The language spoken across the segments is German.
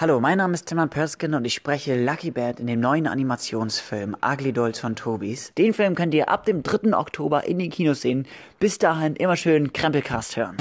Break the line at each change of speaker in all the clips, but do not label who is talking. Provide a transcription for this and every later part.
Hallo, mein Name ist Timon Perskin und ich spreche Lucky Bad in dem neuen Animationsfilm Ugly Dolls von Tobis. Den Film könnt ihr ab dem 3. Oktober in den Kinos sehen. Bis dahin immer schön Krempelcast hören.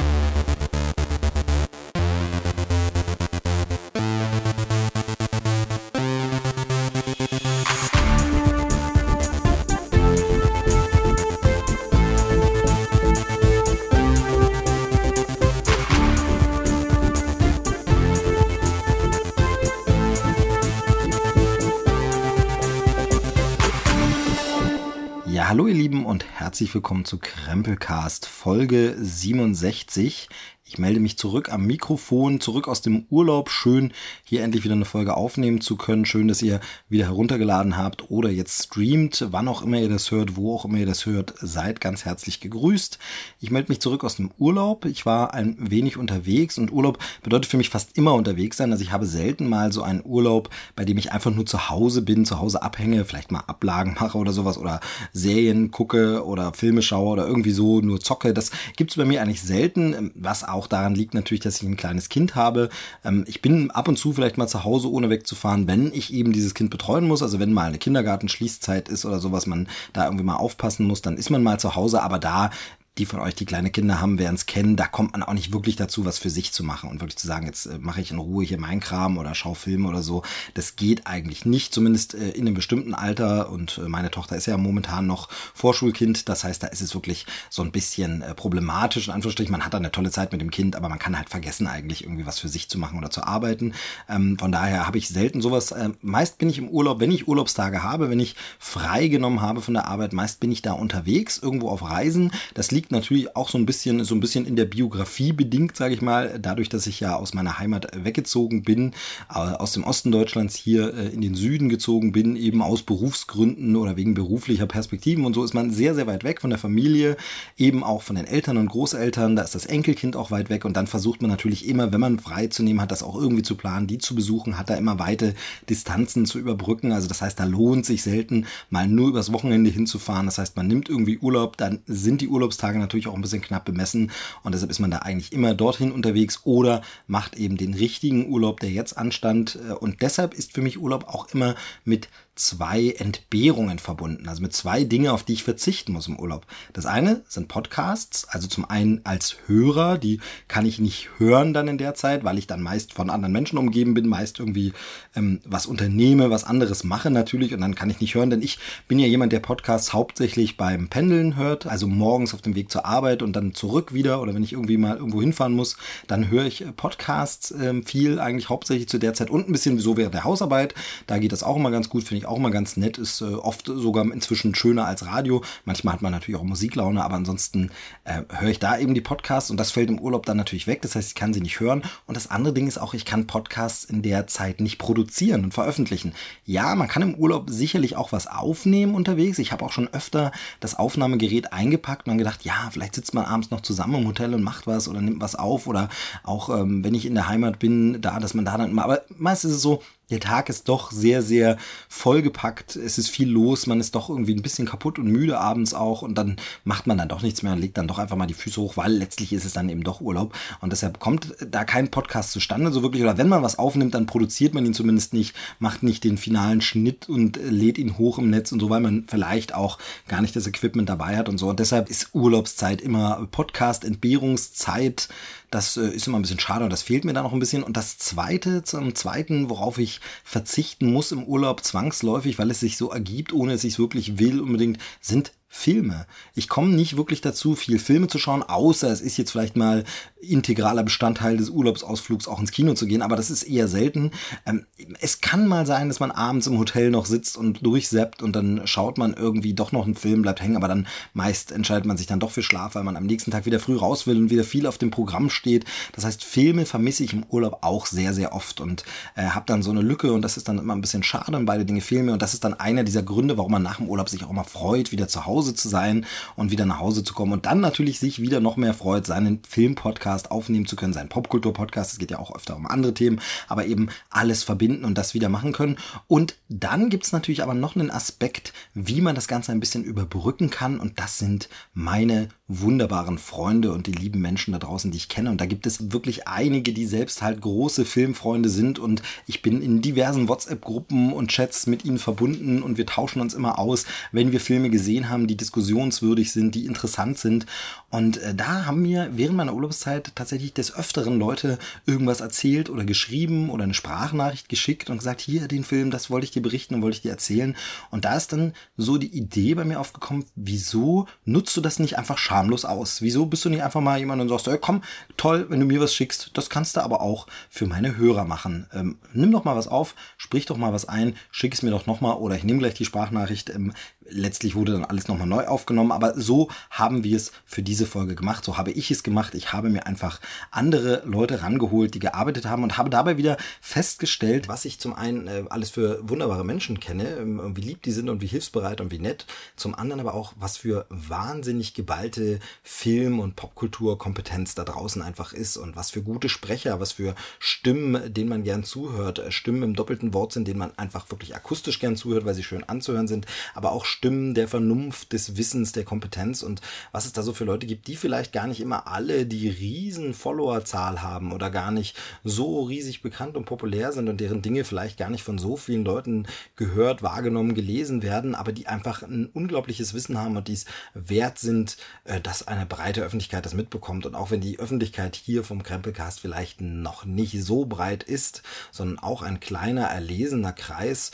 Herzlich willkommen zu Krempelcast Folge 67. Ich melde mich zurück am Mikrofon, zurück aus dem Urlaub. Schön, hier endlich wieder eine Folge aufnehmen zu können. Schön, dass ihr wieder heruntergeladen habt oder jetzt streamt. Wann auch immer ihr das hört, wo auch immer ihr das hört, seid ganz herzlich gegrüßt. Ich melde mich zurück aus dem Urlaub. Ich war ein wenig unterwegs und Urlaub bedeutet für mich fast immer unterwegs sein. Also ich habe selten mal so einen Urlaub, bei dem ich einfach nur zu Hause bin, zu Hause abhänge, vielleicht mal Ablagen mache oder sowas oder Serien gucke oder Filme schaue oder irgendwie so nur zocke. Das gibt es bei mir eigentlich selten, was auch auch daran liegt natürlich, dass ich ein kleines Kind habe. Ähm, ich bin ab und zu vielleicht mal zu Hause, ohne wegzufahren, wenn ich eben dieses Kind betreuen muss. Also wenn mal eine Kindergartenschließzeit ist oder sowas, man da irgendwie mal aufpassen muss, dann ist man mal zu Hause. Aber da die von euch, die kleine Kinder haben, werden es kennen, da kommt man auch nicht wirklich dazu, was für sich zu machen und wirklich zu sagen, jetzt äh, mache ich in Ruhe hier meinen Kram oder schau Filme oder so. Das geht eigentlich nicht, zumindest äh, in einem bestimmten Alter. Und äh, meine Tochter ist ja momentan noch Vorschulkind. Das heißt, da ist es wirklich so ein bisschen äh, problematisch, in Anführungsstrichen. Man hat da eine tolle Zeit mit dem Kind, aber man kann halt vergessen, eigentlich irgendwie was für sich zu machen oder zu arbeiten. Ähm, von daher habe ich selten sowas. Äh, meist bin ich im Urlaub, wenn ich Urlaubstage habe, wenn ich frei genommen habe von der Arbeit, meist bin ich da unterwegs, irgendwo auf Reisen. Das liegt liegt natürlich auch so ein bisschen, so ein bisschen in der Biografie bedingt, sage ich mal, dadurch, dass ich ja aus meiner Heimat weggezogen bin, äh, aus dem Osten Deutschlands hier äh, in den Süden gezogen bin, eben aus Berufsgründen oder wegen beruflicher Perspektiven und so ist man sehr, sehr weit weg von der Familie, eben auch von den Eltern und Großeltern, da ist das Enkelkind auch weit weg und dann versucht man natürlich immer, wenn man frei zu nehmen hat, das auch irgendwie zu planen, die zu besuchen, hat da immer weite Distanzen zu überbrücken, also das heißt, da lohnt sich selten mal nur übers Wochenende hinzufahren, das heißt, man nimmt irgendwie Urlaub, dann sind die Urlaubstage Tage natürlich auch ein bisschen knapp bemessen und deshalb ist man da eigentlich immer dorthin unterwegs oder macht eben den richtigen Urlaub, der jetzt anstand. Und deshalb ist für mich Urlaub auch immer mit zwei Entbehrungen verbunden, also mit zwei Dingen, auf die ich verzichten muss im Urlaub. Das eine sind Podcasts, also zum einen als Hörer, die kann ich nicht hören dann in der Zeit, weil ich dann meist von anderen Menschen umgeben bin, meist irgendwie ähm, was unternehme, was anderes mache natürlich und dann kann ich nicht hören, denn ich bin ja jemand, der Podcasts hauptsächlich beim Pendeln hört, also morgens auf dem Weg zur Arbeit und dann zurück wieder oder wenn ich irgendwie mal irgendwo hinfahren muss, dann höre ich Podcasts ähm, viel, eigentlich hauptsächlich zu der Zeit und ein bisschen so während der Hausarbeit. Da geht das auch immer ganz gut, finde ich auch mal ganz nett, ist äh, oft sogar inzwischen schöner als Radio. Manchmal hat man natürlich auch Musiklaune, aber ansonsten äh, höre ich da eben die Podcasts und das fällt im Urlaub dann natürlich weg. Das heißt, ich kann sie nicht hören. Und das andere Ding ist auch, ich kann Podcasts in der Zeit nicht produzieren und veröffentlichen. Ja, man kann im Urlaub sicherlich auch was aufnehmen unterwegs. Ich habe auch schon öfter das Aufnahmegerät eingepackt und gedacht, ja, vielleicht sitzt man abends noch zusammen im Hotel und macht was oder nimmt was auf oder auch ähm, wenn ich in der Heimat bin, da, dass man da dann immer, aber meistens ist es so, der Tag ist doch sehr, sehr vollgepackt. Es ist viel los. Man ist doch irgendwie ein bisschen kaputt und müde abends auch. Und dann macht man dann doch nichts mehr und legt dann doch einfach mal die Füße hoch, weil letztlich ist es dann eben doch Urlaub. Und deshalb kommt da kein Podcast zustande so wirklich. Oder wenn man was aufnimmt, dann produziert man ihn zumindest nicht, macht nicht den finalen Schnitt und lädt ihn hoch im Netz und so, weil man vielleicht auch gar nicht das Equipment dabei hat und so. Und deshalb ist Urlaubszeit immer Podcast, Entbehrungszeit. Das äh, ist immer ein bisschen schade und das fehlt mir da noch ein bisschen. Und das zweite, zum zweiten, worauf ich verzichten muss im Urlaub zwangsläufig, weil es sich so ergibt, ohne dass ich es wirklich will unbedingt, sind Filme. Ich komme nicht wirklich dazu, viel Filme zu schauen, außer es ist jetzt vielleicht mal integraler Bestandteil des Urlaubsausflugs auch ins Kino zu gehen, aber das ist eher selten. Ähm, es kann mal sein, dass man abends im Hotel noch sitzt und durchseppt und dann schaut man irgendwie doch noch einen Film, bleibt hängen, aber dann meist entscheidet man sich dann doch für Schlaf, weil man am nächsten Tag wieder früh raus will und wieder viel auf dem Programm steht. Das heißt, Filme vermisse ich im Urlaub auch sehr, sehr oft und äh, habe dann so eine Lücke und das ist dann immer ein bisschen schade und beide Dinge fehlen mir und das ist dann einer dieser Gründe, warum man nach dem Urlaub sich auch mal freut, wieder zu Hause zu sein und wieder nach Hause zu kommen und dann natürlich sich wieder noch mehr freut, seinen Filmpodcast Podcast aufnehmen zu können, seinen Popkultur-Podcast. Es geht ja auch öfter um andere Themen, aber eben alles verbinden und das wieder machen können. Und dann gibt es natürlich aber noch einen Aspekt, wie man das Ganze ein bisschen überbrücken kann und das sind meine wunderbaren Freunde und die lieben Menschen da draußen, die ich kenne. Und da gibt es wirklich einige, die selbst halt große Filmfreunde sind. Und ich bin in diversen WhatsApp-Gruppen und Chats mit ihnen verbunden und wir tauschen uns immer aus, wenn wir Filme gesehen haben, die diskussionswürdig sind, die interessant sind. Und äh, da haben mir während meiner Urlaubszeit tatsächlich des Öfteren Leute irgendwas erzählt oder geschrieben oder eine Sprachnachricht geschickt und gesagt, hier den Film, das wollte ich dir berichten und wollte ich dir erzählen. Und da ist dann so die Idee bei mir aufgekommen, wieso nutzt du das nicht einfach schamlos aus? Wieso bist du nicht einfach mal jemand und sagst, hey, komm, toll, wenn du mir was schickst, das kannst du aber auch für meine Hörer machen. Ähm, nimm doch mal was auf, sprich doch mal was ein, schick es mir doch nochmal oder ich nehme gleich die Sprachnachricht. Ähm, letztlich wurde dann alles nochmal neu aufgenommen, aber so haben wir es für diese Folge gemacht, so habe ich es gemacht. Ich habe mir einfach andere Leute rangeholt, die gearbeitet haben und habe dabei wieder festgestellt, was ich zum einen äh, alles für wunderbare Menschen kenne, ähm, wie lieb die sind und wie hilfsbereit und wie nett, zum anderen aber auch, was für wahnsinnig geballte Film- und Popkulturkompetenz da draußen einfach ist und was für gute Sprecher, was für Stimmen, denen man gern zuhört, äh, Stimmen im doppelten Wort sind, denen man einfach wirklich akustisch gern zuhört, weil sie schön anzuhören sind, aber auch Stimmen der Vernunft, des Wissens, der Kompetenz und was es da so für Leute gibt, die vielleicht gar nicht immer alle die riesen Followerzahl haben oder gar nicht so riesig bekannt und populär sind und deren Dinge vielleicht gar nicht von so vielen Leuten gehört, wahrgenommen, gelesen werden, aber die einfach ein unglaubliches Wissen haben und dies wert sind, äh, dass eine breite Öffentlichkeit das mitbekommt. Und auch wenn die Öffentlichkeit hier vom Krempelcast vielleicht noch nicht so breit ist, sondern auch ein kleiner, erlesener Kreis,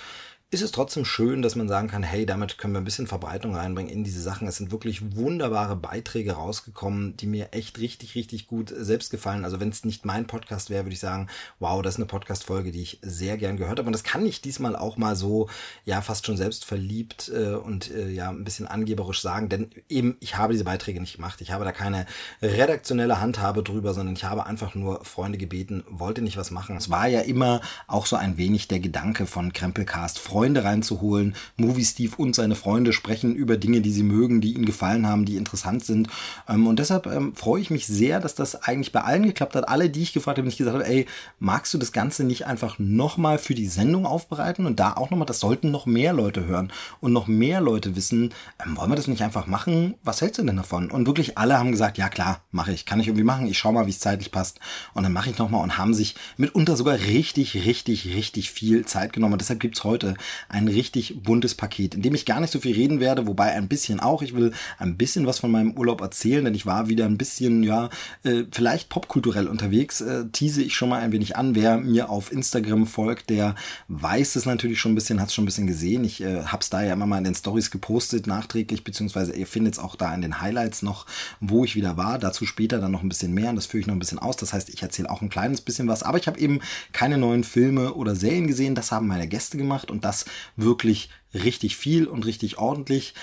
ist es trotzdem schön, dass man sagen kann, hey, damit können wir ein bisschen Verbreitung reinbringen in diese Sachen. Es sind wirklich wunderbare Beiträge rausgekommen, die mir echt richtig, richtig gut selbst gefallen. Also wenn es nicht mein Podcast wäre, würde ich sagen, wow, das ist eine Podcast-Folge, die ich sehr gern gehört habe. Und das kann ich diesmal auch mal so, ja, fast schon selbst verliebt äh, und äh, ja, ein bisschen angeberisch sagen, denn eben, ich habe diese Beiträge nicht gemacht. Ich habe da keine redaktionelle Handhabe drüber, sondern ich habe einfach nur Freunde gebeten, wollte nicht was machen. Es war ja immer auch so ein wenig der Gedanke von Krempelcast, Freunde Freunde reinzuholen. Movie Steve und seine Freunde sprechen über Dinge, die sie mögen, die ihnen gefallen haben, die interessant sind. Ähm, und deshalb ähm, freue ich mich sehr, dass das eigentlich bei allen geklappt hat. Alle, die ich gefragt habe, nicht gesagt habe, ey, magst du das Ganze nicht einfach nochmal für die Sendung aufbereiten? Und da auch nochmal, das sollten noch mehr Leute hören und noch mehr Leute wissen, ähm, wollen wir das nicht einfach machen? Was hältst du denn davon? Und wirklich alle haben gesagt, ja klar, mache ich, kann ich irgendwie machen. Ich schau mal, wie es zeitlich passt. Und dann mache ich nochmal und haben sich mitunter sogar richtig, richtig, richtig viel Zeit genommen. Und deshalb gibt's heute ein richtig buntes Paket, in dem ich gar nicht so viel reden werde, wobei ein bisschen auch. Ich will ein bisschen was von meinem Urlaub erzählen, denn ich war wieder ein bisschen, ja, äh, vielleicht popkulturell unterwegs. Äh, tease ich schon mal ein wenig an. Wer mir auf Instagram folgt, der weiß es natürlich schon ein bisschen, hat es schon ein bisschen gesehen. Ich äh, habe es da ja immer mal in den Stories gepostet, nachträglich, beziehungsweise ihr findet es auch da in den Highlights noch, wo ich wieder war. Dazu später dann noch ein bisschen mehr und das führe ich noch ein bisschen aus. Das heißt, ich erzähle auch ein kleines bisschen was, aber ich habe eben keine neuen Filme oder Serien gesehen. Das haben meine Gäste gemacht und das wirklich richtig viel und richtig ordentlich.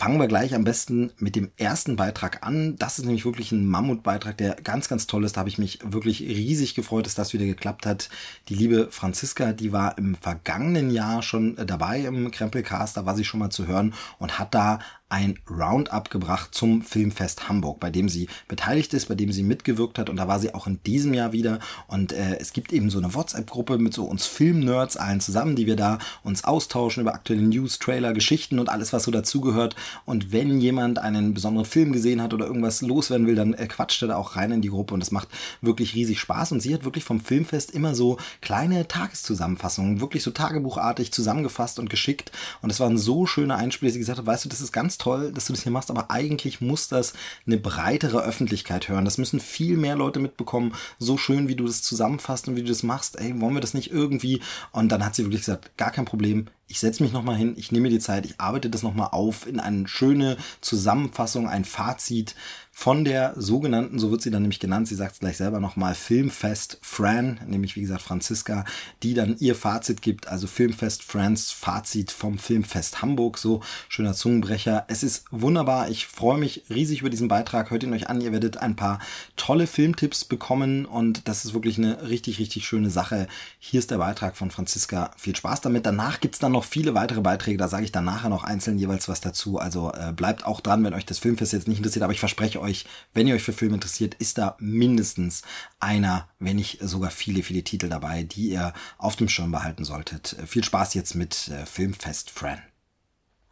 Fangen wir gleich am besten mit dem ersten Beitrag an. Das ist nämlich wirklich ein Mammutbeitrag, der ganz, ganz toll ist. Da habe ich mich wirklich riesig gefreut, dass das wieder geklappt hat. Die liebe Franziska, die war im vergangenen Jahr schon dabei im Krempelcast, da war sie schon mal zu hören und hat da ein Roundup gebracht zum Filmfest Hamburg, bei dem sie beteiligt ist, bei dem sie mitgewirkt hat. Und da war sie auch in diesem Jahr wieder. Und äh, es gibt eben so eine WhatsApp-Gruppe mit so uns Filmnerds allen zusammen, die wir da uns austauschen über aktuelle News, Trailer, Geschichten und alles, was so dazugehört. Und wenn jemand einen besonderen Film gesehen hat oder irgendwas loswerden will, dann äh, quatscht er da auch rein in die Gruppe. Und das macht wirklich riesig Spaß. Und sie hat wirklich vom Filmfest immer so kleine Tageszusammenfassungen, wirklich so tagebuchartig zusammengefasst und geschickt. Und es waren so schöne Einspiele, sie gesagt hat, weißt du, das ist ganz toll, dass du das hier machst, aber eigentlich muss das eine breitere Öffentlichkeit hören. Das müssen viel mehr Leute mitbekommen. So schön, wie du das zusammenfasst und wie du das machst. Ey, wollen wir das nicht irgendwie? Und dann hat sie wirklich gesagt, gar kein Problem ich setze mich nochmal hin, ich nehme mir die Zeit, ich arbeite das nochmal auf in eine schöne Zusammenfassung, ein Fazit von der sogenannten, so wird sie dann nämlich genannt, sie sagt es gleich selber nochmal, Filmfest Fran, nämlich wie gesagt Franziska, die dann ihr Fazit gibt, also Filmfest Frans Fazit vom Filmfest Hamburg, so schöner Zungenbrecher. Es ist wunderbar, ich freue mich riesig über diesen Beitrag, hört ihn euch an, ihr werdet ein paar tolle Filmtipps bekommen. Und das ist wirklich eine richtig, richtig schöne Sache. Hier ist der Beitrag von Franziska, viel Spaß damit. Danach gibt's dann noch viele weitere Beiträge, da sage ich dann nachher noch einzeln jeweils was dazu, also äh, bleibt auch dran, wenn euch das Filmfest jetzt nicht interessiert, aber ich verspreche euch, wenn ihr euch für Filme interessiert, ist da mindestens einer, wenn nicht sogar viele, viele Titel dabei, die ihr auf dem Schirm behalten solltet. Viel Spaß jetzt mit äh, Filmfest Fran.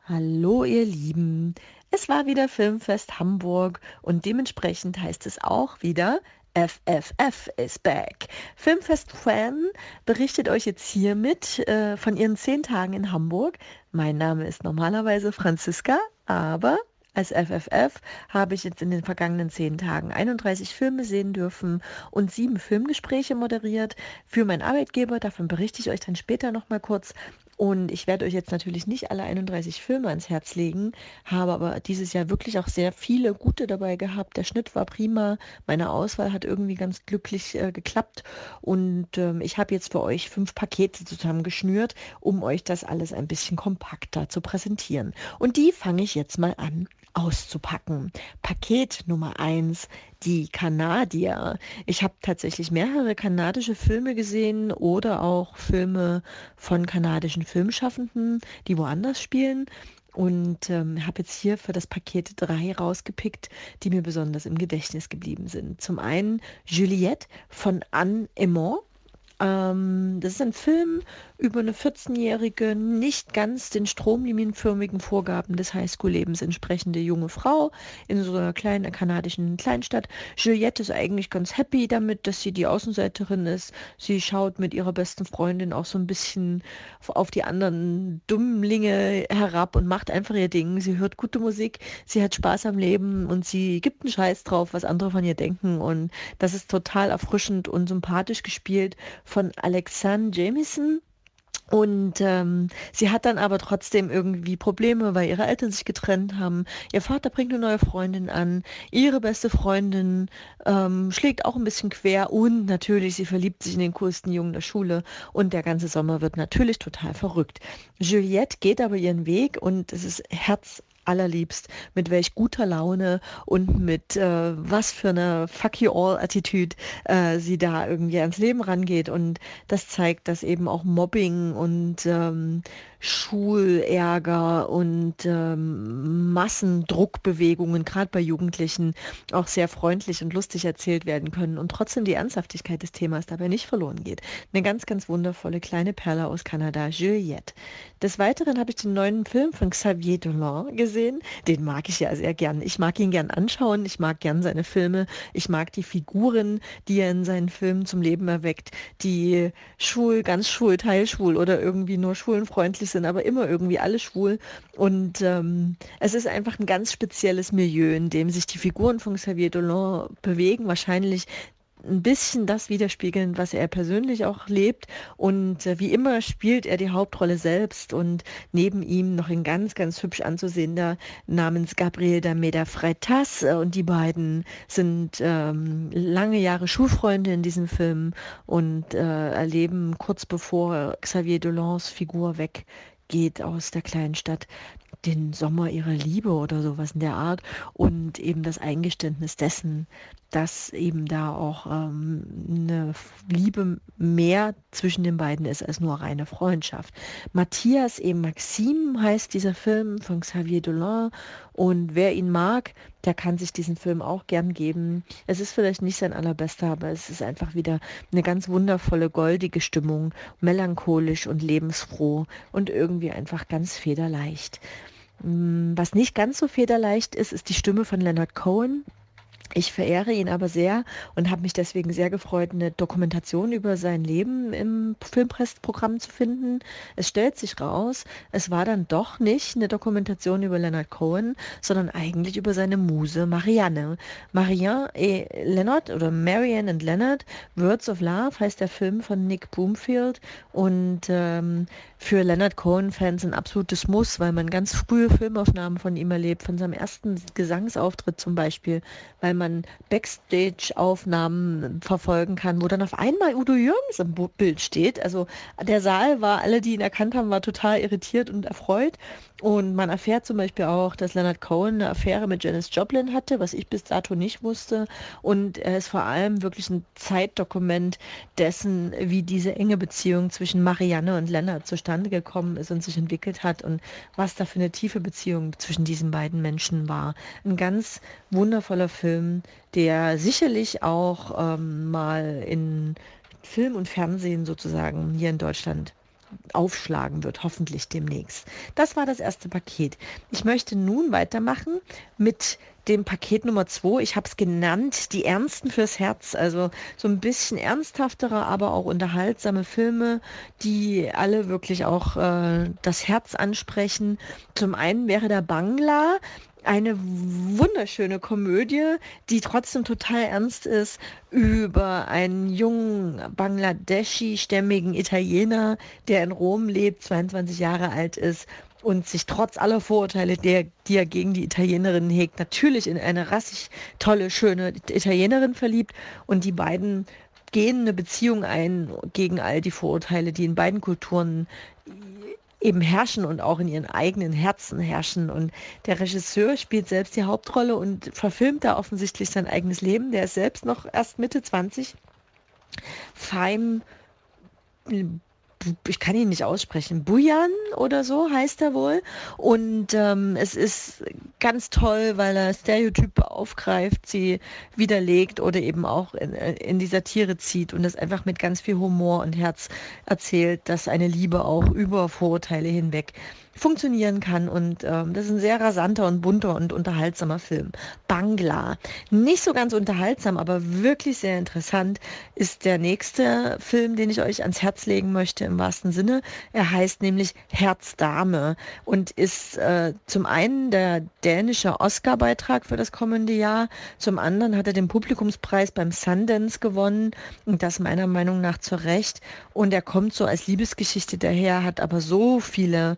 Hallo ihr Lieben. Es war wieder Filmfest Hamburg und dementsprechend heißt es auch wieder FFF is back. Filmfest Fan berichtet euch jetzt hiermit äh, von ihren zehn Tagen in Hamburg. Mein Name ist normalerweise Franziska, aber als FFF habe ich jetzt in den vergangenen zehn Tagen 31 Filme sehen dürfen und sieben Filmgespräche moderiert für meinen Arbeitgeber. Davon berichte ich euch dann später nochmal kurz. Und ich werde euch jetzt natürlich nicht alle 31 Filme ans Herz legen, habe aber dieses Jahr wirklich auch sehr viele gute dabei gehabt. Der Schnitt war prima, meine Auswahl hat irgendwie ganz glücklich äh, geklappt und ähm, ich habe jetzt für euch fünf Pakete zusammengeschnürt, um euch das alles ein bisschen kompakter zu präsentieren. Und die fange ich jetzt mal an auszupacken. Paket Nummer eins, die Kanadier. Ich habe tatsächlich mehrere kanadische Filme gesehen oder auch Filme von kanadischen Filmschaffenden, die woanders spielen. Und ähm, habe jetzt hier für das Paket drei rausgepickt, die mir besonders im Gedächtnis geblieben sind. Zum einen Juliette von Anne Aimant. Ähm, das ist ein Film über eine 14-jährige, nicht ganz den stromlinienförmigen Vorgaben des Highschool-Lebens entsprechende junge Frau in so einer kleinen kanadischen Kleinstadt. Juliette ist eigentlich ganz happy damit, dass sie die Außenseiterin ist. Sie schaut mit ihrer besten Freundin auch so ein bisschen auf die anderen Dummlinge herab und macht einfach ihr Ding. Sie hört gute Musik, sie hat Spaß am Leben und sie gibt einen Scheiß drauf, was andere von ihr denken. Und das ist total erfrischend und sympathisch gespielt von Alexandre Jamieson. Und ähm, sie hat dann aber trotzdem irgendwie Probleme, weil ihre Eltern sich getrennt haben. Ihr Vater bringt eine neue Freundin an. Ihre beste Freundin ähm, schlägt auch ein bisschen quer. Und natürlich, sie verliebt sich in den coolsten Jungen der Schule. Und der ganze Sommer wird natürlich total verrückt. Juliette geht aber ihren Weg und es ist Herz allerliebst, mit welch guter Laune und mit äh, was für einer Fuck you all Attitüde äh, sie da irgendwie ans Leben rangeht. Und das zeigt, dass eben auch Mobbing und ähm, Schulärger und ähm, Massendruckbewegungen, gerade bei Jugendlichen, auch sehr freundlich und lustig erzählt werden können und trotzdem die Ernsthaftigkeit des Themas dabei nicht verloren geht. Eine ganz, ganz wundervolle kleine Perle aus Kanada, Juliette. Des Weiteren habe ich den neuen Film von Xavier Dolan gesehen. Den mag ich ja sehr gern. Ich mag ihn gern anschauen. Ich mag gern seine Filme. Ich mag die Figuren, die er in seinen Filmen zum Leben erweckt, die schwul, ganz schwul, teilschwul oder irgendwie nur schwulenfreundlich sind, aber immer irgendwie alle schwul. Und ähm, es ist einfach ein ganz spezielles Milieu, in dem sich die Figuren von Xavier Dolan bewegen. Wahrscheinlich ein bisschen das widerspiegeln, was er persönlich auch lebt. Und äh, wie immer spielt er die Hauptrolle selbst und neben ihm noch ein ganz, ganz hübsch anzusehender namens Gabriel Dameda Freitas. Und die beiden sind ähm, lange Jahre Schulfreunde in diesem Film und äh, erleben kurz bevor Xavier Dolans Figur weggeht aus der kleinen Stadt den Sommer ihrer Liebe oder sowas in der Art und eben das Eingeständnis dessen, dass eben da auch ähm, eine Liebe mehr zwischen den beiden ist als nur reine Freundschaft. Matthias eben Maxim heißt dieser Film von Xavier Dolan und wer ihn mag, der kann sich diesen Film auch gern geben. Es ist vielleicht nicht sein allerbester, aber es ist einfach wieder eine ganz wundervolle, goldige Stimmung, melancholisch und lebensfroh und irgendwie einfach ganz federleicht. Hm, was nicht ganz so federleicht ist, ist die Stimme von Leonard Cohen. Ich verehre ihn aber sehr und habe mich deswegen sehr gefreut, eine Dokumentation über sein Leben im Filmpressprogramm zu finden. Es stellt sich raus, es war dann doch nicht eine Dokumentation über Leonard Cohen, sondern eigentlich über seine Muse Marianne. Marianne et Leonard oder Marianne and Leonard, Words of Love heißt der Film von Nick Boomfield und ähm, für Leonard Cohen-Fans ein absolutes Muss, weil man ganz frühe Filmaufnahmen von ihm erlebt, von seinem ersten Gesangsauftritt zum Beispiel, weil man Backstage-Aufnahmen verfolgen kann, wo dann auf einmal Udo Jürgens im Bild steht. Also der Saal war, alle, die ihn erkannt haben, war total irritiert und erfreut. Und man erfährt zum Beispiel auch, dass Leonard Cohen eine Affäre mit Janis Joplin hatte, was ich bis dato nicht wusste. Und er ist vor allem wirklich ein Zeitdokument dessen, wie diese enge Beziehung zwischen Marianne und Leonard zustande gekommen ist und sich entwickelt hat und was da für eine tiefe Beziehung zwischen diesen beiden Menschen war. Ein ganz wundervoller Film, der sicherlich auch ähm, mal in Film und Fernsehen sozusagen hier in Deutschland aufschlagen wird, hoffentlich demnächst. Das war das erste Paket. Ich möchte nun weitermachen mit dem Paket Nummer zwei. Ich habe es genannt, die Ernsten fürs Herz. Also so ein bisschen ernsthaftere, aber auch unterhaltsame Filme, die alle wirklich auch äh, das Herz ansprechen. Zum einen wäre der Bangla, eine wunderschöne Komödie, die trotzdem total ernst ist, über einen jungen Bangladeschi-stämmigen Italiener, der in Rom lebt, 22 Jahre alt ist und sich trotz aller Vorurteile, der, die er gegen die Italienerin hegt, natürlich in eine rassig tolle, schöne Italienerin verliebt. Und die beiden gehen eine Beziehung ein gegen all die Vorurteile, die in beiden Kulturen eben herrschen und auch in ihren eigenen Herzen herrschen. Und der Regisseur spielt selbst die Hauptrolle und verfilmt da offensichtlich sein eigenes Leben. Der ist selbst noch erst Mitte 20. Feim ich kann ihn nicht aussprechen, Bujan oder so heißt er wohl. Und ähm, es ist ganz toll, weil er Stereotype aufgreift, sie widerlegt oder eben auch in, äh, in die Satire zieht und es einfach mit ganz viel Humor und Herz erzählt, dass eine Liebe auch über Vorurteile hinweg funktionieren kann. Und ähm, das ist ein sehr rasanter und bunter und unterhaltsamer Film. Bangla. Nicht so ganz unterhaltsam, aber wirklich sehr interessant ist der nächste Film, den ich euch ans Herz legen möchte im wahrsten Sinne. Er heißt nämlich Herzdame und ist äh, zum einen der dänische Oscar-Beitrag für das kommende Jahr, zum anderen hat er den Publikumspreis beim Sundance gewonnen und das meiner Meinung nach zu Recht. Und er kommt so als Liebesgeschichte daher, hat aber so viele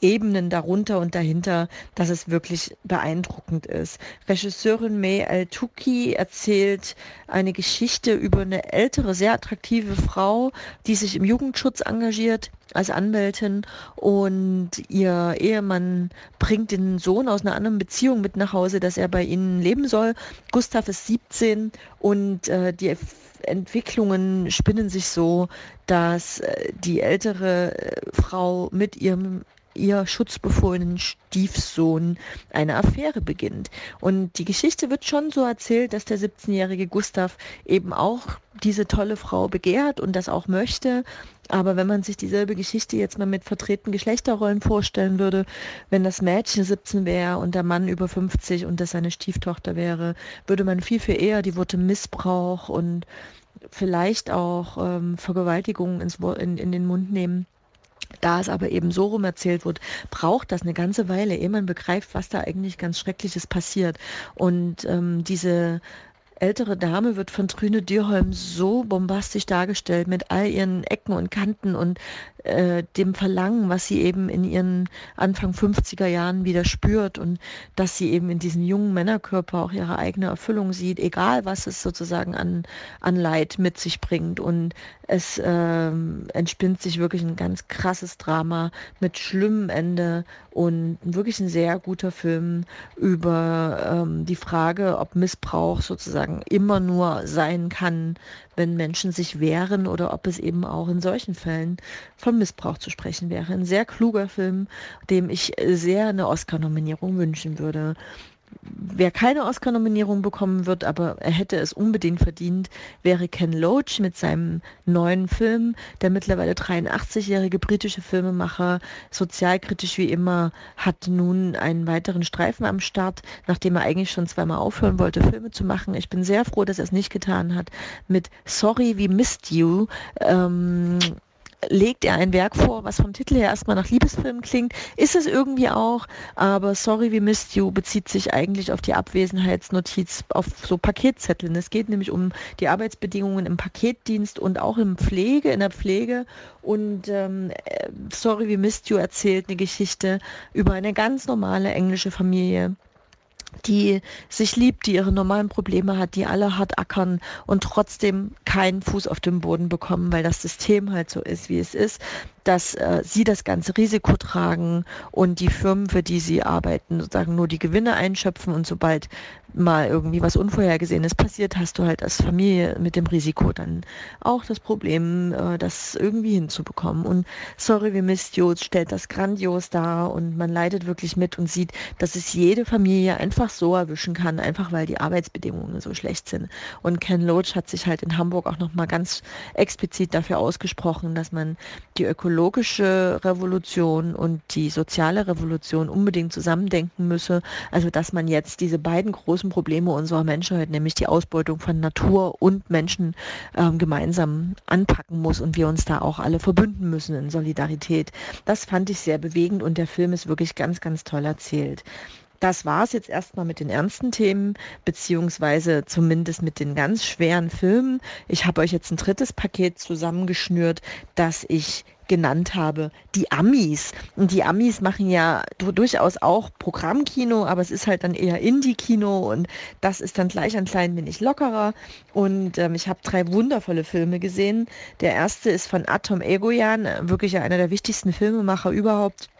Ebenen darunter und dahinter, dass es wirklich beeindruckend ist. Regisseurin May Al-Tuki erzählt eine Geschichte über eine ältere, sehr attraktive Frau, die sich im Jugendschutz engagiert als Anwältin und ihr Ehemann bringt den Sohn aus einer anderen Beziehung mit nach Hause, dass er bei ihnen leben soll. Gustav ist 17 und äh, die Entwicklungen spinnen sich so, dass äh, die ältere äh, Frau mit ihrem ihr schutzbefohlenen Stiefsohn eine Affäre beginnt. Und die Geschichte wird schon so erzählt, dass der 17-jährige Gustav eben auch diese tolle Frau begehrt und das auch möchte. Aber wenn man sich dieselbe Geschichte jetzt mal mit vertretenen Geschlechterrollen vorstellen würde, wenn das Mädchen 17 wäre und der Mann über 50 und das seine Stieftochter wäre, würde man viel, viel eher die Worte Missbrauch und vielleicht auch ähm, Vergewaltigung ins, in, in den Mund nehmen. Da es aber eben so rum erzählt wird, braucht das eine ganze Weile, ehe man begreift, was da eigentlich ganz Schreckliches passiert. Und ähm, diese ältere Dame wird von Trüne Dürholm so bombastisch dargestellt mit all ihren Ecken und Kanten und äh, dem Verlangen, was sie eben in ihren Anfang 50er Jahren wieder spürt und dass sie eben in diesem jungen Männerkörper auch ihre eigene Erfüllung sieht, egal was es sozusagen an, an Leid mit sich bringt. Und es äh, entspinnt sich wirklich ein ganz krasses Drama mit schlimmem Ende und wirklich ein sehr guter Film über ähm, die Frage, ob Missbrauch sozusagen immer nur sein kann, wenn Menschen sich wehren oder ob es eben auch in solchen Fällen von Missbrauch zu sprechen wäre. Ein sehr kluger Film, dem ich sehr eine Oscar-Nominierung wünschen würde wer keine Oscar-Nominierung bekommen wird, aber er hätte es unbedingt verdient, wäre Ken Loach mit seinem neuen Film. Der mittlerweile 83-jährige britische Filmemacher, sozialkritisch wie immer, hat nun einen weiteren Streifen am Start, nachdem er eigentlich schon zweimal aufhören wollte, Filme zu machen. Ich bin sehr froh, dass er es nicht getan hat. Mit Sorry, We Missed You. Ähm, legt er ein Werk vor, was vom Titel her erstmal nach Liebesfilm klingt. Ist es irgendwie auch, aber Sorry We Missed You bezieht sich eigentlich auf die Abwesenheitsnotiz auf so Paketzetteln. Es geht nämlich um die Arbeitsbedingungen im Paketdienst und auch im Pflege, in der Pflege. Und ähm, äh, Sorry We Missed You erzählt eine Geschichte über eine ganz normale englische Familie die sich liebt, die ihre normalen Probleme hat, die alle hart ackern und trotzdem keinen Fuß auf den Boden bekommen, weil das System halt so ist, wie es ist dass äh, sie das ganze Risiko tragen und die Firmen, für die sie arbeiten, sozusagen nur die Gewinne einschöpfen und sobald mal irgendwie was Unvorhergesehenes passiert, hast du halt als Familie mit dem Risiko dann auch das Problem, äh, das irgendwie hinzubekommen. Und Sorry, wir Missed You stellt das grandios dar und man leidet wirklich mit und sieht, dass es jede Familie einfach so erwischen kann, einfach weil die Arbeitsbedingungen so schlecht sind. Und Ken Loach hat sich halt in Hamburg auch nochmal ganz explizit dafür ausgesprochen, dass man die Ökologie ökologische Revolution und die soziale Revolution unbedingt zusammendenken müsse. Also dass man jetzt diese beiden großen Probleme unserer Menschheit, nämlich die Ausbeutung von Natur und Menschen, ähm, gemeinsam anpacken muss und wir uns da auch alle verbünden müssen in Solidarität. Das fand ich sehr bewegend und der Film ist wirklich ganz, ganz toll erzählt. Das war es jetzt erstmal mit den ernsten Themen, beziehungsweise zumindest mit den ganz schweren Filmen. Ich habe euch jetzt ein drittes Paket zusammengeschnürt, das ich genannt habe, die Amis. Und die Amis machen ja durchaus auch Programmkino, aber es ist halt dann eher Indie-Kino und das ist dann gleich ein klein wenig lockerer. Und ähm, ich habe drei wundervolle Filme gesehen. Der erste ist von Atom Egoyan, wirklich einer der wichtigsten Filmemacher überhaupt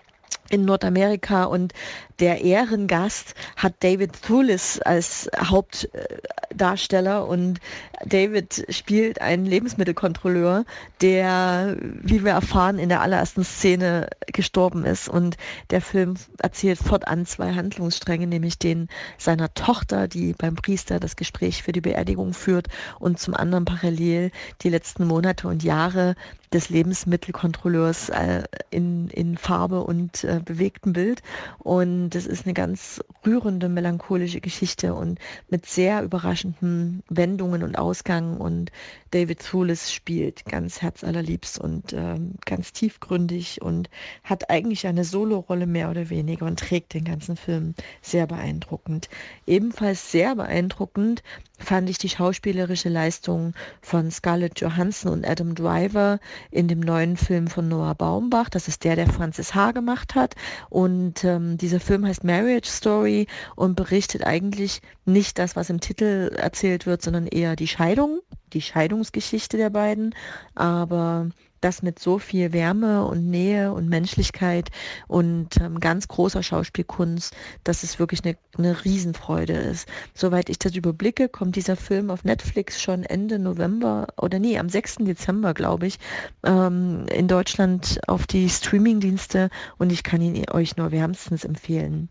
in Nordamerika und der Ehrengast hat David Thulis als Hauptdarsteller und David spielt einen Lebensmittelkontrolleur, der, wie wir erfahren, in der allerersten Szene gestorben ist. Und der Film erzählt fortan zwei Handlungsstränge, nämlich den seiner Tochter, die beim Priester das Gespräch für die Beerdigung führt und zum anderen parallel die letzten Monate und Jahre des Lebensmittelkontrolleurs äh, in, in Farbe und äh, bewegtem Bild. Und das ist eine ganz rührende, melancholische Geschichte und mit sehr überraschenden Wendungen und Ausgang. Und David Thewlis spielt ganz herzallerliebst und ähm, ganz tiefgründig und hat eigentlich eine Solorolle mehr oder weniger und trägt den ganzen Film sehr beeindruckend. Ebenfalls sehr beeindruckend fand ich die schauspielerische Leistung von Scarlett Johansson und Adam Driver in dem neuen Film von Noah Baumbach. Das ist der, der Francis H. gemacht hat. Und ähm, dieser Film heißt Marriage Story und berichtet eigentlich nicht das, was im Titel erzählt wird, sondern eher die Scheidung, die Scheidungsgeschichte der beiden. Aber das mit so viel Wärme und Nähe und Menschlichkeit und ähm, ganz großer Schauspielkunst, dass es wirklich eine, eine Riesenfreude ist. Soweit ich das überblicke, kommt dieser Film auf Netflix schon Ende November oder nee, am 6. Dezember, glaube ich, ähm, in Deutschland auf die Streamingdienste und ich kann ihn euch nur wärmstens empfehlen.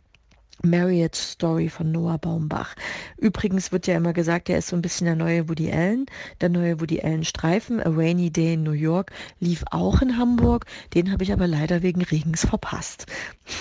Marriage Story von Noah Baumbach. Übrigens wird ja immer gesagt, er ist so ein bisschen der neue Woody Allen. Der neue Woody Allen Streifen, A Rainy Day in New York, lief auch in Hamburg. Den habe ich aber leider wegen Regens verpasst.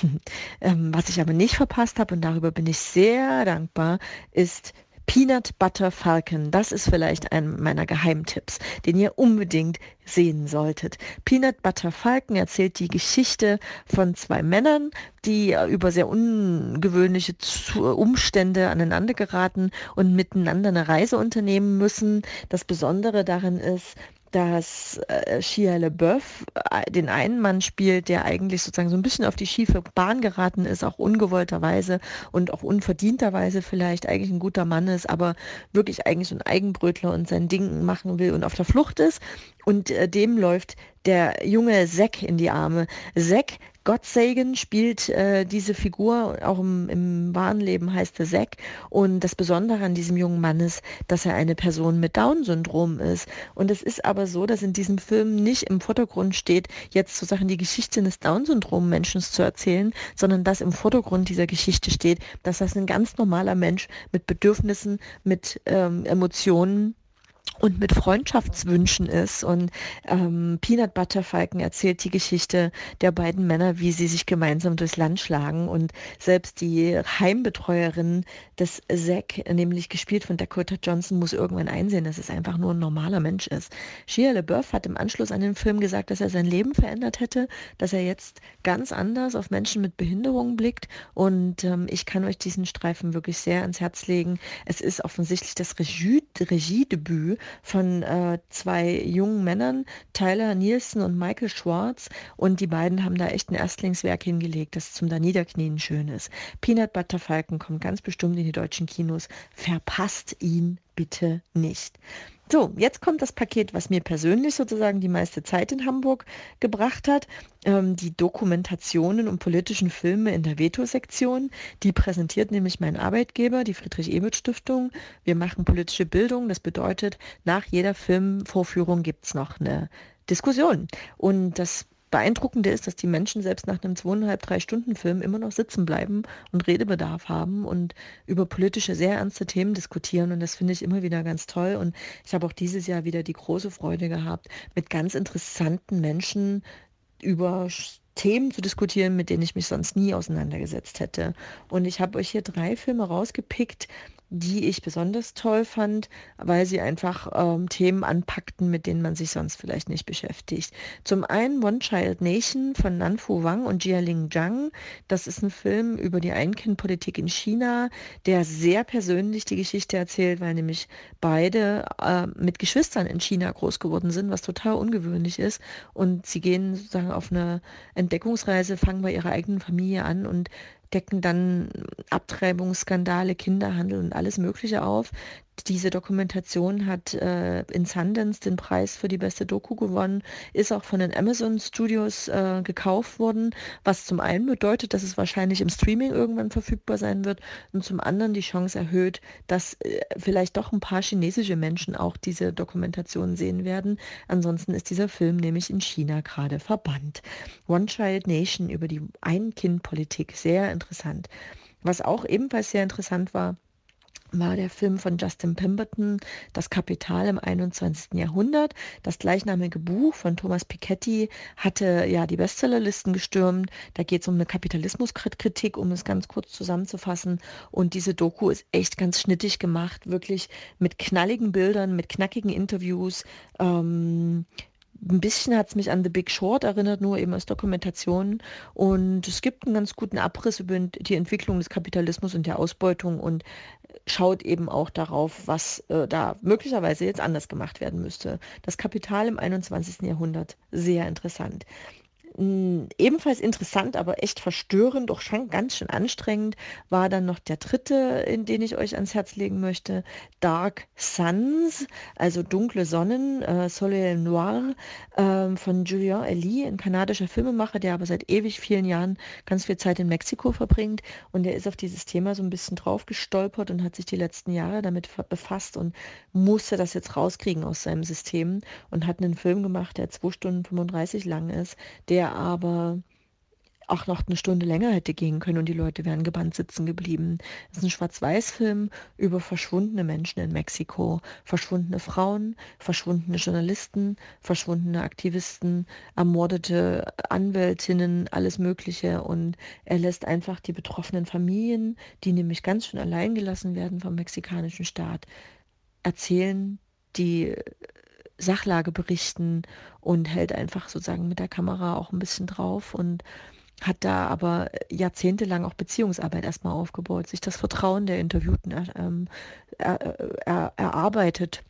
ähm, was ich aber nicht verpasst habe, und darüber bin ich sehr dankbar, ist Peanut Butter Falcon, das ist vielleicht ein meiner Geheimtipps, den ihr unbedingt sehen solltet. Peanut Butter Falcon erzählt die Geschichte von zwei Männern, die über sehr ungewöhnliche Umstände aneinander geraten und miteinander eine Reise unternehmen müssen. Das Besondere darin ist, dass äh, Shia LeBeouf äh, den einen Mann spielt, der eigentlich sozusagen so ein bisschen auf die schiefe Bahn geraten ist, auch ungewollterweise und auch unverdienterweise vielleicht eigentlich ein guter Mann ist, aber wirklich eigentlich so ein Eigenbrötler und sein Ding machen will und auf der Flucht ist. Und äh, dem läuft der junge Zack in die Arme. Zack Gott Sagan spielt äh, diese Figur, auch im, im wahren Leben heißt er Zack. Und das Besondere an diesem jungen Mann ist, dass er eine Person mit Down-Syndrom ist. Und es ist aber so, dass in diesem Film nicht im Vordergrund steht, jetzt sozusagen die Geschichte eines Down-Syndrom-Menschen zu erzählen, sondern dass im Vordergrund dieser Geschichte steht, dass das ein ganz normaler Mensch mit Bedürfnissen, mit ähm, Emotionen und mit Freundschaftswünschen ist. Und ähm, Peanut Butter Falken erzählt die Geschichte der beiden Männer, wie sie sich gemeinsam durchs Land schlagen. Und selbst die Heimbetreuerin des Zack, nämlich gespielt von Dakota Johnson, muss irgendwann einsehen, dass es einfach nur ein normaler Mensch ist. Shia LeBeouf hat im Anschluss an den Film gesagt, dass er sein Leben verändert hätte, dass er jetzt ganz anders auf Menschen mit Behinderungen blickt. Und ähm, ich kann euch diesen Streifen wirklich sehr ans Herz legen. Es ist offensichtlich das Regie Regiedebüt von äh, zwei jungen Männern, Tyler Nielsen und Michael Schwartz. Und die beiden haben da echt ein Erstlingswerk hingelegt, das zum da Niederknien schön ist. Peanut Butter Falcon kommt ganz bestimmt in die deutschen Kinos. Verpasst ihn bitte nicht. So, jetzt kommt das Paket, was mir persönlich sozusagen die meiste Zeit in Hamburg gebracht hat. Ähm, die Dokumentationen und politischen Filme in der Veto-Sektion. Die präsentiert nämlich mein Arbeitgeber, die Friedrich-Ebert-Stiftung. Wir machen politische Bildung. Das bedeutet, nach jeder Filmvorführung gibt es noch eine Diskussion. Und das Beeindruckende ist, dass die Menschen selbst nach einem zweieinhalb, drei Stunden Film immer noch sitzen bleiben und Redebedarf haben und über politische, sehr ernste Themen diskutieren. Und das finde ich immer wieder ganz toll. Und ich habe auch dieses Jahr wieder die große Freude gehabt, mit ganz interessanten Menschen über Themen zu diskutieren, mit denen ich mich sonst nie auseinandergesetzt hätte. Und ich habe euch hier drei Filme rausgepickt, die ich besonders toll fand, weil sie einfach ähm, Themen anpackten, mit denen man sich sonst vielleicht nicht beschäftigt. Zum einen One Child Nation von Nanfu Wang und Jialing Zhang. Das ist ein Film über die Einkindpolitik in China, der sehr persönlich die Geschichte erzählt, weil nämlich beide äh, mit Geschwistern in China groß geworden sind, was total ungewöhnlich ist. Und sie gehen sozusagen auf eine Entdeckungsreise, fangen bei ihrer eigenen Familie an und decken dann Abtreibungsskandale, Kinderhandel und alles Mögliche auf. Diese Dokumentation hat äh, in Sundance den Preis für die beste Doku gewonnen, ist auch von den Amazon Studios äh, gekauft worden, was zum einen bedeutet, dass es wahrscheinlich im Streaming irgendwann verfügbar sein wird und zum anderen die Chance erhöht, dass äh, vielleicht doch ein paar chinesische Menschen auch diese Dokumentation sehen werden. Ansonsten ist dieser Film nämlich in China gerade verbannt. One Child Nation über die Ein-Kind-Politik, sehr interessant. Was auch ebenfalls sehr interessant war, war der Film von Justin Pemberton, Das Kapital im 21. Jahrhundert. Das gleichnamige Buch von Thomas Piketty hatte ja die Bestsellerlisten gestürmt. Da geht es um eine Kapitalismuskritik, um es ganz kurz zusammenzufassen. Und diese Doku ist echt ganz schnittig gemacht, wirklich mit knalligen Bildern, mit knackigen Interviews. Ähm, ein bisschen hat es mich an The Big Short erinnert, nur eben als Dokumentation. Und es gibt einen ganz guten Abriss über die Entwicklung des Kapitalismus und der Ausbeutung und schaut eben auch darauf, was äh, da möglicherweise jetzt anders gemacht werden müsste. Das Kapital im 21. Jahrhundert, sehr interessant. Ebenfalls interessant, aber echt verstörend, doch schon ganz schön anstrengend, war dann noch der dritte, in den ich euch ans Herz legen möchte, Dark Suns, also dunkle Sonnen, äh, Soleil Noir äh, von Julien Elie, ein kanadischer Filmemacher, der aber seit ewig vielen Jahren ganz viel Zeit in Mexiko verbringt. Und der ist auf dieses Thema so ein bisschen drauf gestolpert und hat sich die letzten Jahre damit befasst und musste das jetzt rauskriegen aus seinem System und hat einen Film gemacht, der 2 Stunden 35 lang ist, der der aber auch noch eine Stunde länger hätte gehen können und die Leute wären gebannt sitzen geblieben. Es ist ein Schwarz-Weiß-Film über verschwundene Menschen in Mexiko. Verschwundene Frauen, verschwundene Journalisten, verschwundene Aktivisten, ermordete Anwältinnen, alles Mögliche. Und er lässt einfach die betroffenen Familien, die nämlich ganz schön allein gelassen werden vom mexikanischen Staat, erzählen, die Sachlage berichten und hält einfach sozusagen mit der Kamera auch ein bisschen drauf und hat da aber jahrzehntelang auch Beziehungsarbeit erstmal aufgebaut, sich das Vertrauen der Interviewten ähm, er, er, erarbeitet.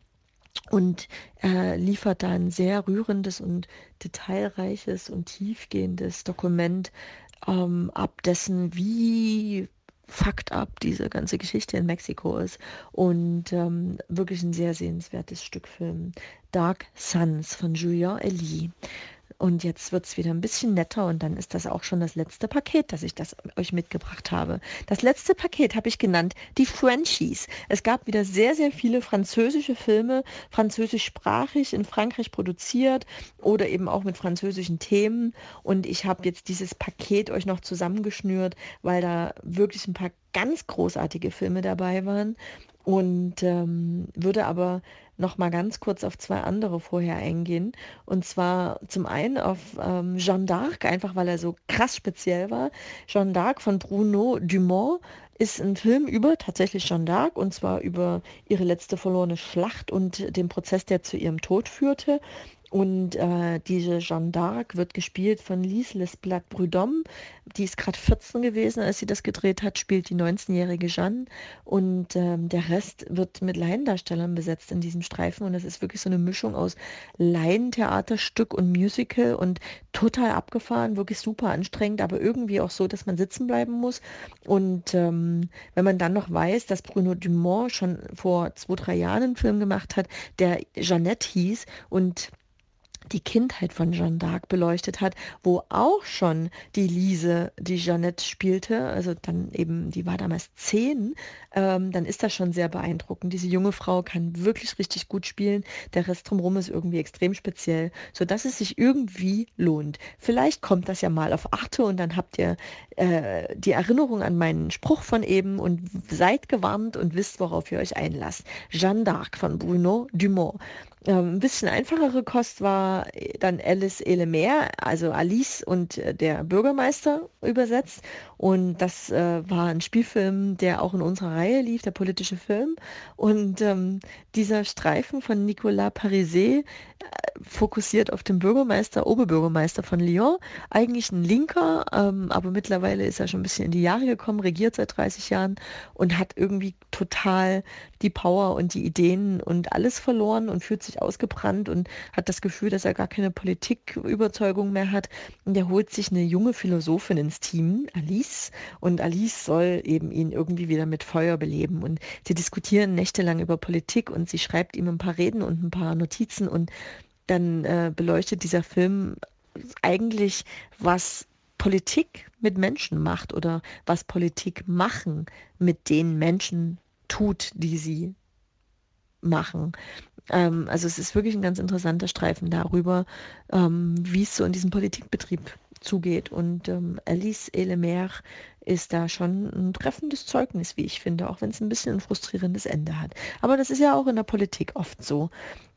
Und er liefert da ein sehr rührendes und detailreiches und tiefgehendes Dokument ähm, ab dessen, wie fucked up diese ganze Geschichte in Mexiko ist. Und ähm, wirklich ein sehr sehenswertes Stück Film. Dark Suns von Julien Elie. Und jetzt wird es wieder ein bisschen netter und dann ist das auch schon das letzte Paket, das ich das euch mitgebracht habe. Das letzte Paket habe ich genannt die Frenchies. Es gab wieder sehr, sehr viele französische Filme, französischsprachig in Frankreich produziert oder eben auch mit französischen Themen. Und ich habe jetzt dieses Paket euch noch zusammengeschnürt, weil da wirklich ein paar ganz großartige Filme dabei waren und ähm, würde aber noch mal ganz kurz auf zwei andere vorher eingehen. Und zwar zum einen auf ähm, Jeanne d'Arc, einfach weil er so krass speziell war. Jeanne d'Arc von Bruno Dumont ist ein Film über tatsächlich Jeanne d'Arc und zwar über ihre letzte verlorene Schlacht und den Prozess, der zu ihrem Tod führte. Und äh, diese Jeanne d'Arc wird gespielt von Lise Lesblat Prudhomme. Die ist gerade 14 gewesen, als sie das gedreht hat, spielt die 19-jährige Jeanne. Und ähm, der Rest wird mit Laiendarstellern besetzt in diesem Streifen. Und es ist wirklich so eine Mischung aus Laientheaterstück und Musical und total abgefahren, wirklich super anstrengend, aber irgendwie auch so, dass man sitzen bleiben muss. Und ähm, wenn man dann noch weiß, dass Bruno Dumont schon vor zwei, drei Jahren einen Film gemacht hat, der Jeannette hieß und die Kindheit von Jeanne d'Arc beleuchtet hat, wo auch schon die Lise, die Jeannette spielte, also dann eben, die war damals zehn, ähm, dann ist das schon sehr beeindruckend. Diese junge Frau kann wirklich richtig gut spielen. Der Rest drumherum ist irgendwie extrem speziell, sodass es sich irgendwie lohnt. Vielleicht kommt das ja mal auf Achte und dann habt ihr äh, die Erinnerung an meinen Spruch von eben und seid gewarnt und wisst, worauf ihr euch einlasst. Jeanne d'Arc von Bruno Dumont. Ähm, ein bisschen einfachere Kost war dann Alice Elemer, also Alice und äh, der Bürgermeister übersetzt. Und das äh, war ein Spielfilm, der auch in unserer Reihe lief, der politische Film. Und ähm, dieser Streifen von Nicolas Pariset äh, fokussiert auf den Bürgermeister, Oberbürgermeister von Lyon. Eigentlich ein Linker, ähm, aber mittlerweile ist er schon ein bisschen in die Jahre gekommen, regiert seit 30 Jahren und hat irgendwie total die Power und die Ideen und alles verloren und fühlt sich ausgebrannt und hat das Gefühl, dass er gar keine Politiküberzeugung mehr hat. Und er holt sich eine junge Philosophin ins Team, Alice, und Alice soll eben ihn irgendwie wieder mit Feuer beleben. Und sie diskutieren nächtelang über Politik und sie schreibt ihm ein paar Reden und ein paar Notizen und dann äh, beleuchtet dieser Film eigentlich, was Politik mit Menschen macht oder was Politik machen mit den Menschen tut, die sie machen. Ähm, also es ist wirklich ein ganz interessanter Streifen darüber, ähm, wie es so in diesem Politikbetrieb zugeht. Und ähm, Alice Elemer ist da schon ein treffendes Zeugnis, wie ich finde, auch wenn es ein bisschen ein frustrierendes Ende hat. Aber das ist ja auch in der Politik oft so.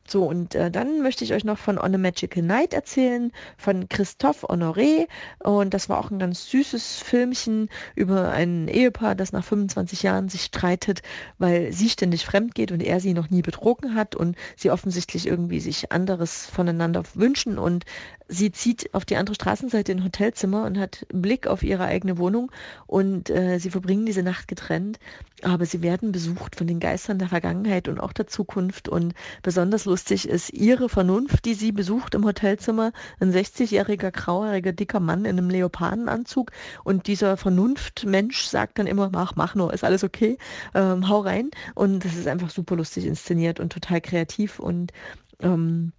So, und äh, dann möchte ich euch noch von On a Magical Night erzählen, von Christophe Honoré. Und das war auch ein ganz süßes Filmchen über ein Ehepaar, das nach 25 Jahren sich streitet, weil sie ständig fremd geht und er sie noch nie betrogen hat und sie offensichtlich irgendwie sich anderes voneinander wünschen. Und sie zieht auf die andere Straßenseite in Hotelzimmer und hat Blick auf ihre eigene Wohnung und äh, sie verbringen diese Nacht getrennt. Aber sie werden besucht von den Geistern der Vergangenheit und auch der Zukunft. Und besonders lustig ist ihre Vernunft, die sie besucht im Hotelzimmer. Ein 60-jähriger, grauhaariger, dicker Mann in einem Leopardenanzug. Und dieser Vernunftmensch sagt dann immer, mach, mach nur, ist alles okay, ähm, hau rein. Und das ist einfach super lustig inszeniert und total kreativ und ähm,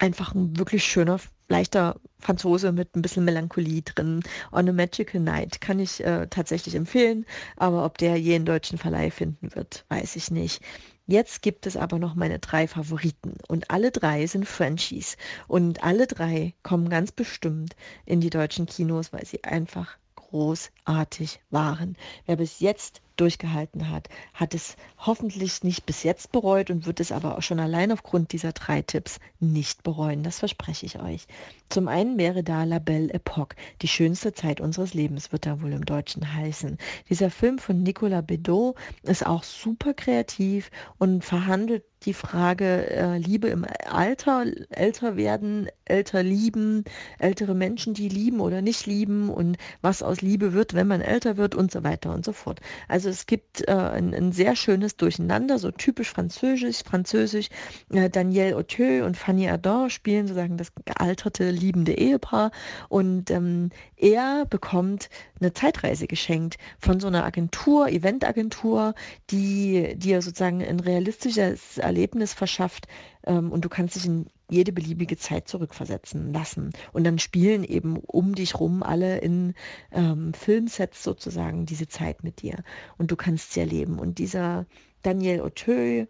einfach ein wirklich schöner leichter Franzose mit ein bisschen Melancholie drin. On a Magical Night kann ich äh, tatsächlich empfehlen, aber ob der je einen deutschen Verleih finden wird, weiß ich nicht. Jetzt gibt es aber noch meine drei Favoriten und alle drei sind Frenchies und alle drei kommen ganz bestimmt in die deutschen Kinos, weil sie einfach großartig waren. Wer bis jetzt durchgehalten hat, hat es hoffentlich nicht bis jetzt bereut und wird es aber auch schon allein aufgrund dieser drei Tipps nicht bereuen. Das verspreche ich euch. Zum einen wäre da La Belle Époque, die schönste Zeit unseres Lebens, wird da wohl im Deutschen heißen. Dieser Film von Nicolas Bedeau ist auch super kreativ und verhandelt die Frage äh, Liebe im Alter, älter werden, älter lieben, ältere Menschen, die lieben oder nicht lieben und was aus Liebe wird, wenn man älter wird und so weiter und so fort. Also es gibt äh, ein, ein, sehr schönes Durcheinander, so typisch französisch, französisch. Äh, Daniel Authieu und Fanny Ardant spielen sozusagen das gealterte, liebende Ehepaar und ähm, er bekommt eine Zeitreise geschenkt von so einer Agentur, Eventagentur, die dir sozusagen ein realistisches Erlebnis verschafft ähm, und du kannst dich in jede beliebige Zeit zurückversetzen lassen. Und dann spielen eben um dich rum alle in ähm, Filmsets sozusagen diese Zeit mit dir. Und du kannst sie erleben. Und dieser Daniel Auteuil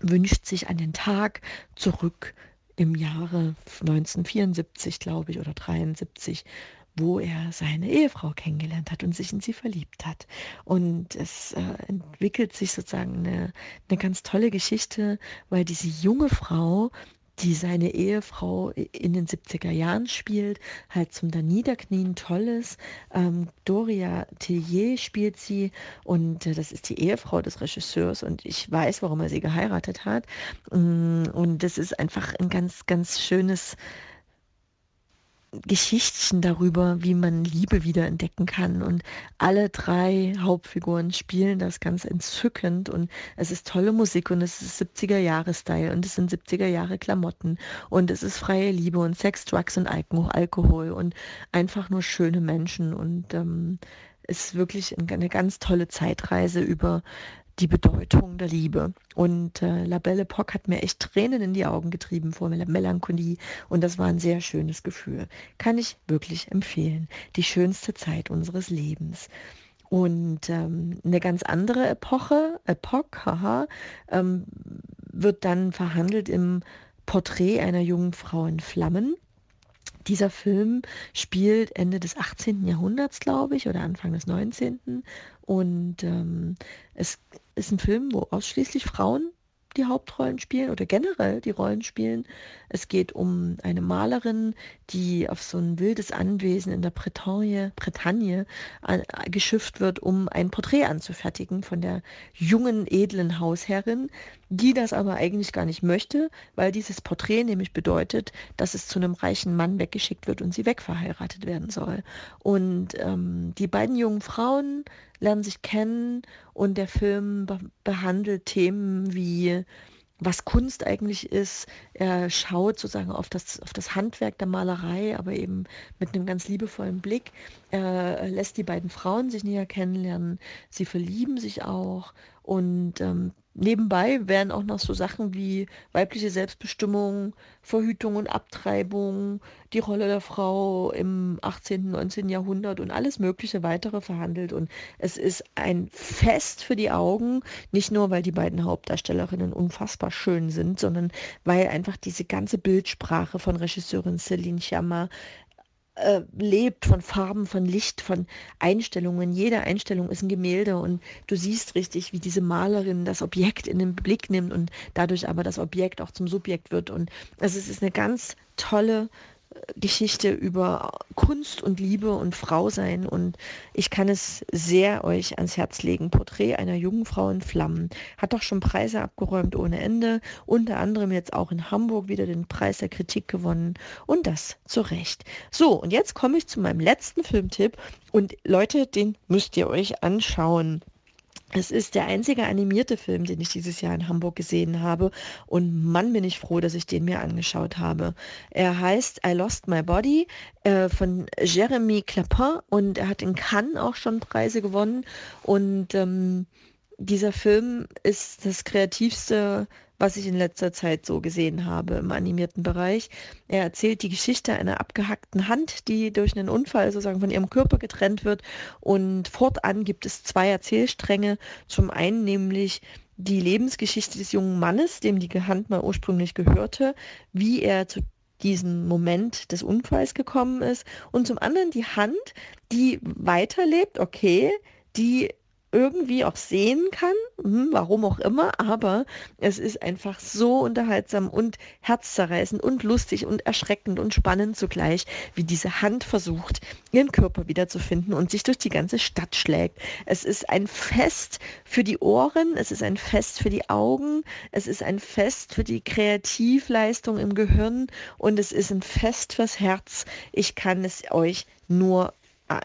wünscht sich an den Tag zurück im Jahre 1974, glaube ich, oder 73, wo er seine Ehefrau kennengelernt hat und sich in sie verliebt hat. Und es äh, entwickelt sich sozusagen eine, eine ganz tolle Geschichte, weil diese junge Frau die seine Ehefrau in den 70er Jahren spielt, halt zum da Niederknien tolles. Ähm, Doria Tillier spielt sie und äh, das ist die Ehefrau des Regisseurs und ich weiß, warum er sie geheiratet hat. Mm, und das ist einfach ein ganz, ganz schönes Geschichtchen darüber, wie man Liebe wieder entdecken kann. Und alle drei Hauptfiguren spielen das ganz entzückend. Und es ist tolle Musik und es ist 70er Jahre Style und es sind 70er Jahre Klamotten. Und es ist freie Liebe und Sex, Drugs und Alkohol und einfach nur schöne Menschen. Und ähm, es ist wirklich eine ganz tolle Zeitreise über die Bedeutung der Liebe. Und äh, La Belle Époque hat mir echt Tränen in die Augen getrieben vor Melancholie und das war ein sehr schönes Gefühl. Kann ich wirklich empfehlen. Die schönste Zeit unseres Lebens. Und ähm, eine ganz andere Epoche, Epoche, haha, ähm, wird dann verhandelt im Porträt einer jungen Frau in Flammen. Dieser Film spielt Ende des 18. Jahrhunderts, glaube ich, oder Anfang des 19. Und ähm, es ist ein Film, wo ausschließlich Frauen die Hauptrollen spielen oder generell die Rollen spielen. Es geht um eine Malerin, die auf so ein wildes Anwesen in der Bretagne, Bretagne äh, geschifft wird, um ein Porträt anzufertigen von der jungen, edlen Hausherrin, die das aber eigentlich gar nicht möchte, weil dieses Porträt nämlich bedeutet, dass es zu einem reichen Mann weggeschickt wird und sie wegverheiratet werden soll. Und ähm, die beiden jungen Frauen lernen sich kennen und der Film be behandelt Themen wie was Kunst eigentlich ist. Er schaut sozusagen auf das, auf das Handwerk der Malerei, aber eben mit einem ganz liebevollen Blick. Er lässt die beiden Frauen sich näher kennenlernen. Sie verlieben sich auch und ähm, Nebenbei werden auch noch so Sachen wie weibliche Selbstbestimmung, Verhütung und Abtreibung, die Rolle der Frau im 18., 19. Jahrhundert und alles mögliche weitere verhandelt. Und es ist ein Fest für die Augen, nicht nur, weil die beiden Hauptdarstellerinnen unfassbar schön sind, sondern weil einfach diese ganze Bildsprache von Regisseurin Celine Sciamma äh, lebt von Farben, von Licht, von Einstellungen. Jede Einstellung ist ein Gemälde und du siehst richtig, wie diese Malerin das Objekt in den Blick nimmt und dadurch aber das Objekt auch zum Subjekt wird. Und also es ist eine ganz tolle Geschichte über Kunst und Liebe und Frau sein und ich kann es sehr euch ans Herz legen. Porträt einer jungen Frau in Flammen. Hat doch schon Preise abgeräumt ohne Ende. Unter anderem jetzt auch in Hamburg wieder den Preis der Kritik gewonnen und das zu Recht. So, und jetzt komme ich zu meinem letzten Filmtipp und Leute, den müsst ihr euch anschauen. Es ist der einzige animierte Film, den ich dieses Jahr in Hamburg gesehen habe. Und Mann, bin ich froh, dass ich den mir angeschaut habe. Er heißt I Lost My Body äh, von Jeremy Clapin und er hat in Cannes auch schon Preise gewonnen. Und ähm, dieser Film ist das kreativste was ich in letzter Zeit so gesehen habe im animierten Bereich. Er erzählt die Geschichte einer abgehackten Hand, die durch einen Unfall sozusagen von ihrem Körper getrennt wird. Und fortan gibt es zwei Erzählstränge. Zum einen nämlich die Lebensgeschichte des jungen Mannes, dem die Hand mal ursprünglich gehörte, wie er zu diesem Moment des Unfalls gekommen ist. Und zum anderen die Hand, die weiterlebt, okay, die irgendwie auch sehen kann, hm, warum auch immer, aber es ist einfach so unterhaltsam und herzzerreißend und lustig und erschreckend und spannend zugleich, wie diese Hand versucht, ihren Körper wiederzufinden und sich durch die ganze Stadt schlägt. Es ist ein Fest für die Ohren, es ist ein Fest für die Augen, es ist ein Fest für die Kreativleistung im Gehirn und es ist ein Fest fürs Herz. Ich kann es euch nur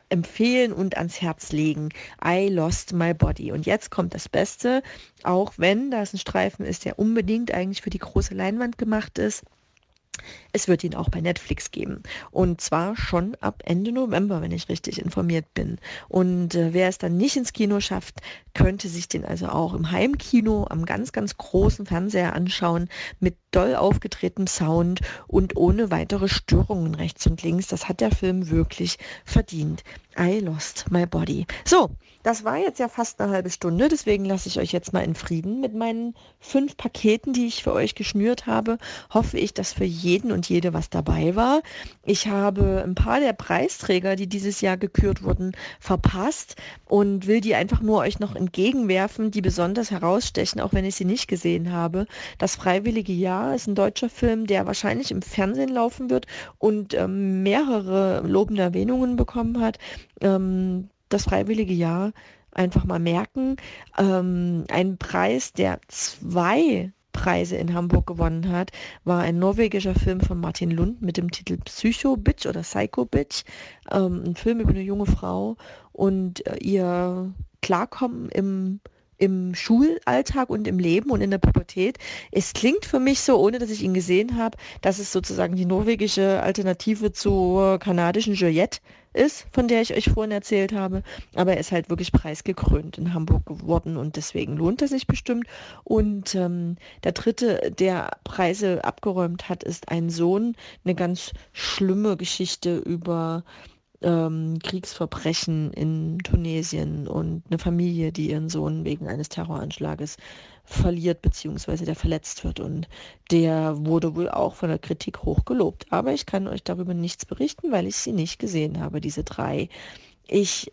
empfehlen und ans Herz legen. I Lost My Body. Und jetzt kommt das Beste, auch wenn das ein Streifen ist, der unbedingt eigentlich für die große Leinwand gemacht ist. Es wird ihn auch bei Netflix geben. Und zwar schon ab Ende November, wenn ich richtig informiert bin. Und äh, wer es dann nicht ins Kino schafft, könnte sich den also auch im Heimkino am ganz, ganz großen Fernseher anschauen mit doll aufgetretenem Sound und ohne weitere Störungen rechts und links. Das hat der Film wirklich verdient. I lost my body. So, das war jetzt ja fast eine halbe Stunde, deswegen lasse ich euch jetzt mal in Frieden mit meinen fünf Paketen, die ich für euch geschnürt habe. Hoffe ich, dass für jeden und jede was dabei war. Ich habe ein paar der Preisträger, die dieses Jahr gekürt wurden, verpasst und will die einfach nur euch noch entgegenwerfen, die besonders herausstechen, auch wenn ich sie nicht gesehen habe. Das Freiwillige Jahr ist ein deutscher Film, der wahrscheinlich im Fernsehen laufen wird und ähm, mehrere lobende Erwähnungen bekommen hat. Ähm, das Freiwillige Jahr einfach mal merken. Ähm, ein Preis, der zwei Preise in Hamburg gewonnen hat, war ein norwegischer Film von Martin Lund mit dem Titel Psycho Bitch oder Psycho Bitch. Ähm, ein Film über eine junge Frau und äh, ihr Klarkommen im im Schulalltag und im Leben und in der Pubertät. Es klingt für mich so, ohne dass ich ihn gesehen habe, dass es sozusagen die norwegische Alternative zur kanadischen Juliette ist, von der ich euch vorhin erzählt habe. Aber er ist halt wirklich preisgekrönt in Hamburg geworden und deswegen lohnt er sich bestimmt. Und ähm, der dritte, der Preise abgeräumt hat, ist ein Sohn. Eine ganz schlimme Geschichte über ähm, Kriegsverbrechen in Tunesien und eine Familie, die ihren Sohn wegen eines Terroranschlages verliert beziehungsweise der verletzt wird und der wurde wohl auch von der Kritik hoch gelobt. Aber ich kann euch darüber nichts berichten, weil ich sie nicht gesehen habe, diese drei. Ich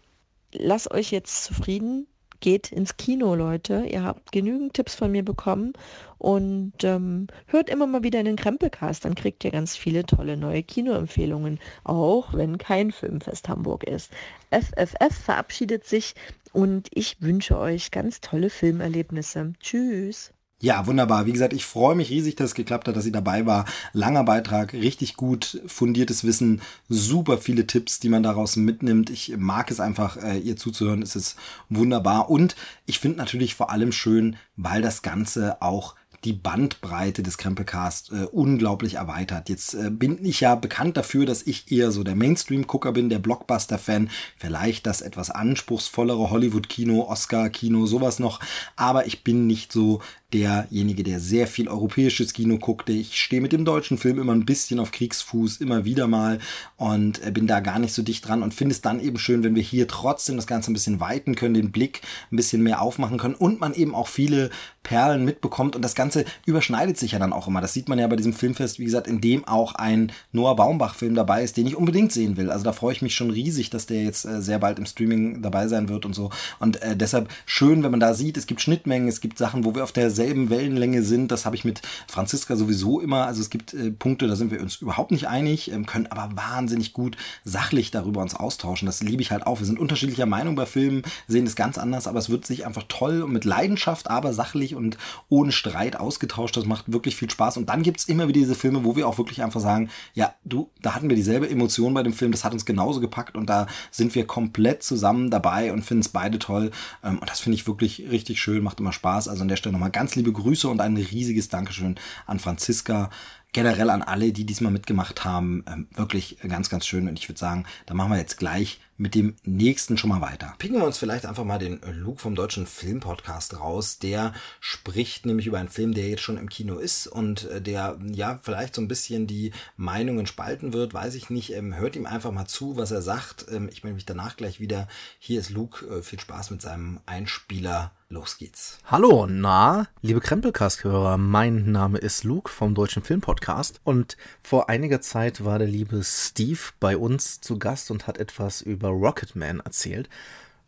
lasse euch jetzt zufrieden geht ins Kino, Leute. Ihr habt genügend Tipps von mir bekommen und ähm, hört immer mal wieder in den Krempelcast, dann kriegt ihr ganz viele tolle neue Kinoempfehlungen, auch wenn kein Filmfest Hamburg ist. FFF verabschiedet sich und ich wünsche euch ganz tolle Filmerlebnisse. Tschüss.
Ja, wunderbar. Wie gesagt, ich freue mich riesig, dass es geklappt hat, dass sie dabei war. Langer Beitrag, richtig gut fundiertes Wissen, super viele Tipps, die man daraus mitnimmt. Ich mag es einfach, äh, ihr zuzuhören. Es ist wunderbar. Und ich finde natürlich vor allem schön, weil das Ganze auch die Bandbreite des Krempelcast äh, unglaublich erweitert. Jetzt äh, bin ich ja bekannt dafür, dass ich eher so der Mainstream-Gucker bin, der Blockbuster-Fan, vielleicht das etwas anspruchsvollere Hollywood-Kino, Oscar-Kino, sowas noch, aber ich bin nicht so derjenige, der sehr viel europäisches Kino guckte. Ich stehe mit dem deutschen Film immer ein bisschen auf Kriegsfuß, immer wieder mal und äh, bin da gar nicht so dicht dran und finde es dann eben schön, wenn wir hier trotzdem das Ganze ein bisschen weiten können, den Blick ein bisschen mehr aufmachen können und man eben auch viele Perlen mitbekommt und das Ganze überschneidet sich ja dann auch immer. Das sieht man ja bei diesem Filmfest, wie gesagt, in dem auch ein Noah Baumbach-Film dabei ist, den ich unbedingt sehen will. Also da freue ich mich schon riesig, dass der jetzt äh, sehr bald im Streaming dabei sein wird und so. Und äh, deshalb schön, wenn man da sieht, es gibt Schnittmengen, es gibt Sachen, wo wir auf derselben Wellenlänge sind. Das habe ich mit Franziska sowieso immer. Also es gibt äh, Punkte, da sind wir uns überhaupt nicht einig, ähm, können aber wahnsinnig gut sachlich darüber uns austauschen. Das liebe ich halt auch. Wir sind unterschiedlicher Meinung bei Filmen, sehen es ganz anders, aber es wird sich einfach toll und mit Leidenschaft, aber sachlich und ohne Streit ausgetauscht. Das macht wirklich viel Spaß. Und dann gibt es immer wieder diese Filme, wo wir auch wirklich einfach sagen, ja, du, da hatten wir dieselbe Emotion bei dem Film, das hat uns genauso gepackt und da sind wir komplett zusammen dabei und finden es beide toll. Ähm, und das finde ich wirklich richtig schön, macht immer Spaß. Also an der Stelle nochmal ganz liebe Grüße und ein riesiges Dankeschön an Franziska, generell an alle, die diesmal mitgemacht haben. Ähm, wirklich ganz, ganz schön. Und ich würde sagen, da machen wir jetzt gleich mit dem nächsten schon mal weiter. Picken wir uns vielleicht einfach mal den Luke vom Deutschen Filmpodcast raus. Der spricht nämlich über einen Film, der jetzt schon im Kino ist und äh, der ja vielleicht so ein bisschen die Meinungen spalten wird, weiß ich nicht. Ähm, hört ihm einfach mal zu, was er sagt. Ähm, ich melde mich danach gleich wieder. Hier ist Luke. Äh, viel Spaß mit seinem Einspieler. Los geht's.
Hallo, na, liebe Krempelcast-Hörer, mein Name ist Luke vom Deutschen Filmpodcast und vor einiger Zeit war der liebe Steve bei uns zu Gast und hat etwas über Rocketman erzählt.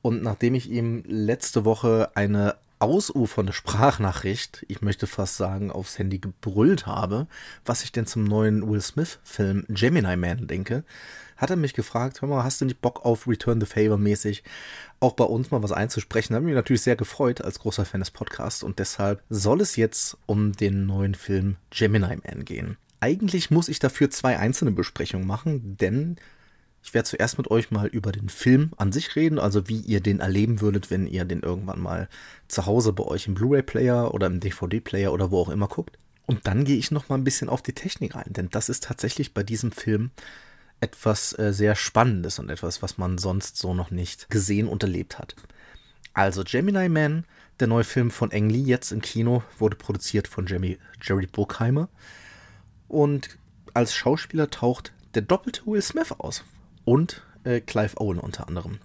Und nachdem ich ihm letzte Woche eine ausufernde Sprachnachricht, ich möchte fast sagen, aufs Handy gebrüllt habe, was ich denn zum neuen Will Smith-Film Gemini Man denke, hat er mich gefragt, hör mal, hast du nicht Bock auf Return the Favor mäßig auch bei uns mal was einzusprechen? Ich mich natürlich sehr gefreut als großer Fan des Podcasts und deshalb soll es jetzt um den neuen Film Gemini Man gehen. Eigentlich muss ich dafür zwei einzelne Besprechungen machen, denn ich werde zuerst mit euch mal über den Film an sich reden, also wie ihr den erleben würdet, wenn ihr den irgendwann mal zu Hause bei euch im Blu-ray-Player oder im DVD-Player oder wo auch immer guckt. Und dann gehe ich noch mal ein bisschen auf die Technik rein, denn das ist tatsächlich bei diesem Film etwas äh, sehr Spannendes und etwas, was man sonst so noch nicht gesehen und erlebt hat. Also Gemini Man, der neue Film von Ang Lee, jetzt im Kino, wurde produziert von Jeremy, Jerry Bruckheimer. Und als Schauspieler taucht der doppelte Will Smith aus. Und äh, Clive Owen unter anderem.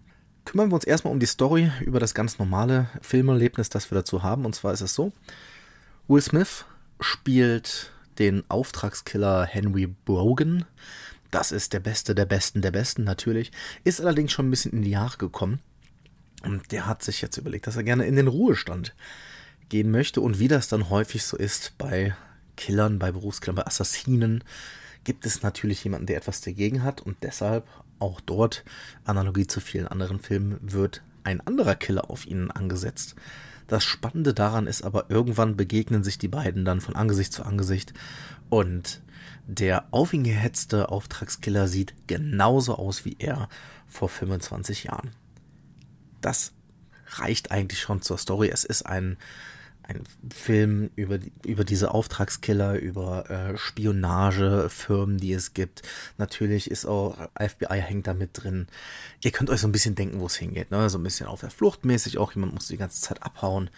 Kümmern wir uns erstmal um die Story, über das ganz normale Filmerlebnis, das wir dazu haben. Und zwar ist es so: Will Smith spielt den Auftragskiller Henry Brogan, das ist der Beste der Besten der Besten natürlich. Ist allerdings schon ein bisschen in die Jahre gekommen. Und der hat sich jetzt überlegt, dass er gerne in den Ruhestand gehen möchte. Und wie das dann häufig so ist bei Killern, bei Berufskillern, bei Assassinen, gibt es natürlich jemanden, der etwas dagegen hat. Und deshalb auch dort, Analogie zu vielen anderen Filmen, wird ein anderer Killer auf ihnen angesetzt. Das Spannende daran ist aber, irgendwann begegnen sich die beiden dann von Angesicht zu Angesicht und der auf ihn gehetzte Auftragskiller sieht genauso aus wie er vor 25 Jahren. Das reicht eigentlich schon zur Story. Es ist ein, ein Film über, über diese Auftragskiller, über äh, Spionagefirmen, die es gibt. Natürlich ist auch FBI hängt da mit drin. Ihr könnt euch so ein bisschen denken, wo es hingeht. Ne? So ein bisschen auf der Flucht mäßig auch. Jemand muss die ganze Zeit abhauen.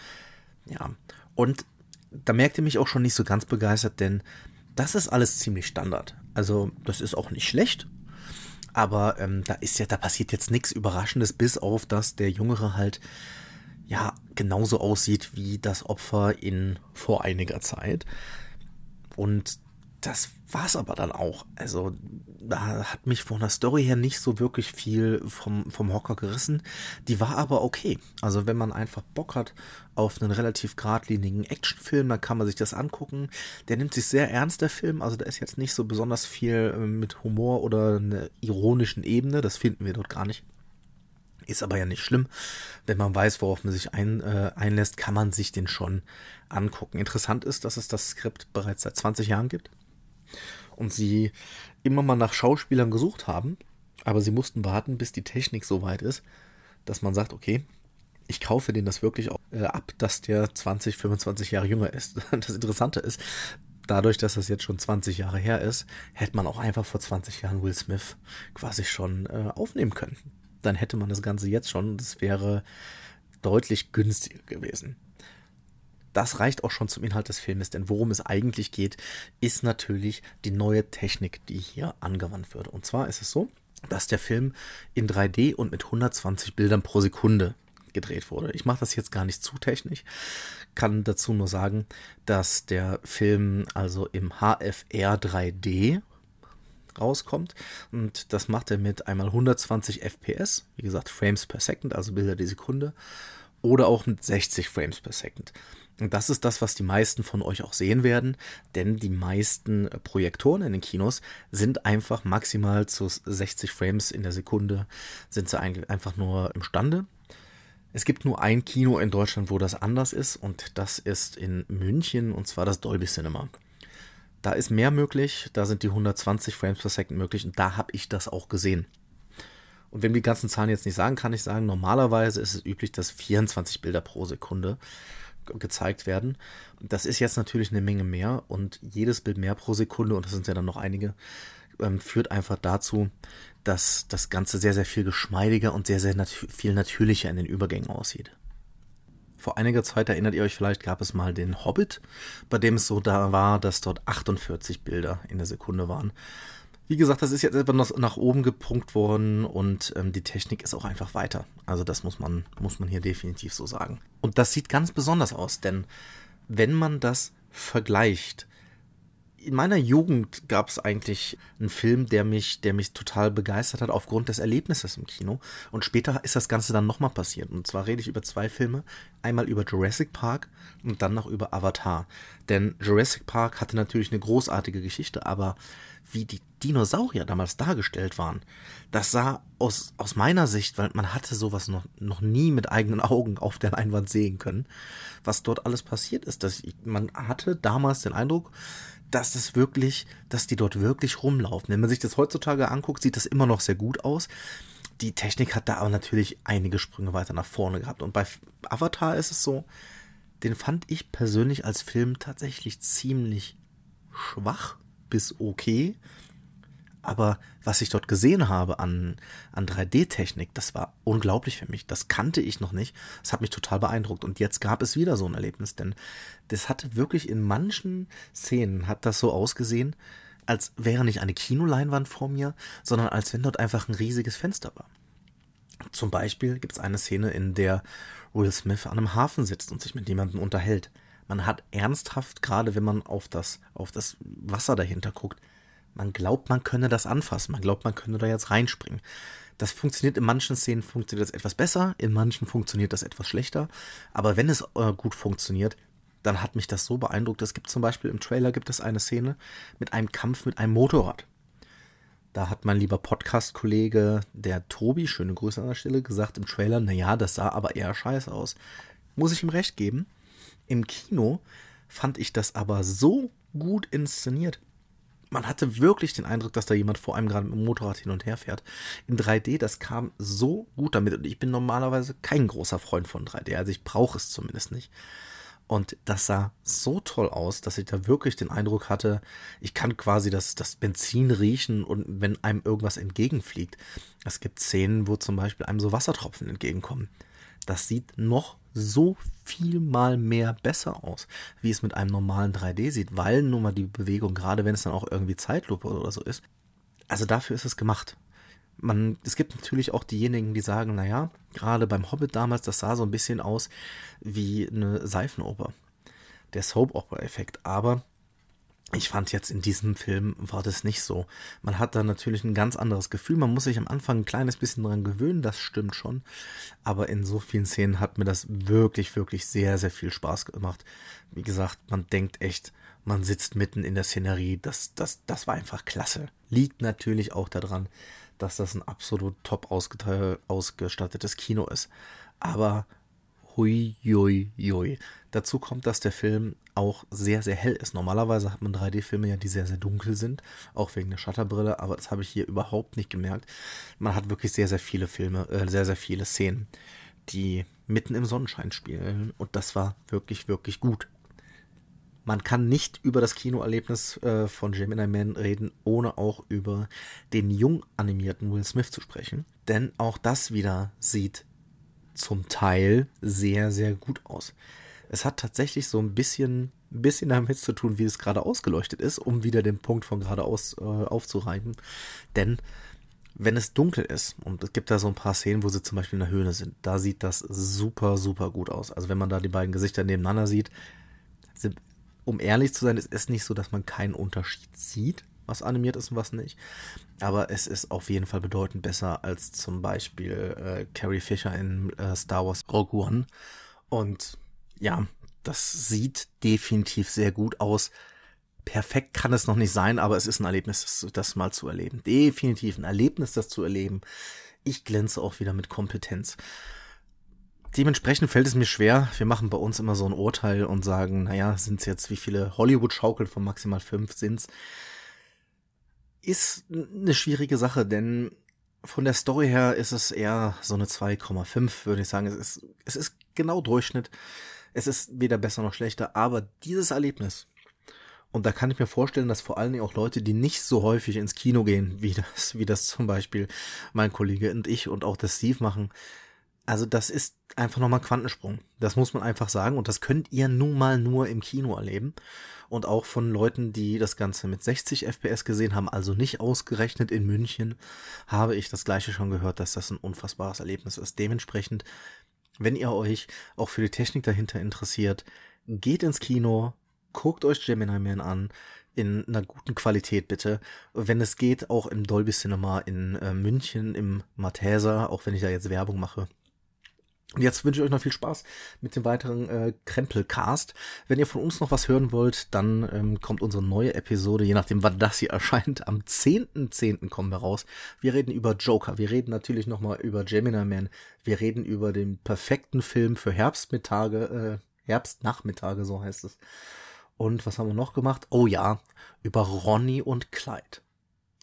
Ja. Und da merkt ihr mich auch schon nicht so ganz begeistert, denn das ist alles ziemlich Standard. Also, das ist auch nicht schlecht. Aber ähm, da ist ja, da passiert jetzt nichts Überraschendes, bis auf, dass der Jüngere halt ja genauso aussieht wie das Opfer in vor einiger Zeit. Und das war's aber dann auch. Also da hat mich von der Story her nicht so wirklich viel vom, vom Hocker gerissen. Die war aber okay. Also wenn man einfach Bock hat auf einen relativ geradlinigen Actionfilm, dann kann man sich das angucken. Der nimmt sich sehr ernst, der Film. Also da ist jetzt nicht so besonders viel äh, mit Humor oder einer ironischen Ebene. Das finden wir dort gar nicht. Ist aber ja nicht schlimm. Wenn man weiß, worauf man sich ein, äh, einlässt, kann man sich den schon angucken. Interessant ist, dass es das Skript bereits seit 20 Jahren gibt und sie immer mal nach Schauspielern gesucht haben, aber sie mussten warten, bis die Technik so weit ist, dass man sagt, okay, ich kaufe den das wirklich auch, äh, ab, dass der 20, 25 Jahre jünger ist. Das Interessante ist, dadurch, dass das jetzt schon 20 Jahre her ist, hätte man auch einfach vor 20 Jahren Will Smith quasi schon äh, aufnehmen können. Dann hätte man das Ganze jetzt schon, das wäre deutlich günstiger gewesen das reicht auch schon zum Inhalt des Filmes, denn worum es eigentlich geht, ist natürlich die neue Technik, die hier angewandt wird. Und zwar ist es so, dass der Film in 3D und mit 120 Bildern pro Sekunde gedreht wurde. Ich mache das jetzt gar nicht zu technisch, kann dazu nur sagen, dass der Film also im HFR 3D rauskommt und das macht er mit einmal 120 FPS, wie gesagt Frames per Second, also Bilder die Sekunde, oder auch mit 60 Frames per Second. Und das ist das, was die meisten von euch auch sehen werden, denn die meisten Projektoren in den Kinos sind einfach maximal zu 60 Frames in der Sekunde, sind sie einfach nur imstande. Es gibt nur ein Kino in Deutschland, wo das anders ist, und das ist in München, und zwar das Dolby Cinema. Da ist mehr möglich, da sind die 120 Frames per Second möglich, und da habe ich das auch gesehen. Und wenn die ganzen Zahlen jetzt nicht sagen, kann ich sagen, normalerweise ist es üblich, dass 24 Bilder pro Sekunde gezeigt werden. Das ist jetzt natürlich eine Menge mehr und jedes Bild mehr pro Sekunde, und das sind ja dann noch einige, ähm, führt einfach dazu, dass das Ganze sehr, sehr viel geschmeidiger und sehr, sehr nat viel natürlicher in den Übergängen aussieht. Vor einiger Zeit erinnert ihr euch vielleicht, gab es mal den Hobbit, bei dem es so da war, dass dort 48 Bilder in der Sekunde waren. Wie gesagt, das ist jetzt etwas nach oben gepunkt worden und ähm, die Technik ist auch einfach weiter. Also das muss man, muss man hier definitiv so sagen. Und das sieht ganz besonders aus, denn wenn man das vergleicht in meiner Jugend gab es eigentlich einen Film, der mich, der mich total begeistert hat aufgrund des Erlebnisses im Kino. Und später ist das Ganze dann nochmal passiert. Und zwar rede ich über zwei Filme. Einmal über Jurassic Park und dann noch über Avatar. Denn Jurassic Park hatte natürlich eine großartige Geschichte, aber wie die Dinosaurier damals dargestellt waren, das sah aus, aus meiner Sicht, weil man hatte sowas noch, noch nie mit eigenen Augen auf der Leinwand sehen können, was dort alles passiert ist. Dass ich, man hatte damals den Eindruck, dass das wirklich, dass die dort wirklich rumlaufen. Wenn man sich das heutzutage anguckt, sieht das immer noch sehr gut aus. Die Technik hat da aber natürlich einige Sprünge weiter nach vorne gehabt. Und bei Avatar ist es so, den fand ich persönlich als Film tatsächlich ziemlich schwach bis okay. Aber was ich dort gesehen habe an, an 3D-Technik, das war unglaublich für mich. Das kannte ich noch nicht. Das hat mich total beeindruckt. Und jetzt gab es wieder so ein Erlebnis, denn das hatte wirklich in manchen Szenen hat das so ausgesehen, als wäre nicht eine Kinoleinwand vor mir, sondern als wenn dort einfach ein riesiges Fenster war. Zum Beispiel gibt es eine Szene, in der Will Smith an einem Hafen sitzt und sich mit jemandem unterhält. Man hat ernsthaft, gerade wenn man auf das, auf das Wasser dahinter guckt, man glaubt, man könne das anfassen. Man glaubt, man könne da jetzt reinspringen. Das funktioniert in manchen Szenen funktioniert das etwas besser, in manchen funktioniert das etwas schlechter. Aber wenn es äh, gut funktioniert, dann hat mich das so beeindruckt. Es gibt zum Beispiel im Trailer gibt es eine Szene mit einem Kampf mit einem Motorrad. Da hat mein lieber Podcast-Kollege, der Tobi, schöne Grüße an der Stelle, gesagt im Trailer, naja, das sah aber eher scheiße aus. Muss ich ihm recht geben. Im Kino fand ich das aber so gut inszeniert man hatte wirklich den Eindruck, dass da jemand vor einem gerade mit dem Motorrad hin und her fährt. In 3D, das kam so gut damit. Und ich bin normalerweise kein großer Freund von 3D. Also ich brauche es zumindest nicht. Und das sah so toll aus, dass ich da wirklich den Eindruck hatte, ich kann quasi das, das Benzin riechen und wenn einem irgendwas entgegenfliegt. Es gibt Szenen, wo zum Beispiel einem so Wassertropfen entgegenkommen. Das sieht noch so viel mal mehr besser aus, wie es mit einem normalen 3D sieht, weil nun mal die Bewegung, gerade wenn es dann auch irgendwie Zeitlupe oder so ist, also dafür ist es gemacht. Man, es gibt natürlich auch diejenigen, die sagen, naja, gerade beim Hobbit damals, das sah so ein bisschen aus wie eine Seifenoper. Der Soap-Opera-Effekt. Aber Ich fand jetzt in diesem Film war das nicht so. Man hat da natürlich ein ganz anderes Gefühl. Man muss sich am Anfang ein kleines bisschen dran gewöhnen, das stimmt schon. Aber in so vielen Szenen hat mir das wirklich, wirklich sehr, sehr viel Spaß gemacht. Wie gesagt, man denkt echt, man sitzt mitten in der Szenerie. Das, das, das war einfach klasse. Liegt natürlich auch daran, dass das ein absolut top ausgestattetes Kino ist. Aber hui, hui, hui. Dazu kommt, dass der Film auch sehr, sehr hell ist. Normalerweise hat man 3D-Filme ja, die sehr, sehr dunkel sind, auch wegen der Shutterbrille, aber das habe ich hier überhaupt nicht gemerkt. Man hat wirklich sehr, sehr viele Filme, äh, sehr, sehr viele Szenen, die mitten im Sonnenschein spielen und das war wirklich, wirklich gut. Man kann nicht über das Kinoerlebnis äh, von Gemini Man reden, ohne auch über den jung animierten Will Smith zu sprechen. Denn auch das wieder sieht zum Teil sehr, sehr gut aus. Es hat tatsächlich so ein bisschen, bisschen damit zu tun, wie es gerade ausgeleuchtet ist, um wieder den Punkt von geradeaus äh, aufzureiben. Denn wenn es dunkel ist, und es gibt da so ein paar Szenen, wo sie zum Beispiel in der Höhle sind, da sieht das super, super gut aus. Also wenn man da die beiden Gesichter nebeneinander sieht, um ehrlich zu sein, ist es nicht so, dass man keinen Unterschied sieht, was animiert ist und was nicht. Aber es ist auf jeden Fall bedeutend besser als zum Beispiel äh, Carrie Fisher in äh, Star Wars Rogue One. Und ja, das sieht definitiv sehr gut aus. Perfekt kann es noch nicht sein, aber es ist ein Erlebnis, das, das mal zu erleben. Definitiv ein Erlebnis, das zu erleben. Ich glänze auch wieder mit Kompetenz. Dementsprechend fällt es mir schwer. Wir machen bei uns immer so ein Urteil und sagen, naja, sind es jetzt wie viele Hollywood-Schaukel von maximal fünf sind's? Ist eine schwierige Sache, denn von der Story her ist es eher so eine 2,5, würde ich sagen. Es ist, es ist genau Durchschnitt. Es ist weder besser noch schlechter, aber dieses Erlebnis, und da kann ich mir vorstellen, dass vor allen Dingen auch Leute, die nicht so häufig ins Kino gehen, wie das, wie das zum Beispiel mein Kollege und ich und auch der Steve machen, also das ist einfach nochmal Quantensprung. Das muss man einfach sagen. Und das könnt ihr nun mal nur im Kino erleben. Und auch von Leuten, die das Ganze mit 60 FPS gesehen haben, also nicht ausgerechnet in München, habe ich das gleiche schon gehört, dass das ein unfassbares Erlebnis ist. Dementsprechend, wenn ihr euch auch für die Technik dahinter interessiert, geht ins Kino, guckt euch Gemini Man an, in einer guten Qualität bitte. Wenn es geht, auch im Dolby Cinema in äh, München, im Matheser, auch wenn ich da jetzt Werbung mache. Und jetzt wünsche ich euch noch viel Spaß mit dem weiteren äh, Krempelcast. Wenn ihr von uns noch was hören wollt, dann ähm, kommt unsere neue Episode, je nachdem wann das hier erscheint, am 10.10. .10. kommen wir raus. Wir reden über Joker, wir reden natürlich nochmal über Gemini Man, wir reden über den perfekten Film für Herbstmittage, äh, Herbstnachmittage, so heißt es. Und was haben wir noch gemacht? Oh ja, über Ronny und Clyde.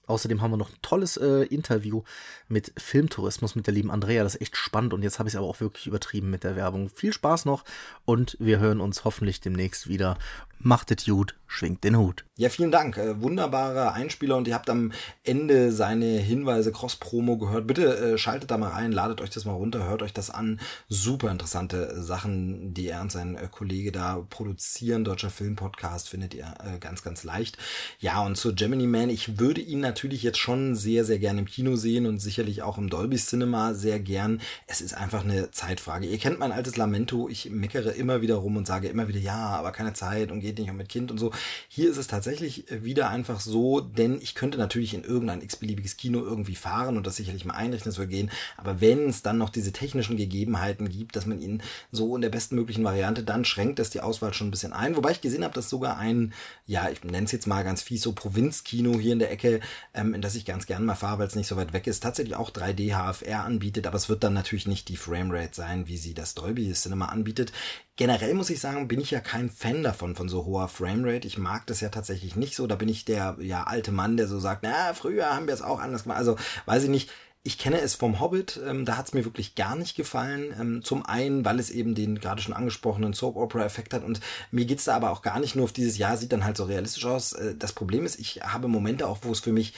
Außerdem haben wir noch ein tolles äh, Interview mit Filmtourismus mit der lieben Andrea. Das ist echt spannend und jetzt habe ich es aber auch wirklich übertrieben mit der Werbung. Viel Spaß noch und wir hören uns hoffentlich demnächst wieder. Macht es gut, schwingt den Hut.
Ja, vielen Dank. Äh, wunderbarer Einspieler und ihr habt am Ende seine Hinweise Cross-Promo gehört. Bitte äh, schaltet da mal rein, ladet euch das mal runter, hört euch das an. Super interessante Sachen, die er und sein äh, Kollege da produzieren. Deutscher Filmpodcast findet ihr äh, ganz, ganz leicht. Ja, und zu Gemini Man, ich würde ihn natürlich jetzt schon sehr, sehr gerne im Kino sehen und sicherlich auch im Dolby Cinema sehr gern. Es ist einfach eine Zeitfrage. Ihr kennt mein altes Lamento. Ich meckere immer wieder rum und sage immer wieder, ja, aber keine Zeit und geht nicht und mit Kind und so. Hier ist es tatsächlich äh, wieder einfach so, denn ich könnte natürlich in irgendein x-beliebiges Kino irgendwie fahren und das sicherlich mal einrichten, das würde gehen. Aber wenn es dann noch diese technischen Gegebenheiten gibt, dass man ihn so in der bestmöglichen Variante, dann schränkt das die Auswahl schon ein bisschen ein. Wobei ich gesehen habe, dass sogar ein, ja, ich nenne es jetzt mal ganz fies, so Provinzkino hier in der Ecke, ähm, in das ich ganz gerne mal fahre, weil es nicht so weit weg ist, tatsächlich auch 3D HFR anbietet, aber es wird dann natürlich nicht die Framerate sein, wie sie das Dolby Cinema anbietet. Generell muss ich sagen, bin ich ja kein Fan davon, von so hoher Framerate. Ich mag das ja tatsächlich nicht so. Da bin ich der ja, alte Mann, der so sagt, na, früher haben wir es auch anders gemacht. Also, weiß ich nicht. Ich kenne es vom Hobbit, ähm, da hat es mir wirklich gar nicht gefallen. Ähm, zum einen, weil es eben den gerade schon angesprochenen Soap-Opera-Effekt hat und mir geht's da aber auch gar nicht nur auf dieses Jahr, sieht dann halt so realistisch aus. Äh, das Problem ist, ich habe Momente auch, wo es für mich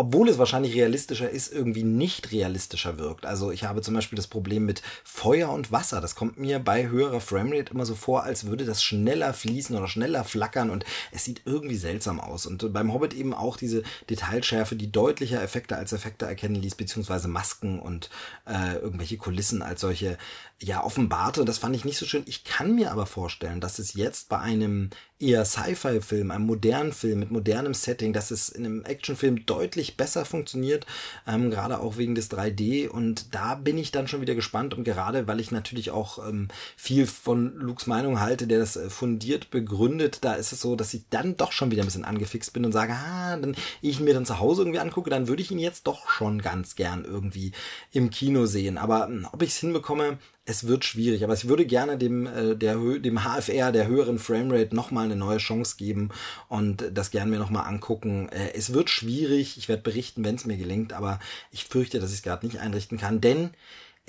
obwohl es wahrscheinlich realistischer ist, irgendwie nicht realistischer wirkt. Also ich habe zum Beispiel das Problem mit Feuer und Wasser. Das kommt mir bei höherer Framerate immer so vor, als würde das schneller fließen oder schneller flackern und es sieht irgendwie seltsam aus. Und beim Hobbit eben auch diese Detailschärfe, die deutlicher Effekte als Effekte erkennen ließ, beziehungsweise Masken und äh, irgendwelche Kulissen als solche ja offenbarte. Und das fand ich nicht so schön. Ich kann mir aber vorstellen, dass es jetzt bei einem eher Sci-Fi-Film, einem modernen Film mit modernem Setting, dass es in einem Actionfilm deutlich besser funktioniert, ähm, gerade auch wegen des 3D. Und da bin ich dann schon wieder gespannt und gerade, weil ich natürlich auch ähm, viel von Lukes Meinung halte, der das äh, fundiert begründet, da ist es so, dass ich dann doch schon wieder ein bisschen angefixt bin und sage, ah, dann ich mir dann zu Hause irgendwie angucke, dann würde ich ihn jetzt doch schon ganz gern irgendwie im Kino sehen. Aber ähm, ob ich es hinbekomme, es wird schwierig, aber ich würde gerne dem, äh, der, dem HFR, der höheren Framerate, nochmal eine neue Chance geben und das gerne mir nochmal angucken. Äh, es wird schwierig, ich werde berichten, wenn es mir gelingt, aber ich fürchte, dass ich es gerade nicht einrichten kann, denn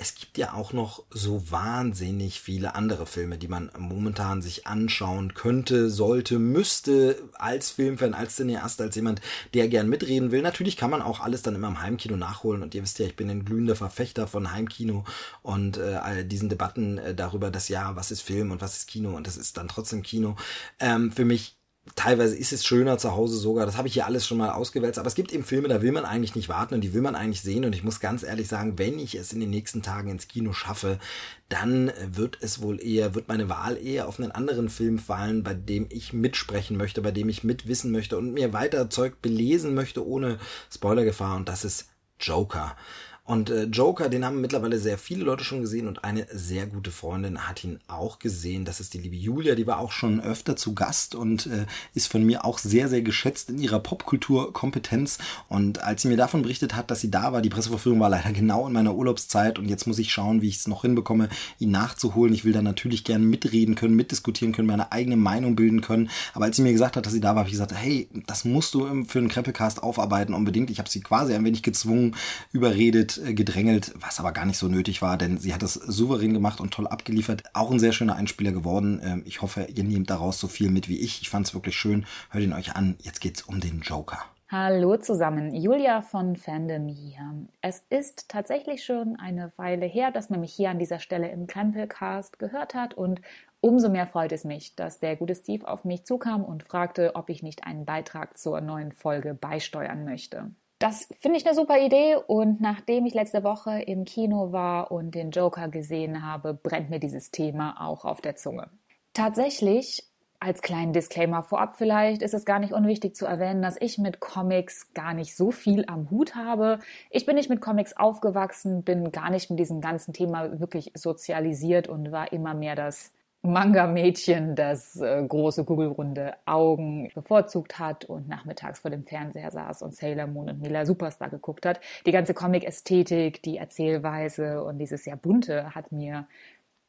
es gibt ja auch noch so wahnsinnig viele andere Filme, die man momentan sich anschauen könnte, sollte, müsste, als Filmfan, als Cineast, als jemand, der gern mitreden will. Natürlich kann man auch alles dann immer im Heimkino nachholen und ihr wisst ja, ich bin ein glühender Verfechter von Heimkino und äh, diesen Debatten äh, darüber, dass ja, was ist Film und was ist Kino und das ist dann trotzdem Kino. Ähm, für mich teilweise ist es schöner zu Hause sogar. Das habe ich hier alles schon mal ausgewälzt. Aber es gibt eben Filme, da will man eigentlich nicht warten und die will man eigentlich sehen. Und ich muss ganz ehrlich sagen, wenn ich es in den nächsten Tagen ins Kino schaffe, dann wird es wohl eher, wird meine Wahl eher auf einen anderen Film fallen, bei dem ich mitsprechen möchte, bei dem ich mitwissen möchte und mir weiter Zeug belesen möchte ohne Spoilergefahr. Und das ist Joker. Und äh, Joker, den haben mittlerweile sehr viele Leute schon gesehen und eine sehr gute Freundin hat ihn auch gesehen. Das ist die liebe Julia, die war auch schon öfter zu Gast und äh, ist von mir auch sehr, sehr geschätzt in ihrer Popkulturkompetenz. Und als sie mir davon berichtet hat, dass sie da war, die Presseverführung war leider genau in meiner Urlaubszeit und jetzt muss ich schauen, wie ich es noch hinbekomme, ihn nachzuholen. Ich will da natürlich gerne mitreden können, mitdiskutieren können, meine eigene Meinung bilden können. Aber als sie mir gesagt hat, dass sie da war, habe ich gesagt, hey, das musst du für einen Krempelcast aufarbeiten unbedingt. Ich habe sie quasi ein wenig gezwungen, überredet, gedrängelt, was aber gar nicht so nötig war, denn sie hat es souverän gemacht und toll abgeliefert. Auch ein sehr schöner Einspieler geworden. Ähm, ich hoffe, ihr nehmt daraus so viel mit wie ich. Ich fand es wirklich schön. Hört ihn euch an. Jetzt geht's um den Joker.
Hallo zusammen, Julia von Fandom hier. Es ist tatsächlich schon eine Weile her, dass man mich hier an dieser Stelle im Krempelcast gehört hat und umso mehr freut es mich, dass der gute Steve auf mich zukam und fragte, ob ich nicht einen Beitrag zur neuen Folge beisteuern möchte. Das finde ich eine super Idee und nachdem ich letzte Woche im Kino war und den Joker gesehen habe, brennt mir dieses Thema auch auf der Zunge. Tatsächlich, als kleinen Disclaimer vorab vielleicht, ist es gar nicht unwichtig zu erwähnen, dass ich mit Comics gar nicht so viel am Hut habe. Ich bin nicht mit Comics aufgewachsen, bin gar nicht mit diesem ganzen Thema wirklich sozialisiert und war immer mehr das Manga-Mädchen, das äh, große kugelrunde Augen bevorzugt hat und nachmittags vor dem Fernseher saß und Sailor Moon und Mila Superstar geguckt hat. Die ganze Comic-Ästhetik, die Erzählweise und dieses sehr bunte hat mir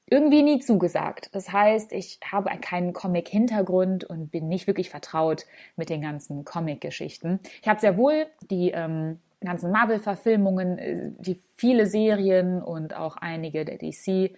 irgendwie nie zugesagt. Das heißt, ich habe keinen Comic-Hintergrund und bin nicht wirklich vertraut mit den ganzen Comic-Geschichten. Ich habe sehr wohl die ähm, ganzen Marvel-Verfilmungen, äh, die viele Serien und auch einige der DC-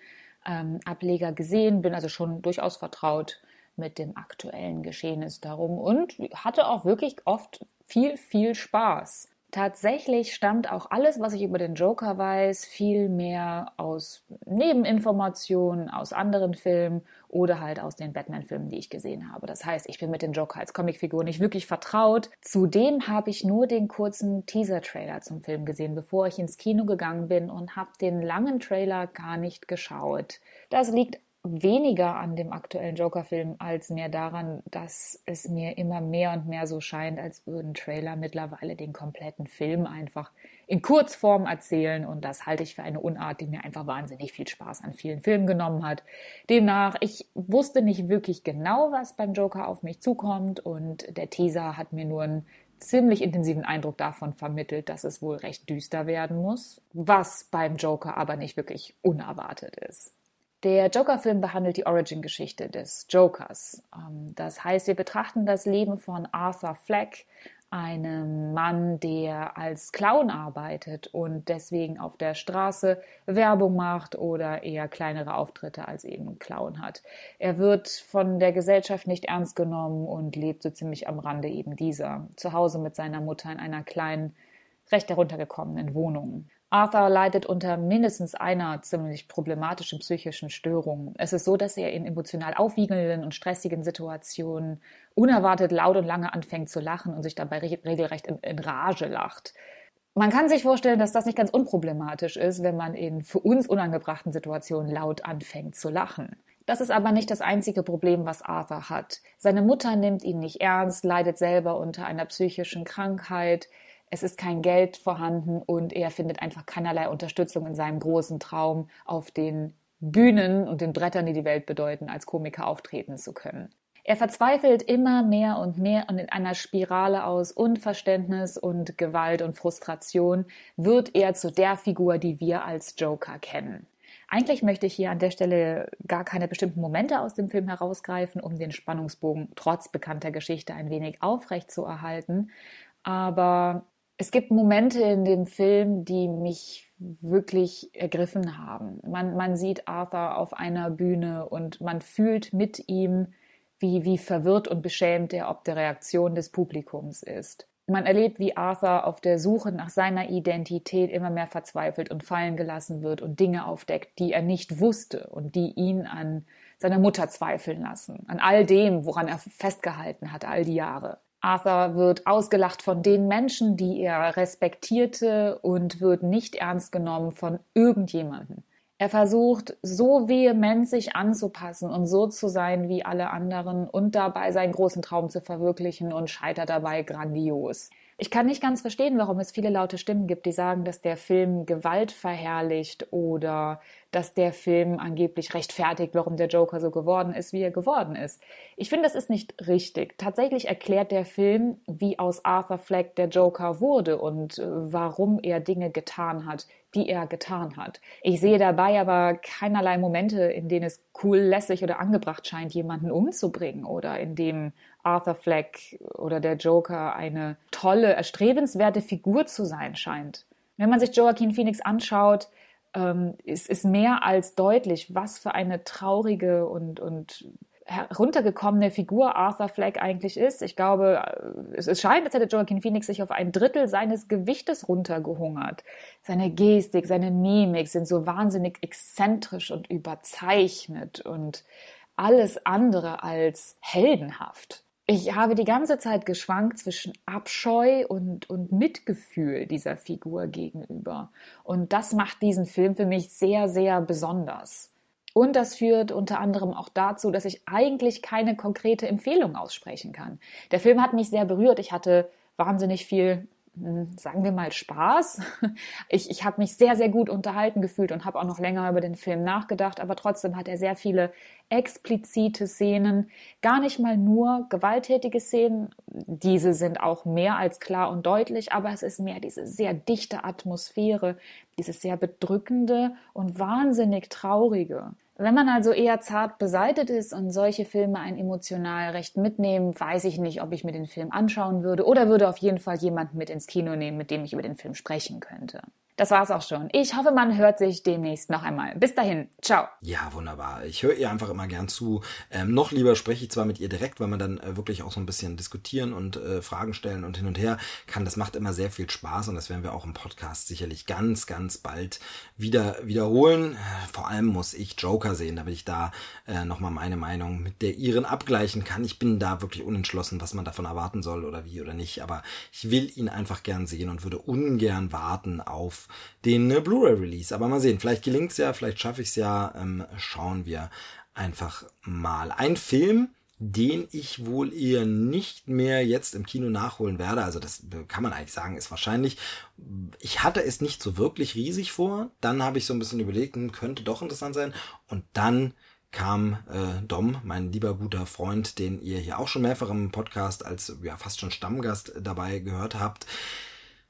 ähm, Ableger gesehen, bin also schon durchaus vertraut mit dem aktuellen Geschehnis darum und hatte auch wirklich oft viel, viel Spaß. Tatsächlich stammt auch alles, was ich über den Joker weiß, viel mehr aus Nebeninformationen, aus anderen Filmen oder halt aus den Batman-Filmen, die ich gesehen habe. Das heißt, ich bin mit dem Joker als Comicfigur nicht wirklich vertraut. Zudem habe ich nur den kurzen Teaser-Trailer zum Film gesehen, bevor ich ins Kino gegangen bin und habe den langen Trailer gar nicht geschaut. Das liegt weniger an dem aktuellen Joker-Film als mehr daran, dass es mir immer mehr und mehr so scheint, als würden Trailer mittlerweile den kompletten Film einfach in Kurzform erzählen. Und das halte ich für eine Unart, die mir einfach wahnsinnig viel Spaß an vielen Filmen genommen hat. Demnach, ich wusste nicht wirklich genau, was beim Joker auf mich zukommt. Und der Teaser hat mir nur einen ziemlich intensiven Eindruck davon vermittelt, dass es wohl recht düster werden muss, was beim Joker aber nicht wirklich unerwartet ist. Der Joker-Film behandelt die Origin-Geschichte des Jokers. Ähm, das heißt, wir betrachten das Leben von Arthur Fleck, einem Mann, der als Clown arbeitet und deswegen auf der Straße Werbung macht oder eher kleinere Auftritte als eben Clown hat. Er wird von der Gesellschaft nicht ernst genommen und lebt so ziemlich am Rande eben dieser. Zu Hause mit seiner Mutter in einer kleinen recht heruntergekommenen Wohnungen. Arthur leidet unter mindestens einer ziemlich problematischen psychischen Störung. Es ist so, dass er in emotional aufwiegelnden und stressigen Situationen unerwartet laut und lange anfängt zu lachen und sich dabei regelrecht in, in Rage lacht. Man kann sich vorstellen, dass das nicht ganz unproblematisch ist, wenn man in für uns unangebrachten Situationen laut anfängt zu lachen. Das ist aber nicht das einzige Problem, was Arthur hat. Seine Mutter nimmt ihn nicht ernst, leidet selber unter einer psychischen Krankheit, es ist kein Geld vorhanden und er findet einfach keinerlei Unterstützung in seinem großen Traum, auf den Bühnen und den Brettern, die die Welt bedeuten, als Komiker auftreten zu können. Er verzweifelt immer mehr und mehr und in einer Spirale aus Unverständnis und Gewalt und Frustration wird er zu der Figur, die wir als Joker kennen. Eigentlich möchte ich hier an der Stelle gar keine bestimmten Momente aus dem Film herausgreifen, um den Spannungsbogen trotz bekannter Geschichte ein wenig aufrecht zu erhalten. Aber es gibt Momente in dem Film, die mich wirklich ergriffen haben. Man, man sieht Arthur auf einer Bühne und man fühlt mit ihm, wie, wie verwirrt und beschämt er ob der Reaktion des Publikums ist. Man erlebt, wie Arthur auf der Suche nach seiner Identität immer mehr verzweifelt und fallen gelassen wird und Dinge aufdeckt, die er nicht wusste und die ihn an seiner Mutter zweifeln lassen, an all dem, woran er festgehalten hat, all die Jahre. Arthur wird ausgelacht von den Menschen, die er respektierte und wird nicht ernst genommen von irgendjemanden. Er versucht so vehement sich anzupassen und so zu sein wie alle anderen und dabei seinen großen Traum zu verwirklichen und scheitert dabei grandios. Ich kann nicht ganz verstehen, warum es viele laute Stimmen gibt, die sagen, dass der Film Gewalt verherrlicht oder dass der Film angeblich rechtfertigt, warum der Joker so geworden ist, wie er geworden ist. Ich finde, das ist nicht richtig. Tatsächlich erklärt der Film, wie aus Arthur Fleck der Joker wurde und äh, warum er Dinge getan hat, die er getan hat. Ich sehe dabei aber keinerlei Momente, in denen es cool, lässig oder angebracht scheint, jemanden umzubringen oder in dem Arthur Fleck oder der Joker eine tolle, erstrebenswerte Figur zu sein scheint. Wenn man sich Joaquin Phoenix anschaut, ähm, es ist mehr als deutlich, was für eine traurige und, und heruntergekommene Figur Arthur Fleck eigentlich ist. Ich glaube, äh, es, es scheint, als hätte Joaquin Phoenix sich auf ein Drittel seines Gewichtes runtergehungert. Seine Gestik, seine Mimik sind so wahnsinnig exzentrisch und überzeichnet und alles andere als heldenhaft ich habe die ganze Zeit geschwankt zwischen Abscheu und, und Mitgefühl dieser Figur gegenüber. Und das macht diesen Film für mich sehr, sehr besonders. Und das führt unter anderem auch dazu, dass ich eigentlich keine konkrete Empfehlung aussprechen kann. Der Film hat mich sehr berührt. Ich hatte wahnsinnig viel sagen wir mal Spaß. Ich, ich habe mich sehr, sehr gut unterhalten gefühlt und habe auch noch länger über den Film nachgedacht, aber trotzdem hat er sehr viele explizite Szenen, gar nicht mal nur gewalttätige Szenen. Diese sind auch mehr als klar und deutlich, aber es ist mehr diese sehr dichte Atmosphäre, dieses sehr bedrückende und wahnsinnig traurige. Wenn man also eher zart beseitet ist und solche Filme ein emotional recht mitnehmen, weiß ich nicht, ob ich mir den Film anschauen würde oder würde auf jeden Fall jemanden mit ins Kino nehmen, mit dem ich über den Film sprechen könnte. Das war's auch schon. Ich hoffe, man hört sich demnächst noch einmal. Bis dahin. Ciao.
Ja, wunderbar. Ich höre ihr einfach immer gern zu. Ähm, noch lieber spreche ich zwar mit ihr direkt, weil man dann äh, wirklich auch so ein bisschen diskutieren und äh, Fragen stellen und hin und her kann. Das macht immer sehr viel Spaß und das werden wir auch im Podcast sicherlich ganz, ganz bald wieder wiederholen. Vor allem muss ich Joker sehen, damit ich da äh, nochmal meine Meinung mit der ihren abgleichen kann. Ich bin da wirklich unentschlossen, was man davon erwarten soll oder wie oder nicht. Aber ich will ihn einfach gern sehen und würde ungern warten auf den äh, Blu-ray-Release. Aber mal sehen, vielleicht gelingt's ja, vielleicht schaffe ich's ja. Ähm, schauen wir einfach mal. Ein Film, den ich wohl eher nicht mehr jetzt im Kino nachholen werde. Also das kann man eigentlich sagen, ist wahrscheinlich. Ich hatte es nicht so wirklich riesig vor. Dann habe ich so ein bisschen überlegt, hm, könnte doch interessant sein. Und dann kam äh, Dom, mein lieber guter Freund, den ihr hier auch schon mehrfach im Podcast als ja fast schon Stammgast dabei gehört habt.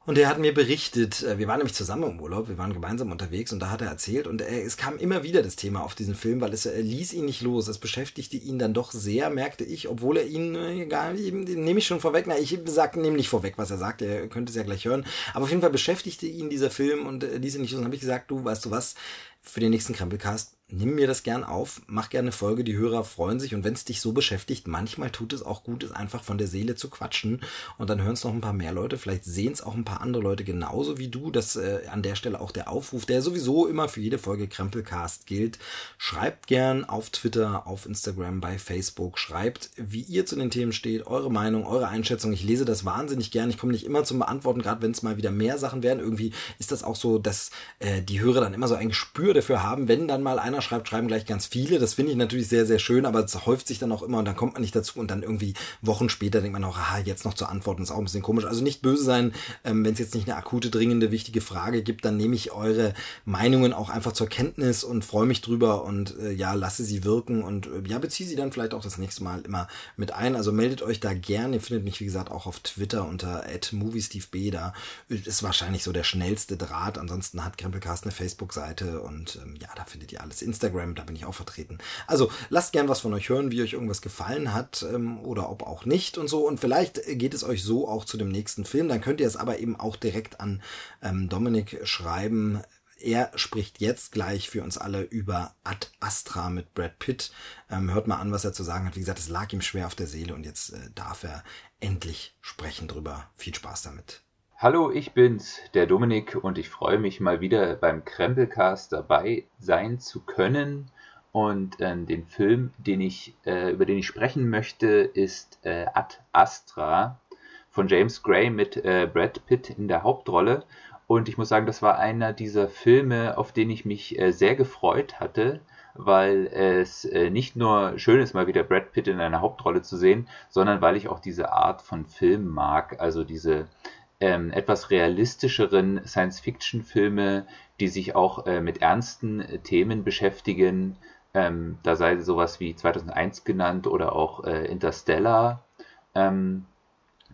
Und er hat mir berichtet, äh, wir waren nämlich zusammen im Urlaub, wir waren gemeinsam unterwegs und da hat er erzählt und er, es kam immer wieder das Thema auf diesen Film, weil es er ließ ihn nicht los. Es beschäftigte ihn dann doch sehr, merkte ich, obwohl er ihn, egal, äh, nehme ich schon vorweg, na, ich sag, nehme nicht vorweg, was er sagt, er könnte es ja gleich hören. Aber auf jeden Fall beschäftigte ihn dieser Film und äh, ließ ihn nicht los. Und habe ich gesagt, du, weißt du was, für den nächsten Krempelcast nimm mir das gern auf, mach gerne eine Folge, die Hörer freuen sich und wenn es dich so beschäftigt, manchmal tut es auch gut, es einfach von der Seele zu quatschen und dann hören es noch ein paar mehr Leute, vielleicht sehen es auch ein paar andere Leute genauso wie du, dass äh, an der Stelle auch der Aufruf, der sowieso immer für jede Folge Krempelcast gilt, schreibt gern auf Twitter, auf Instagram, bei Facebook, schreibt, wie ihr zu den Themen steht, eure Meinung, eure Einschätzung, ich lese das wahnsinnig gern, ich komme nicht immer zum Beantworten, gerade wenn es mal wieder mehr Sachen werden, irgendwie ist das auch so, dass äh, die Hörer dann immer so ein Gespür dafür haben, wenn dann mal einer schreibt, schreiben gleich ganz viele. Das finde ich natürlich sehr, sehr schön, aber es häuft sich dann auch immer und dann kommt man nicht dazu und dann irgendwie Wochen später denkt man auch, aha, jetzt noch zu antworten, ist auch ein bisschen komisch. Also nicht böse sein, ähm, wenn es jetzt nicht eine akute, dringende, wichtige Frage gibt, dann nehme ich eure Meinungen auch einfach zur Kenntnis und freue mich drüber und äh, ja, lasse sie wirken und äh, ja, beziehe sie dann vielleicht auch das nächste Mal immer mit ein. Also meldet euch da gern. Ihr findet mich, wie gesagt, auch auf Twitter unter @moviesteveb. Da ist wahrscheinlich so der schnellste Draht. Ansonsten hat Krempelcast eine Facebook-Seite und ähm, ja, da findet ihr alles. Instagram, da bin ich auch vertreten. Also lasst gern was von euch hören, wie euch irgendwas gefallen hat ähm, oder ob auch nicht und so. Und vielleicht geht es euch so auch zu dem nächsten Film. Dann könnt ihr es aber eben auch direkt an ähm, Dominik schreiben. Er spricht jetzt gleich für uns alle über Ad Astra mit Brad Pitt. Ähm, hört mal an, was er zu sagen hat. Wie gesagt, es lag ihm schwer auf der Seele und jetzt äh, darf er endlich sprechen drüber. Viel Spaß damit.
Hallo, ich bin's, der Dominik, und ich freue mich mal wieder beim Krempelcast dabei sein zu können. Und äh, den Film, den ich, äh, über den ich sprechen möchte, ist äh, Ad Astra von James Gray mit äh, Brad Pitt in der Hauptrolle. Und ich muss sagen, das war einer dieser Filme, auf den ich mich äh, sehr gefreut hatte, weil es äh, nicht nur schön ist, mal wieder Brad Pitt in einer Hauptrolle zu sehen, sondern weil ich auch diese Art von Film mag. Also diese ähm, etwas realistischeren Science-Fiction-Filme, die sich auch äh, mit ernsten äh, Themen beschäftigen. Ähm, da sei sowas wie 2001 genannt oder auch äh, Interstellar. Ähm,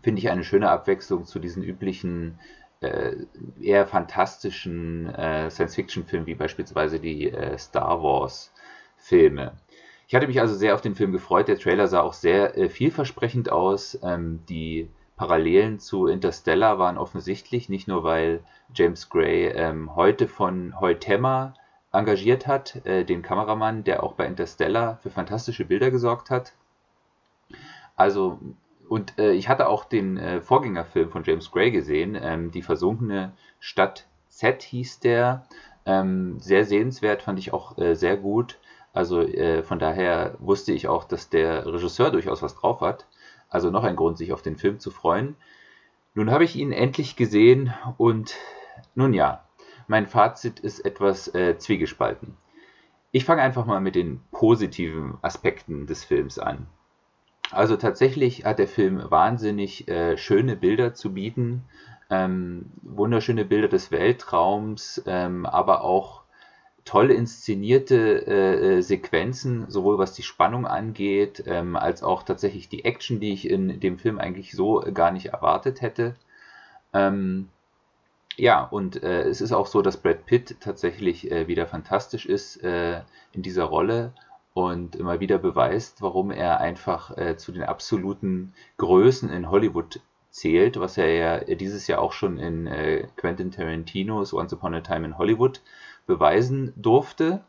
Finde ich eine schöne Abwechslung zu diesen üblichen äh, eher fantastischen äh, Science-Fiction-Filmen, wie beispielsweise die äh, Star Wars-Filme. Ich hatte mich also sehr auf den Film gefreut. Der Trailer sah auch sehr vielversprechend aus. Ähm, die Parallelen zu Interstellar waren offensichtlich, nicht nur weil James Gray ähm, heute von Heutema engagiert hat, äh, den Kameramann, der auch bei Interstellar für fantastische Bilder gesorgt hat. Also, und äh, ich hatte auch den äh, Vorgängerfilm von James Gray gesehen, ähm, Die versunkene Stadt Z hieß der. Ähm, sehr sehenswert, fand ich auch äh, sehr gut. Also äh, von daher wusste ich auch, dass der Regisseur durchaus was drauf hat. Also noch ein Grund, sich auf den Film zu freuen. Nun habe ich ihn endlich gesehen und nun ja, mein Fazit ist etwas äh, zwiegespalten. Ich fange einfach mal mit den positiven Aspekten des Films an. Also tatsächlich hat der Film wahnsinnig äh, schöne Bilder zu bieten, ähm, wunderschöne Bilder des Weltraums, ähm, aber auch toll inszenierte äh, äh, Sequenzen, sowohl was die Spannung angeht, ähm, als auch tatsächlich die Action, die ich in dem Film eigentlich so gar nicht erwartet hätte. Ähm, ja, und äh, es ist auch so, dass Brad Pitt tatsächlich äh, wieder fantastisch ist äh, in dieser Rolle und immer wieder beweist, warum er einfach äh, zu den absoluten Größen in Hollywood zählt, was er ja dieses Jahr auch schon in Quentin Tarantinos Once Upon a Time in Hollywood beweisen durfte.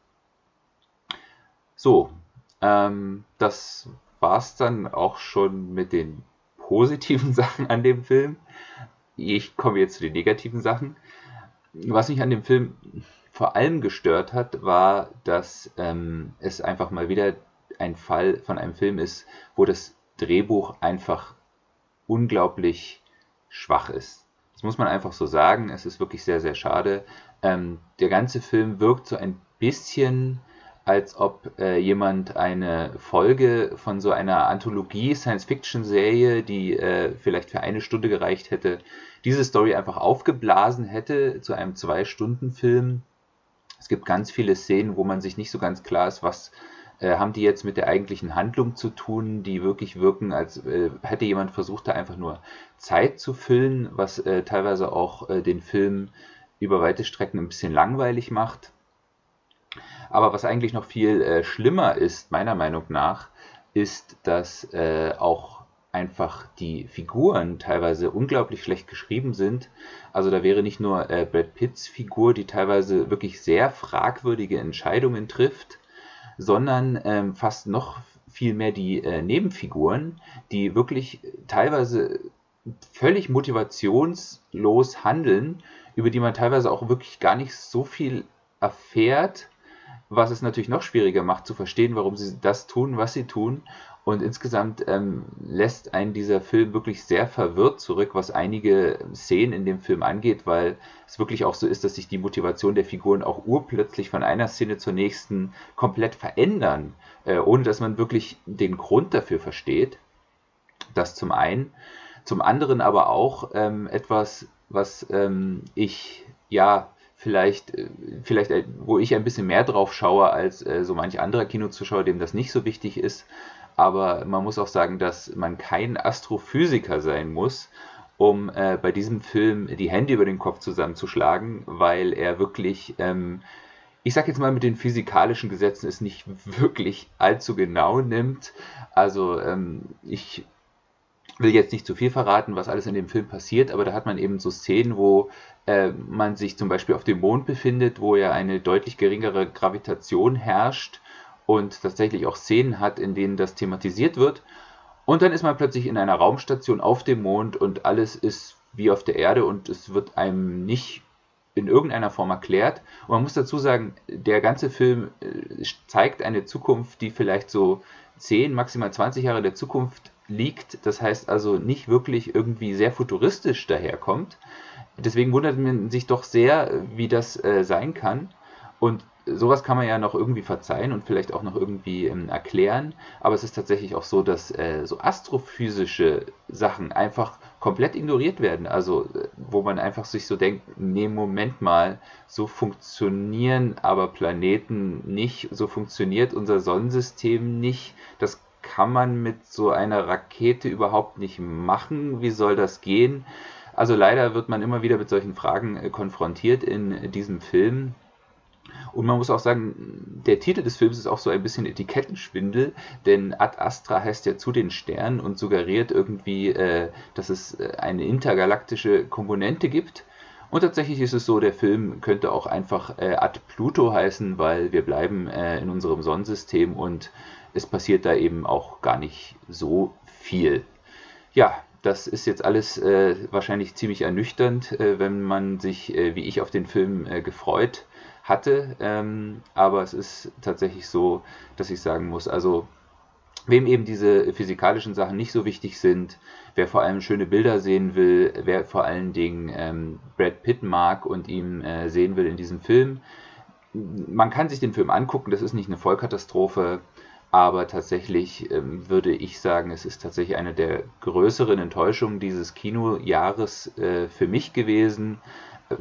So, ähm, das es dann auch schon mit den positiven Sachen an dem Film. Ich komme jetzt zu den negativen Sachen. Was mich an dem Film vor allem gestört hat, war, dass ähm, es einfach mal wieder ein Fall von einem Film ist, wo das Drehbuch einfach unglaublich schwach ist. Das muss man einfach so sagen. Es ist wirklich sehr, sehr schade. Ähm, der ganze Film wirkt so ein bisschen, als ob äh, jemand eine Folge von so einer Anthologie-Science-Fiction-Serie, die äh, vielleicht für eine Stunde gereicht hätte, diese Story einfach aufgeblasen hätte zu einem Zwei-Stunden-Film. Es gibt ganz viele Szenen, wo man sich nicht so ganz klar ist, was äh, haben die jetzt mit der eigentlichen Handlung zu tun, die wirklich wirken, als äh, hätte jemand versucht, da einfach nur Zeit zu füllen, was äh, teilweise auch äh, den Film über weite Strecken ein bisschen langweilig macht. Aber was eigentlich noch viel äh, schlimmer ist, meiner Meinung nach, ist, dass äh, auch einfach die Figuren teilweise unglaublich schlecht geschrieben sind. Also da wäre nicht nur äh, Brad Pitts Figur, die teilweise wirklich sehr fragwürdige Entscheidungen trifft, sondern ähm, fast noch viel mehr die äh, Nebenfiguren, die wirklich teilweise völlig motivationslos handeln, über die man teilweise auch wirklich gar nicht so viel erfährt, was es natürlich noch schwieriger macht zu verstehen, warum sie das tun, was sie tun und insgesamt ähm, lässt einen dieser Film wirklich sehr verwirrt zurück, was einige Szenen in dem Film angeht, weil es wirklich auch so ist, dass sich die Motivation der Figuren auch urplötzlich von einer Szene zur nächsten komplett verändern, äh, ohne dass man wirklich den Grund dafür versteht. Das zum einen. Zum anderen aber auch ähm, etwas, was ähm, ich ja vielleicht, äh, vielleicht, äh, wo ich ein bisschen mehr drauf schaue als äh, so manch anderer Kinozuschauer, dem das nicht so wichtig ist, aber man muss auch sagen, dass man kein Astrophysiker sein muss, um äh, bei diesem Film die Hände über den Kopf zusammenzuschlagen, weil er wirklich, ähm, ich sag jetzt mal mit den physikalischen Gesetzen es nicht wirklich allzu genau nimmt. Also ähm, ich will jetzt nicht zu viel verraten, was alles in dem Film passiert, aber da hat man eben so Szenen, wo äh, man sich zum Beispiel auf dem Mond befindet, wo ja eine deutlich geringere Gravitation herrscht und tatsächlich auch Szenen hat, in denen das thematisiert wird. Und dann ist man plötzlich in einer Raumstation auf dem Mond und alles ist wie auf der Erde und es wird einem nicht in irgendeiner Form erklärt. Und man muss dazu sagen, der ganze Film äh, zeigt eine Zukunft, die vielleicht so 10, maximal 20 Jahre der Zukunft liegt. Das heißt also nicht wirklich irgendwie sehr futuristisch daherkommt. Deswegen wundert man sich doch sehr, wie das äh, sein kann. Und sowas kann man ja noch irgendwie verzeihen und vielleicht auch noch irgendwie ähm, erklären, aber es ist tatsächlich auch so, dass äh, so astrophysische Sachen einfach komplett ignoriert werden. Also, äh, wo man einfach sich so denkt, nee, Moment mal, so funktionieren aber Planeten nicht, so funktioniert unser Sonnensystem nicht, das kann man mit so einer Rakete überhaupt nicht machen, wie soll das gehen? Also leider wird man immer wieder mit solchen Fragen äh, konfrontiert in diesem Film und man muss auch sagen, der Titel des Films ist auch so ein bisschen Etikettenschwindel, denn Ad Astra heißt ja zu den Sternen und suggeriert irgendwie, äh, dass es äh, eine intergalaktische Komponente gibt. Und tatsächlich ist es so, der Film könnte auch einfach äh, Ad Pluto heißen, weil wir bleiben äh, in unserem Sonnensystem und es passiert da eben auch gar nicht so viel. Ja, das ist jetzt alles äh, wahrscheinlich ziemlich ernüchternd, äh, wenn man sich äh, wie ich auf den Film äh, gefreut hatte. Ähm, aber es ist tatsächlich so, dass ich sagen muss, also wem eben diese physikalischen Sachen nicht so wichtig sind, wer vor allem schöne Bilder sehen will, wer vor allen Dingen ähm, Brad Pitt mag und ihn äh, sehen will in diesem Film, man kann sich den Film angucken, das ist nicht eine Vollkatastrophe, aber tatsächlich ähm, würde ich sagen, es ist tatsächlich eine der größeren Enttäuschungen dieses Kinojahres äh, für mich gewesen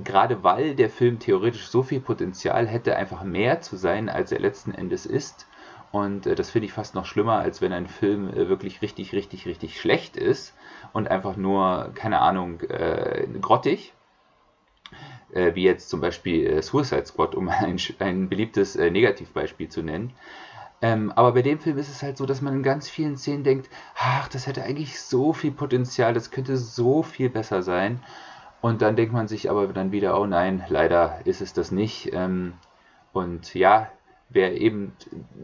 gerade weil der Film theoretisch so viel Potenzial hätte, einfach mehr zu sein, als er letzten Endes ist. Und äh, das finde ich fast noch schlimmer, als wenn ein Film äh, wirklich richtig, richtig, richtig schlecht ist und einfach nur, keine Ahnung, äh, grottig. Äh, wie jetzt zum Beispiel äh, Suicide Squad, um ein, ein beliebtes äh, Negativbeispiel zu nennen. Ähm, aber bei dem Film ist es halt so, dass man in ganz vielen Szenen denkt, ach, das hätte eigentlich so viel Potenzial, das könnte so viel besser sein. Und dann denkt man sich aber dann wieder, oh nein, leider ist es das nicht. Ähm, und ja, wer eben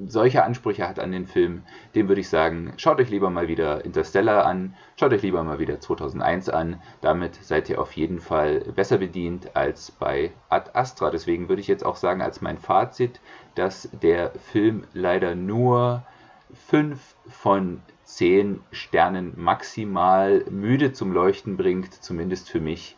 solche Ansprüche hat an den Film, dem würde ich sagen, schaut euch lieber mal wieder Interstellar an, schaut euch lieber mal wieder 2001 an. Damit seid ihr auf jeden Fall besser bedient als bei Ad Astra. Deswegen würde ich jetzt auch sagen, als mein Fazit, dass der Film leider nur 5 von 10 Sternen maximal müde zum Leuchten bringt, zumindest für mich.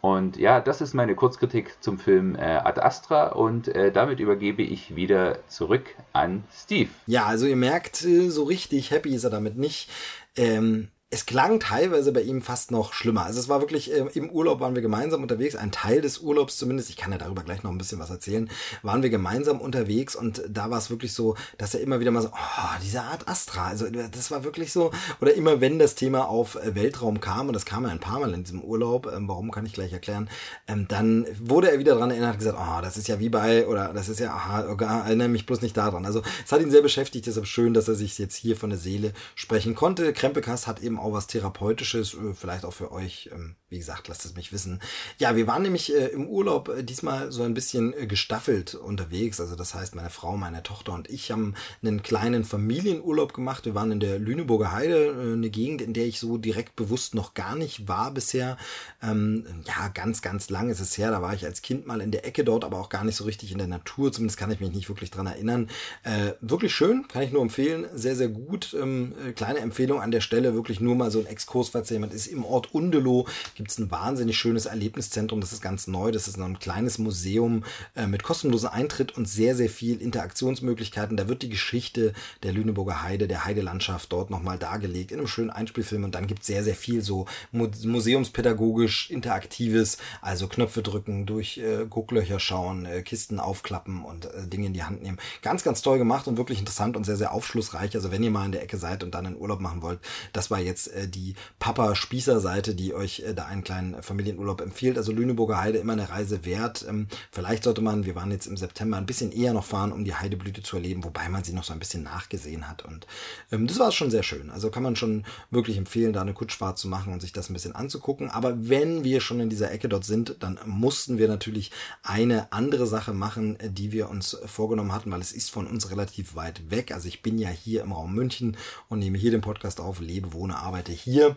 Und ja, das ist meine Kurzkritik zum Film äh, Ad Astra und äh, damit übergebe ich wieder zurück an Steve.
Ja, also ihr merkt, äh, so richtig happy ist er damit nicht. Ähm, es klang teilweise bei ihm fast noch schlimmer. Also es war wirklich, äh, im Urlaub waren wir gemeinsam unterwegs, ein Teil des Urlaubs zumindest, ich kann ja darüber gleich noch ein bisschen was erzählen, waren wir gemeinsam unterwegs und da war es wirklich so, dass er immer wieder mal so, oh, diese Art Astra, also das war wirklich so, oder immer wenn das Thema auf äh, Weltraum kam, und das kam ja ein paar Mal in diesem Urlaub, ähm, warum kann ich gleich erklären, ähm, dann wurde er wieder daran erinnert und gesagt, oh, das ist ja wie bei, oder das ist ja, aha, erinnere mich bloß nicht daran. Also es hat ihn sehr beschäftigt, deshalb schön, dass er sich jetzt hier von der Seele sprechen konnte. Krempelkast hat eben eben auch was Therapeutisches, äh, vielleicht auch für euch. Ähm, wie gesagt, lasst es mich wissen. Ja, wir waren nämlich äh, im Urlaub äh, diesmal so ein bisschen gestaffelt unterwegs. Also das heißt, meine Frau, meine Tochter und ich haben einen kleinen Familienurlaub gemacht. Wir waren in der Lüneburger Heide, eine Gegend, in der ich so direkt bewusst noch gar nicht war bisher. Ähm, ja, ganz, ganz lang ist es her. Da war ich als Kind mal in der Ecke dort, aber auch gar nicht so richtig in der Natur. Zumindest kann ich mich nicht wirklich dran erinnern. Wirklich schön, kann ich nur empfehlen. Sehr, sehr gut. Ähm, äh, kleine Empfehlung an der Stelle, wirklich nur mal so ein Exkurs, falls jemand ist im Ort Undelow gibt es ein wahnsinnig schönes Erlebniszentrum. Das ist ganz neu. Das ist noch ein kleines Museum äh, mit kostenlosem Eintritt und sehr, sehr viel Interaktionsmöglichkeiten. Da wird die Geschichte der Lüneburger Heide, der Heidelandschaft dort nochmal dargelegt in einem schönen Einspielfilm. Und dann gibt es sehr, sehr viel so museumspädagogisch Interaktives, also Knöpfe drücken, durch äh, Gucklöcher schauen, äh, Kisten aufklappen und äh, Dinge in die Hand nehmen. Ganz, ganz toll gemacht und wirklich interessant und sehr, sehr aufschlussreich. Also wenn ihr mal in der Ecke seid und dann einen Urlaub machen wollt, das war jetzt äh, die Papa-Spießer-Seite, die euch äh, da einen kleinen Familienurlaub empfiehlt. Also Lüneburger Heide immer eine Reise wert. Ähm, vielleicht sollte man, wir waren jetzt im September, ein bisschen eher noch fahren, um die Heideblüte zu erleben, wobei man sie noch so ein bisschen nachgesehen hat. Und ähm, das war schon sehr schön. Also kann man schon wirklich empfehlen, da eine Kutschfahrt zu machen und sich das ein bisschen anzugucken. Aber wenn wir schon in dieser Ecke dort sind, dann mussten wir natürlich eine andere Sache machen, die wir uns vorgenommen hatten, weil es ist von uns relativ weit weg. Also ich bin ja hier im Raum München und nehme hier den Podcast auf, lebe, wohne, arbeite hier.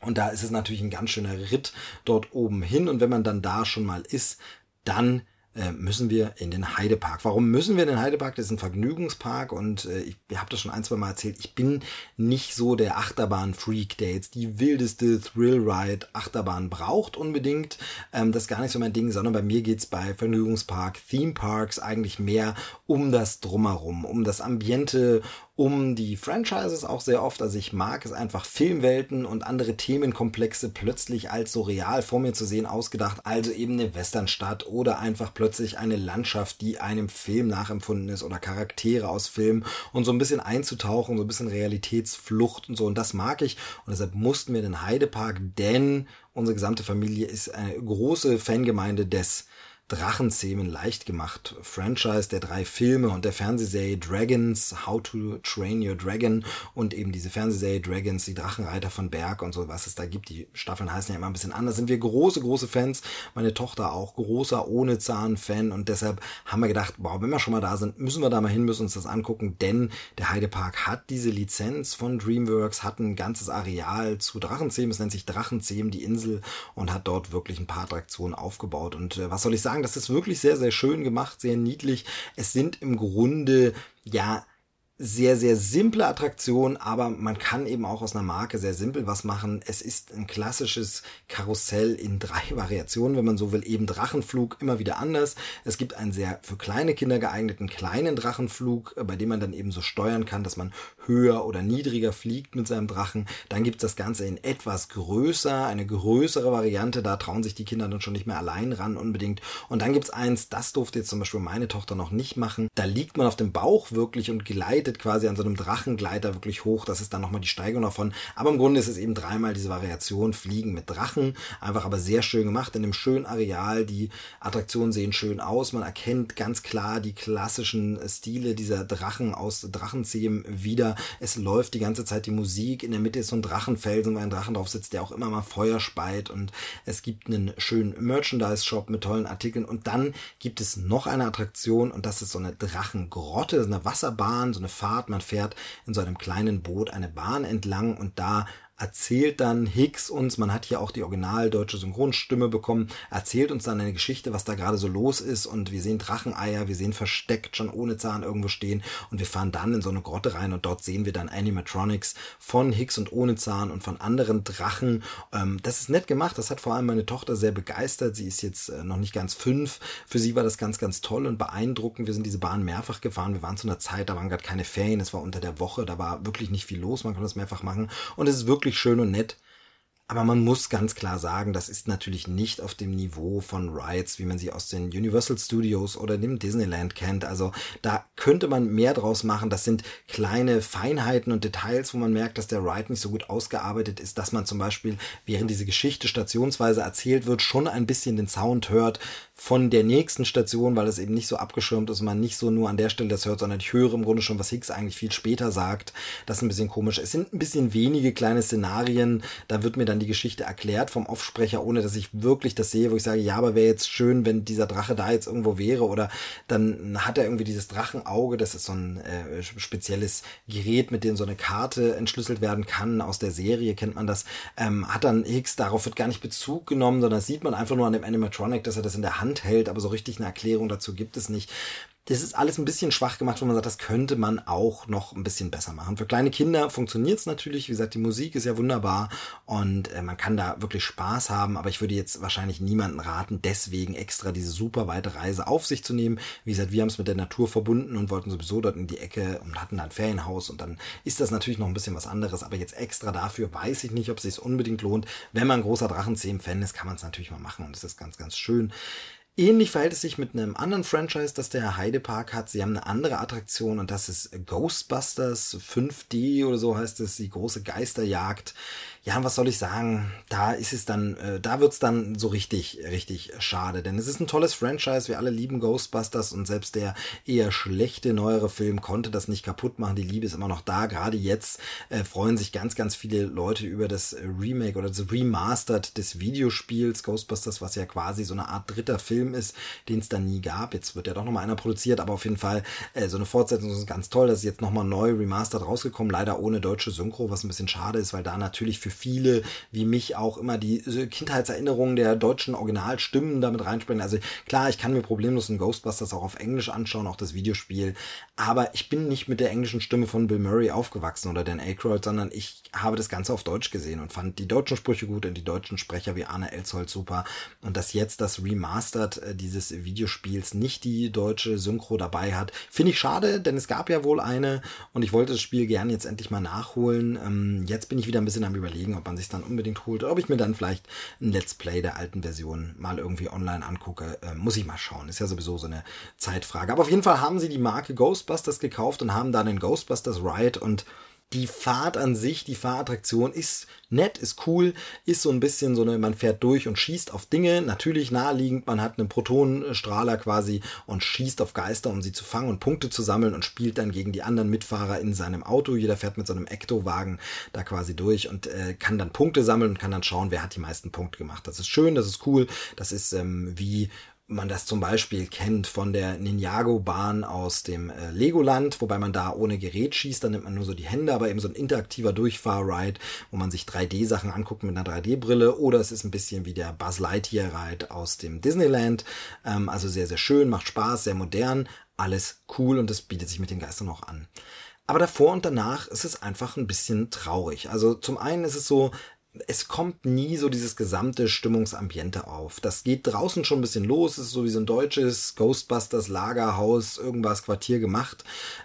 Und da ist es natürlich ein ganz schöner Ritt dort oben hin. Und wenn man dann da schon mal ist, dann äh, müssen wir in den Heidepark. Warum müssen wir in den Heidepark? Das ist ein Vergnügungspark und äh, ich, habe das schon ein, zwei Mal erzählt. Ich bin nicht so der Achterbahn-Freak, der jetzt die wildeste Thrill-Ride-Achterbahn braucht unbedingt. Ähm, das ist gar nicht so mein Ding, sondern bei mir geht's bei Vergnügungspark, Theme Parks eigentlich mehr um das Drumherum, um das Ambiente, um die Franchises auch sehr oft. Also ich mag es einfach Filmwelten und andere Themenkomplexe plötzlich als so real vor mir zu sehen ausgedacht. Also eben eine Westernstadt oder einfach plötzlich eine Landschaft, die einem Film nachempfunden ist oder Charaktere aus Filmen und so ein bisschen einzutauchen, so ein bisschen Realitätsflucht und so. Und das mag ich. Und deshalb mussten wir den Heidepark, denn unsere gesamte Familie ist eine große Fangemeinde des Drachenzähmen leicht gemacht. Franchise der drei Filme und der Fernsehserie Dragons, How to Train Your Dragon und eben diese Fernsehserie Dragons, die Drachenreiter von Berg und so, was es da gibt. Die Staffeln heißen ja immer ein bisschen anders. Sind wir große, große Fans. Meine Tochter auch großer ohne Zahn Fan und deshalb haben wir gedacht, wow, wenn wir schon mal da sind, müssen wir da mal hin, müssen uns das angucken, denn der Heidepark hat diese Lizenz von DreamWorks, hat ein ganzes Areal zu Drachenzähmen. Es nennt sich Drachenzähmen, die Insel und hat dort wirklich ein paar Attraktionen aufgebaut. Und äh, was soll ich sagen? Sagen, das ist wirklich sehr, sehr schön gemacht, sehr niedlich. Es sind im Grunde, ja, sehr, sehr simple Attraktion, aber man kann eben auch aus einer Marke sehr simpel was machen. Es ist ein klassisches Karussell in drei Variationen, wenn man so will. Eben Drachenflug immer wieder anders. Es gibt einen sehr für kleine Kinder geeigneten kleinen Drachenflug, äh, bei dem man dann eben so steuern kann, dass man höher oder niedriger fliegt mit seinem Drachen. Dann gibt es das Ganze in etwas größer, eine größere Variante. Da trauen sich die Kinder dann schon nicht mehr allein ran unbedingt. Und dann gibt es eins, das durfte jetzt zum Beispiel meine Tochter noch nicht machen. Da liegt man auf dem Bauch wirklich und gleitet quasi an so einem Drachengleiter wirklich hoch. Das ist dann nochmal die Steigung davon. Aber im Grunde ist es eben dreimal diese Variation Fliegen mit Drachen. Einfach aber sehr schön gemacht in einem schönen Areal. Die Attraktionen sehen schön aus. Man erkennt ganz klar die klassischen Stile dieser Drachen aus Drachenzähmen wieder. Es läuft die ganze Zeit die Musik. In der Mitte ist so ein Drachenfelsen, wo ein Drachen drauf sitzt, der auch immer mal Feuer speit. Und es gibt einen schönen Merchandise-Shop mit tollen Artikeln. Und dann gibt es noch eine Attraktion und das ist so eine Drachengrotte, eine Wasserbahn, so eine Fahrt. Man fährt in so einem kleinen Boot eine Bahn entlang und da erzählt dann Hicks uns, man hat hier auch die original deutsche Synchronstimme bekommen, erzählt uns dann eine Geschichte, was da gerade so los ist und wir sehen Dracheneier, wir sehen versteckt schon ohne Zahn irgendwo stehen und wir fahren dann in so eine Grotte rein und dort sehen wir dann Animatronics von Hicks und ohne Zahn und von anderen Drachen. Ähm, das ist nett gemacht, das hat vor allem meine Tochter sehr begeistert. Sie ist jetzt äh, noch nicht ganz fünf. Für sie war das ganz, ganz toll und beeindruckend. Wir sind diese Bahn mehrfach gefahren. Wir waren zu einer Zeit, da waren gerade keine Ferien, es war unter der Woche, da war wirklich nicht viel los, man konnte das mehrfach machen und es ist wirklich wirklich schön und nett. Aber man muss ganz klar sagen, das ist natürlich nicht auf dem Niveau von Rides, wie man sie aus den Universal Studios oder dem Disneyland kennt. Also da könnte man mehr draus machen. Das sind kleine Feinheiten und Details, wo man merkt, dass der Ride nicht so gut ausgearbeitet ist, dass man zum Beispiel, während diese Geschichte stationsweise erzählt wird, schon ein bisschen den Sound hört von der nächsten Station, weil es eben nicht so abgeschirmt ist man nicht so nur an der Stelle das hört, sondern ich höre im Grunde schon, was Hicks eigentlich viel später sagt. Das ist ein bisschen komisch. Es sind ein bisschen wenige kleine Szenarien, da wird mir dann die Geschichte erklärt vom Offsprecher, ohne dass ich wirklich das sehe, wo ich sage, ja, aber wäre jetzt schön, wenn dieser Drache da jetzt irgendwo wäre oder dann hat er irgendwie dieses Drachenauge, das ist so ein äh, spezielles Gerät, mit dem so eine Karte entschlüsselt werden kann. Aus der Serie kennt man das. Ähm, hat dann Hicks, darauf wird gar nicht Bezug genommen, sondern das sieht man einfach nur an dem Animatronic, dass er das in der Hand Hand hält, aber so richtig eine Erklärung dazu gibt es nicht. Das ist alles ein bisschen schwach gemacht, wo man sagt, das könnte man auch noch ein bisschen besser machen. Für kleine Kinder funktioniert es natürlich. Wie gesagt, die Musik ist ja wunderbar und äh, man kann da wirklich Spaß haben. Aber ich würde jetzt wahrscheinlich niemanden raten, deswegen extra diese super weite Reise auf sich zu nehmen. Wie gesagt, wir haben es mit der Natur verbunden und wollten sowieso dort in die Ecke und hatten da ein Ferienhaus und dann ist das natürlich noch ein bisschen was anderes. Aber jetzt extra dafür weiß ich nicht, ob es sich unbedingt lohnt. Wenn man großer Drachenzähmen-Fan ist, kann man es natürlich mal machen und es ist ganz, ganz schön. Ähnlich verhält es sich mit einem anderen Franchise, das der Heidepark hat. Sie haben eine andere Attraktion und das ist Ghostbusters 5D oder so heißt es, die große Geisterjagd ja, was soll ich sagen? Da ist es dann, äh, da wird's dann so richtig, richtig schade. Denn es ist ein tolles Franchise. Wir alle lieben Ghostbusters und selbst der eher schlechte neuere Film konnte das nicht kaputt machen. Die Liebe ist immer noch da. Gerade jetzt äh, freuen sich ganz, ganz viele Leute über das Remake oder das Remastered des Videospiels Ghostbusters, was ja quasi so eine Art dritter Film ist, den es da nie gab. Jetzt wird ja doch nochmal einer produziert, aber auf jeden Fall äh, so eine Fortsetzung ist ganz toll. Das ist jetzt nochmal neu remastered rausgekommen. Leider ohne deutsche Synchro, was ein bisschen schade ist, weil da natürlich für viele wie mich auch immer die Kindheitserinnerungen der deutschen Originalstimmen damit reinsprechen. Also klar, ich kann mir problemlos einen Ghostbusters auch auf Englisch anschauen, auch das Videospiel. Aber ich bin nicht mit der englischen Stimme von Bill Murray aufgewachsen oder Dan Aykroyd, sondern ich habe das Ganze auf Deutsch gesehen und fand die deutschen Sprüche gut und die deutschen Sprecher wie Arne Elsholt super. Und dass jetzt das Remastered äh, dieses Videospiels nicht die deutsche Synchro dabei hat, finde ich schade, denn es gab ja wohl eine und ich wollte das Spiel gerne jetzt endlich mal nachholen. Ähm, jetzt bin ich wieder ein bisschen am überlegen, überlegen, ob man sich dann unbedingt holt oder ob ich mir dann vielleicht ein Let's Play der alten Version mal irgendwie online angucke. Äh, muss ich mal schauen. Ist ja sowieso so eine Zeitfrage. Aber auf jeden Fall haben sie die Marke Ghostbusters gekauft und haben dann den Ghostbusters Ride und die Fahrt an sich, die Fahrattraktion ist nett, ist cool, ist so ein bisschen so eine, man fährt durch und schießt auf Dinge, natürlich naheliegend, man hat einen Protonenstrahler quasi und schießt auf Geister, um sie zu fangen und Punkte zu sammeln und spielt dann gegen die anderen Mitfahrer in seinem Auto. Jeder fährt mit so einem Ecto-Wagen da quasi durch und äh, kann dann Punkte sammeln und kann dann schauen, wer hat die meisten Punkte gemacht. Das ist schön, das ist cool, das ist ähm, wie man das zum Beispiel kennt von der Ninjago-Bahn aus dem äh, Legoland, wobei man da ohne Gerät schießt, dann nimmt man nur so die Hände, aber eben so ein interaktiver Durchfahr-Ride, wo man sich 3D-Sachen anguckt mit einer 3D-Brille, oder es ist ein bisschen wie der Buzz Lightyear-Ride aus dem Disneyland, ähm, also sehr, sehr schön, macht Spaß, sehr modern, alles cool und das bietet sich mit den Geistern auch an. Aber davor und danach ist es einfach ein bisschen traurig. Also zum einen ist es so, es kommt nie so dieses gesamte Stimmungsambiente auf. Das geht draußen schon ein bisschen los. Es ist so wie so ein deutsches Ghostbusters Lagerhaus, irgendwas Quartier gemacht.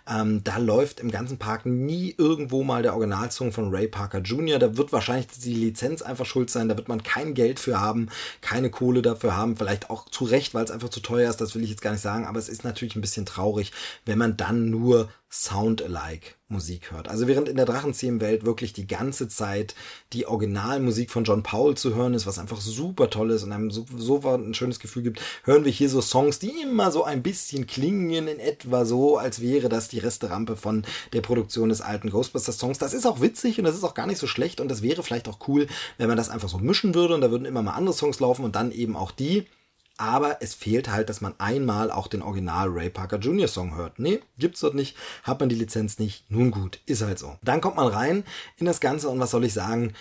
Ähm, da läuft im ganzen Park nie irgendwo mal der Originalsong von Ray Parker Jr. Da wird wahrscheinlich die Lizenz einfach schuld sein. Da wird man kein Geld für haben, keine Kohle dafür haben. Vielleicht auch zu Recht, weil es einfach zu teuer ist. Das will ich jetzt gar nicht sagen. Aber es ist natürlich ein bisschen traurig, wenn man dann nur Sound-alike Musik hört. Also während in der Drachenzähmen-Welt wirklich die ganze Zeit die Originalmusik von John Paul zu hören ist, was einfach super toll ist und einem so, so ein schönes Gefühl gibt, hören wir hier so Songs, die immer so ein bisschen klingen, in etwa so, als wäre das die Resterampe von der Produktion des alten Ghostbusters-Songs. Das ist auch witzig und das ist auch gar nicht so schlecht und das wäre vielleicht auch cool, wenn man das einfach so mischen würde und da würden immer mal andere Songs laufen und dann eben auch die. Aber es fehlt halt, dass man einmal auch den Original Ray Parker Jr. Song hört. Nee, gibt's dort nicht, hat man die Lizenz nicht. Nun gut, ist halt so. Dann kommt man rein in das Ganze und was soll ich sagen?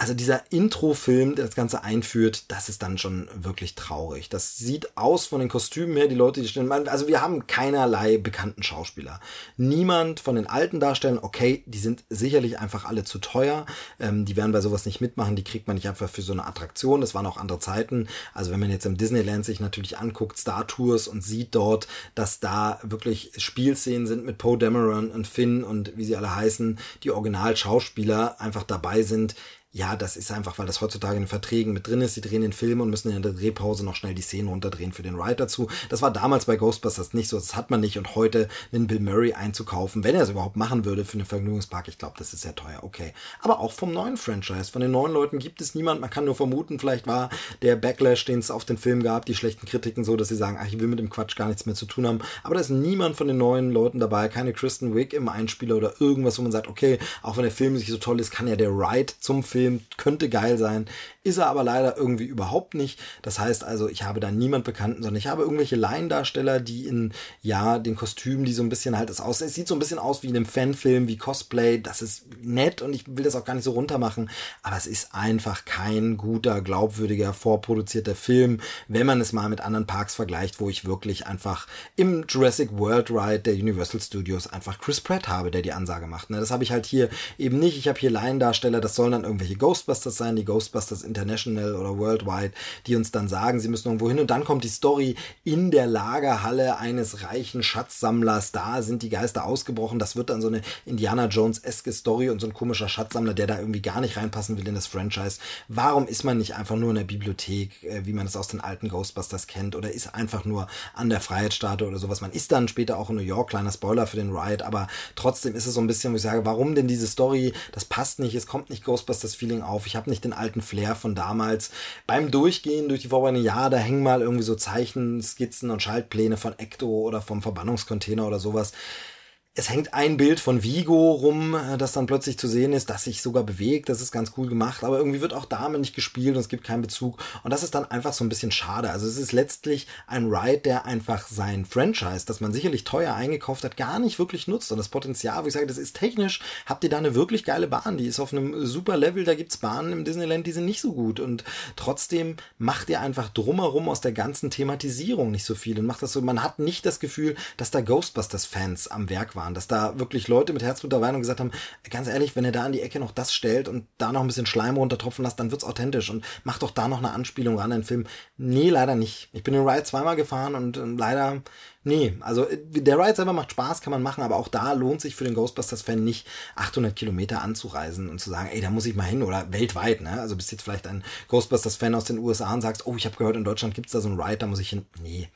Also dieser Intro-Film, der das Ganze einführt, das ist dann schon wirklich traurig. Das sieht aus von den Kostümen her, die Leute, die stehen. Also wir haben keinerlei bekannten Schauspieler. Niemand von den alten Darstellern, okay, die sind sicherlich einfach alle zu teuer. Ähm, die werden bei sowas nicht mitmachen, die kriegt man nicht einfach für so eine Attraktion. Das waren auch andere Zeiten. Also wenn man jetzt im Disneyland sich natürlich anguckt, Star Tours und sieht dort, dass da wirklich Spielszenen sind mit Poe Dameron und Finn und wie sie alle heißen, die Original-Schauspieler einfach dabei sind ja, das ist einfach, weil das heutzutage in den Verträgen mit drin ist. Sie drehen den Film und müssen in der Drehpause noch schnell die Szenen runterdrehen für den Ride dazu. Das war damals bei Ghostbusters nicht so, das hat man nicht. Und heute einen Bill Murray einzukaufen, wenn er es überhaupt machen würde für einen Vergnügungspark, ich glaube, das ist sehr teuer, okay. Aber auch vom neuen Franchise, von den neuen Leuten gibt es niemand. Man kann nur vermuten, vielleicht war der Backlash, den es auf den Film gab, die schlechten Kritiken so, dass sie sagen, ach, ich will mit dem Quatsch gar nichts mehr zu tun haben. Aber da ist niemand von den neuen Leuten dabei, keine Kristen Wick im Einspieler oder irgendwas, wo man sagt, okay, auch wenn der Film nicht so toll ist, kann ja der Ride zum Film, könnte geil sein. Ist er aber leider irgendwie überhaupt nicht. Das heißt also, ich habe da niemand Bekannten, sondern ich habe irgendwelche Laiendarsteller, die in, ja, den Kostümen, die so ein bisschen halt das aus. Es sieht so ein bisschen aus wie in einem Fanfilm, wie Cosplay. Das ist nett und ich will das auch gar nicht so runter machen. Aber es ist einfach kein guter, glaubwürdiger, vorproduzierter Film, wenn man es mal mit anderen Parks vergleicht, wo ich wirklich einfach im Jurassic World Ride der Universal Studios einfach Chris Pratt habe, der die Ansage macht. Ne? Das habe ich halt hier eben nicht. Ich habe hier Laiendarsteller, das sollen dann irgendwelche Ghostbusters sein, die Ghostbusters International oder Worldwide, die uns dann sagen, sie müssen irgendwo hin und dann kommt die Story in der Lagerhalle eines reichen Schatzsammlers. Da sind die Geister ausgebrochen. Das wird dann so eine Indiana Jones-eske Story und so ein komischer Schatzsammler, der da irgendwie gar nicht reinpassen will in das Franchise. Warum ist man nicht einfach nur in der Bibliothek, äh, wie man es aus den alten Ghostbusters kennt, oder ist einfach nur an der Freiheitsstatue oder sowas? Man ist dann später auch in New York, kleiner Spoiler für den Ride, aber trotzdem ist es so ein bisschen, wo ich sage, warum denn diese Story? Das passt nicht, es kommt nicht Ghostbusters-Feeling auf. Ich habe nicht den alten Flair von damals. Beim Durchgehen durch die Vorbereitung, ja, da hängen mal irgendwie so Zeichen, Skizzen und Schaltpläne von Ecto oder vom Verbannungscontainer oder sowas es hängt ein Bild von Vigo rum, äh, das dann plötzlich zu sehen ist, das sich sogar bewegt. Das ist ganz cool gemacht, aber irgendwie wird auch damit nicht gespielt und es gibt keinen Bezug. Und das ist dann einfach so ein bisschen schade. Also es ist letztlich ein Ride, der einfach sein Franchise, das man sicherlich teuer eingekauft hat, gar nicht wirklich nutzt. Und das Potenzial, wo ich sage, das ist technisch, habt ihr da eine wirklich geile Bahn. Die ist auf einem super Level. Da gibt's Bahnen im Disneyland, die sind nicht so gut. Und trotzdem macht ihr einfach drumherum aus der ganzen Thematisierung nicht so viel und macht das so, man hat nicht das Gefühl, dass da Ghostbusters-Fans am Werk waren waren, dass da wirklich Leute mit Herzblut dabei waren und gesagt haben, ganz ehrlich, wenn ihr da an die Ecke noch das stellt und da noch ein bisschen Schleim runtertropfen lasst, dann wird's authentisch und macht doch da noch eine Anspielung ran in den Film. Nee, leider nicht. Ich bin den Ride zweimal gefahren und äh, leider Nee, also äh, der Ride selber macht Spaß, kann man machen, aber auch da lohnt sich für den Ghostbusters-Fan nicht 800 Kilometer anzureisen und zu sagen, ey, da muss ich mal hin oder weltweit, ne? Also bist jetzt vielleicht ein Ghostbusters-Fan aus den USA und sagst, oh, ich habe gehört, in Deutschland gibt's da so einen Ride, da muss ich hin. Nee,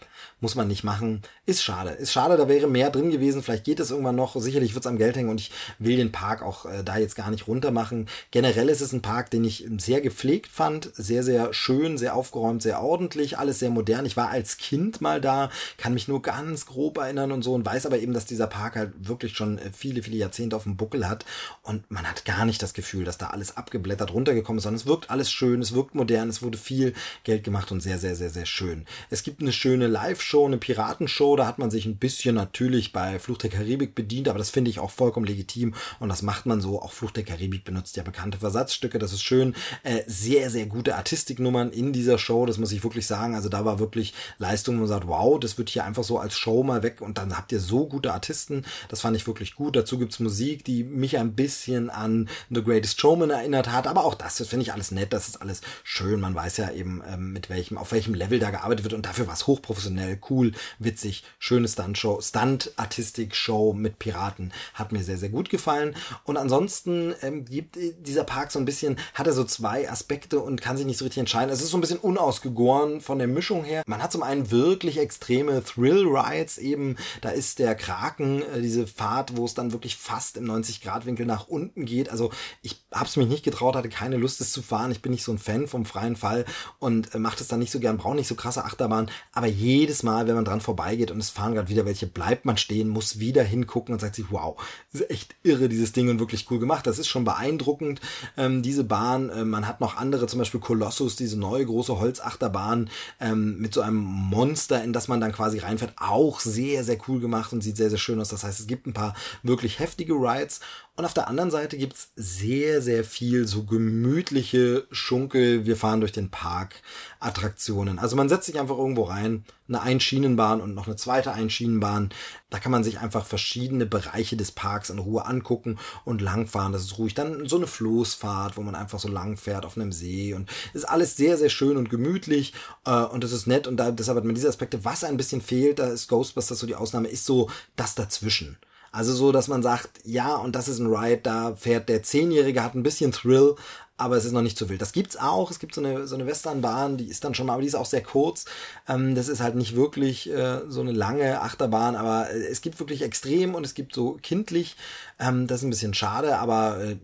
muss man nicht machen. Ist schade. Ist schade, da wäre mehr drin gewesen. Vielleicht geht es irgendwann noch. Sicherlich wird's am Geld hängen und ich will den Park auch äh, da jetzt gar nicht runter machen. Generell ist es ein Park, den ich sehr gepflegt fand. Sehr, sehr schön, sehr aufgeräumt, sehr ordentlich, alles sehr modern. Ich war als Kind mal da, kann mich nur ganz grob erinnern und so und weiß aber eben, dass dieser Park halt wirklich schon äh, viele, viele Jahrzehnte auf dem Buckel hat und man hat gar nicht das Gefühl, dass da alles abgeblättert runtergekommen ist, sondern es wirkt alles schön, es wirkt modern, es wurde viel Geld gemacht und sehr, sehr, sehr, sehr schön. Es gibt eine schöne Live-Show, eine Piratenshow, da hat man sich ein bisschen natürlich bei Fluch der Karibik bedient, aber das finde ich auch vollkommen legitim und das macht man so. Auch Fluch der Karibik benutzt ja bekannte Versatzstücke, das ist schön. Äh, sehr, sehr gute Artistiknummern in dieser Show, das muss ich wirklich sagen. Also da war wirklich Leistung, man sagt, wow, das wird hier einfach so als Show mal weg und dann habt ihr so gute Artisten. Das fand ich wirklich gut. Dazu gibt's Musik, die mich ein bisschen an The Greatest Showman erinnert hat. Aber auch das, das finde ich alles nett. Das ist alles schön. Man weiß ja eben, ähm, mit welchem, auf welchem Level da gearbeitet wird. Und dafür war es hochprofessionell, cool, witzig, schöne Stunt-Show, Stunt-Artistik-Show mit Piraten. Hat mir sehr, sehr gut gefallen. Und ansonsten ähm, gibt dieser Park so ein bisschen, hat er so zwei Aspekte und kann sich nicht so richtig entscheiden. Es ist so ein bisschen unausgegoren von der Mischung her. Man hat zum einen wirklich extreme Thrill Rides eben. Da ist der Kraken, äh, diese Fahrt, wo es dann wirklich fast im 90-Grad-Winkel nach unten geht. Also ich habe es mich nicht getraut, hatte keine Lust, es zu fahren. Ich bin nicht so ein Fan vom freien Fall und äh, mache das dann nicht so gern, brauche nicht so krasse Achterbahn. Aber jedes Mal, wenn man dran vorbeigeht und es fahren gerade wieder welche, bleibt man stehen, muss wieder hingucken und sagt sich, wow, ist echt irre, dieses Ding und wirklich cool gemacht. Das ist schon beeindruckend, ähm, diese Bahn. Äh, man hat noch andere, zum Beispiel Colossus, diese neue große Holzachterbahn ähm, mit so einem Monster, in das man dann quasi reinfährt. Auch sehr, sehr cool gemacht und sieht sehr, sehr schön aus. Das heißt, es gibt ein paar wirklich heftige Rides. Und auf der anderen Seite gibt's sehr, sehr viel so gemütliche Schunkel, wir fahren durch den Park Attraktionen. Also man setzt sich einfach irgendwo rein, eine Einschienenbahn und noch eine zweite Einschienenbahn. Da kann man sich einfach verschiedene Bereiche des Parks in Ruhe angucken und langfahren. Das ist ruhig. Dann so eine Floßfahrt, wo man einfach so lang fährt auf einem See und ist alles sehr, sehr schön und gemütlich äh, und das ist nett und da, deshalb hat man diese Aspekte. Was ein bisschen fehlt, da ist Ghostbusters so die Ausnahme, ist so das dazwischen. Also so, dass man sagt, ja, und das ist ein Ride, da fährt der Zehnjährige, hat ein bisschen Thrill, aber es ist noch nicht so wild. Das gibt's auch. Es gibt so eine, so eine Westernbahn, die ist dann schon mal, aber die ist auch sehr kurz. Ähm, das ist halt nicht wirklich äh, so eine lange Achterbahn, aber äh, es gibt wirklich extrem und es gibt so kindlich. Ähm, das ist ein bisschen schade, aber äh,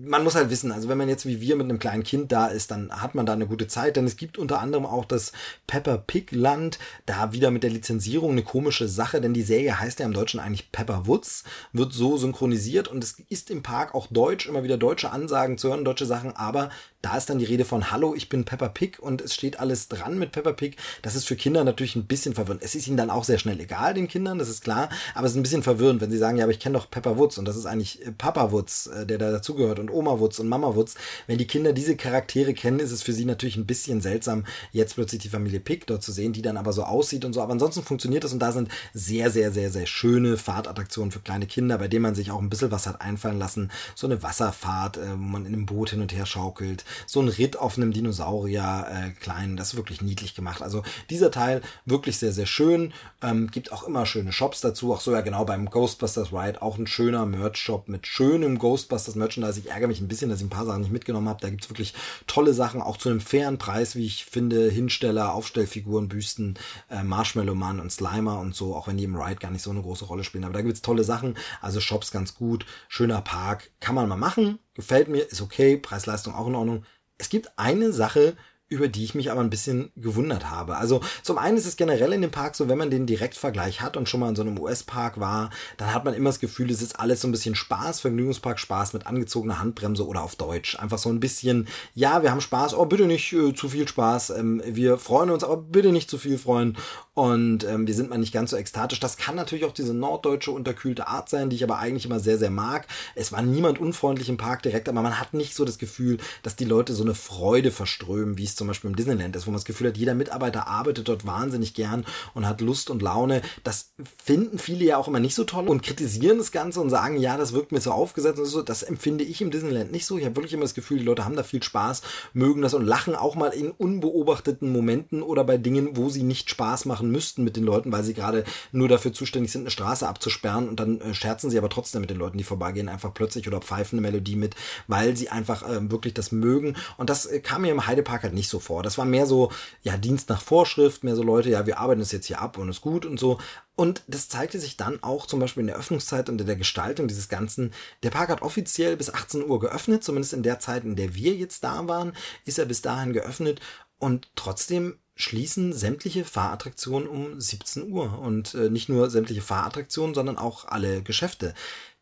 man muss halt wissen, also wenn man jetzt wie wir mit einem kleinen Kind da ist, dann hat man da eine gute Zeit, denn es gibt unter anderem auch das Pepper Pig Land, da wieder mit der Lizenzierung eine komische Sache, denn die Serie heißt ja im Deutschen eigentlich Pepper Woods, wird so synchronisiert und es ist im Park auch deutsch, immer wieder deutsche Ansagen zu hören, deutsche Sachen, aber da ist dann die Rede von Hallo, ich bin Peppa Pig und es steht alles dran mit Peppa Pig. Das ist für Kinder natürlich ein bisschen verwirrend. Es ist ihnen dann auch sehr schnell egal, den Kindern, das ist klar, aber es ist ein bisschen verwirrend, wenn sie sagen, ja, aber ich kenne doch Peppa Woods und das ist eigentlich äh, Papa Woods, äh, der da dazugehört und Oma Woods und Mama Woods. Wenn die Kinder diese Charaktere kennen, ist es für sie natürlich ein bisschen seltsam, jetzt plötzlich die Familie Pig dort zu sehen, die dann aber so aussieht und so. Aber ansonsten funktioniert das und da sind sehr, sehr, sehr, sehr schöne Fahrtattraktionen für kleine Kinder, bei denen man sich auch ein bisschen was hat einfallen lassen. So eine Wasserfahrt, äh, wo man in einem Boot hin und her schaukelt so ein Ritt auf einem Dinosaurier äh, kleinen, das ist wirklich niedlich gemacht. Also dieser Teil wirklich sehr, sehr schön. Ähm, gibt auch immer schöne Shops dazu. Auch so ja genau beim Ghostbusters Ride auch ein schöner Merch-Shop mit schönem Ghostbusters Merchandise. Ich ärgere mich ein bisschen, dass ich ein paar Sachen nicht mitgenommen habe. Da gibt es wirklich tolle Sachen, auch zu einem fairen Preis, wie ich finde. Hinsteller, Aufstellfiguren, Büsten, äh, Marshmallow Man und Slimer und so, auch wenn die im Ride gar nicht so eine große Rolle spielen. Aber da gibt es tolle Sachen. Also Shops ganz gut. Schöner Park. Kann man mal machen. Gefällt mir, ist okay. Preis-Leistung auch in Ordnung. Es gibt eine Sache, über die ich mich aber ein bisschen gewundert habe. Also zum einen ist es generell in dem Park so, wenn man den Direktvergleich hat und schon mal in so einem US-Park war, dann hat man immer das Gefühl, es ist alles so ein bisschen Spaß, Vergnügungspark Spaß mit angezogener Handbremse oder auf Deutsch. Einfach so ein bisschen, ja, wir haben Spaß, oh bitte nicht äh, zu viel Spaß, ähm, wir freuen uns, aber bitte nicht zu viel freuen und ähm, wir sind mal nicht ganz so ekstatisch. Das kann natürlich auch diese norddeutsche unterkühlte Art sein, die ich aber eigentlich immer sehr, sehr mag. Es war niemand unfreundlich im Park direkt, aber man hat nicht so das Gefühl, dass die Leute so eine Freude verströmen, wie es zum Beispiel im Disneyland ist, wo man das Gefühl hat, jeder Mitarbeiter arbeitet dort wahnsinnig gern und hat Lust und Laune. Das finden viele ja auch immer nicht so toll und kritisieren das Ganze und sagen, ja, das wirkt mir so aufgesetzt und so. Das empfinde ich im Disneyland nicht so. Ich habe wirklich immer das Gefühl, die Leute haben da viel Spaß, mögen das und lachen auch mal in unbeobachteten Momenten oder bei Dingen, wo sie nicht Spaß machen müssten mit den Leuten, weil sie gerade nur dafür zuständig sind, eine Straße abzusperren und dann äh, scherzen sie aber trotzdem mit den Leuten, die vorbeigehen, einfach plötzlich oder pfeifen eine Melodie mit, weil sie einfach äh, wirklich das mögen. Und das äh, kam mir im Heidepark halt nicht so vor. Das war mehr so, ja, Dienst nach Vorschrift, mehr so Leute, ja, wir arbeiten es jetzt hier ab und ist gut und so. Und das zeigte sich dann auch zum Beispiel in der Öffnungszeit und in der Gestaltung dieses Ganzen. Der Park hat offiziell bis 18 Uhr geöffnet, zumindest in der Zeit, in der wir jetzt da waren, ist er bis dahin geöffnet. Und trotzdem schließen sämtliche Fahrattraktionen um 17 Uhr. Und äh, nicht nur sämtliche Fahrattraktionen, sondern auch alle Geschäfte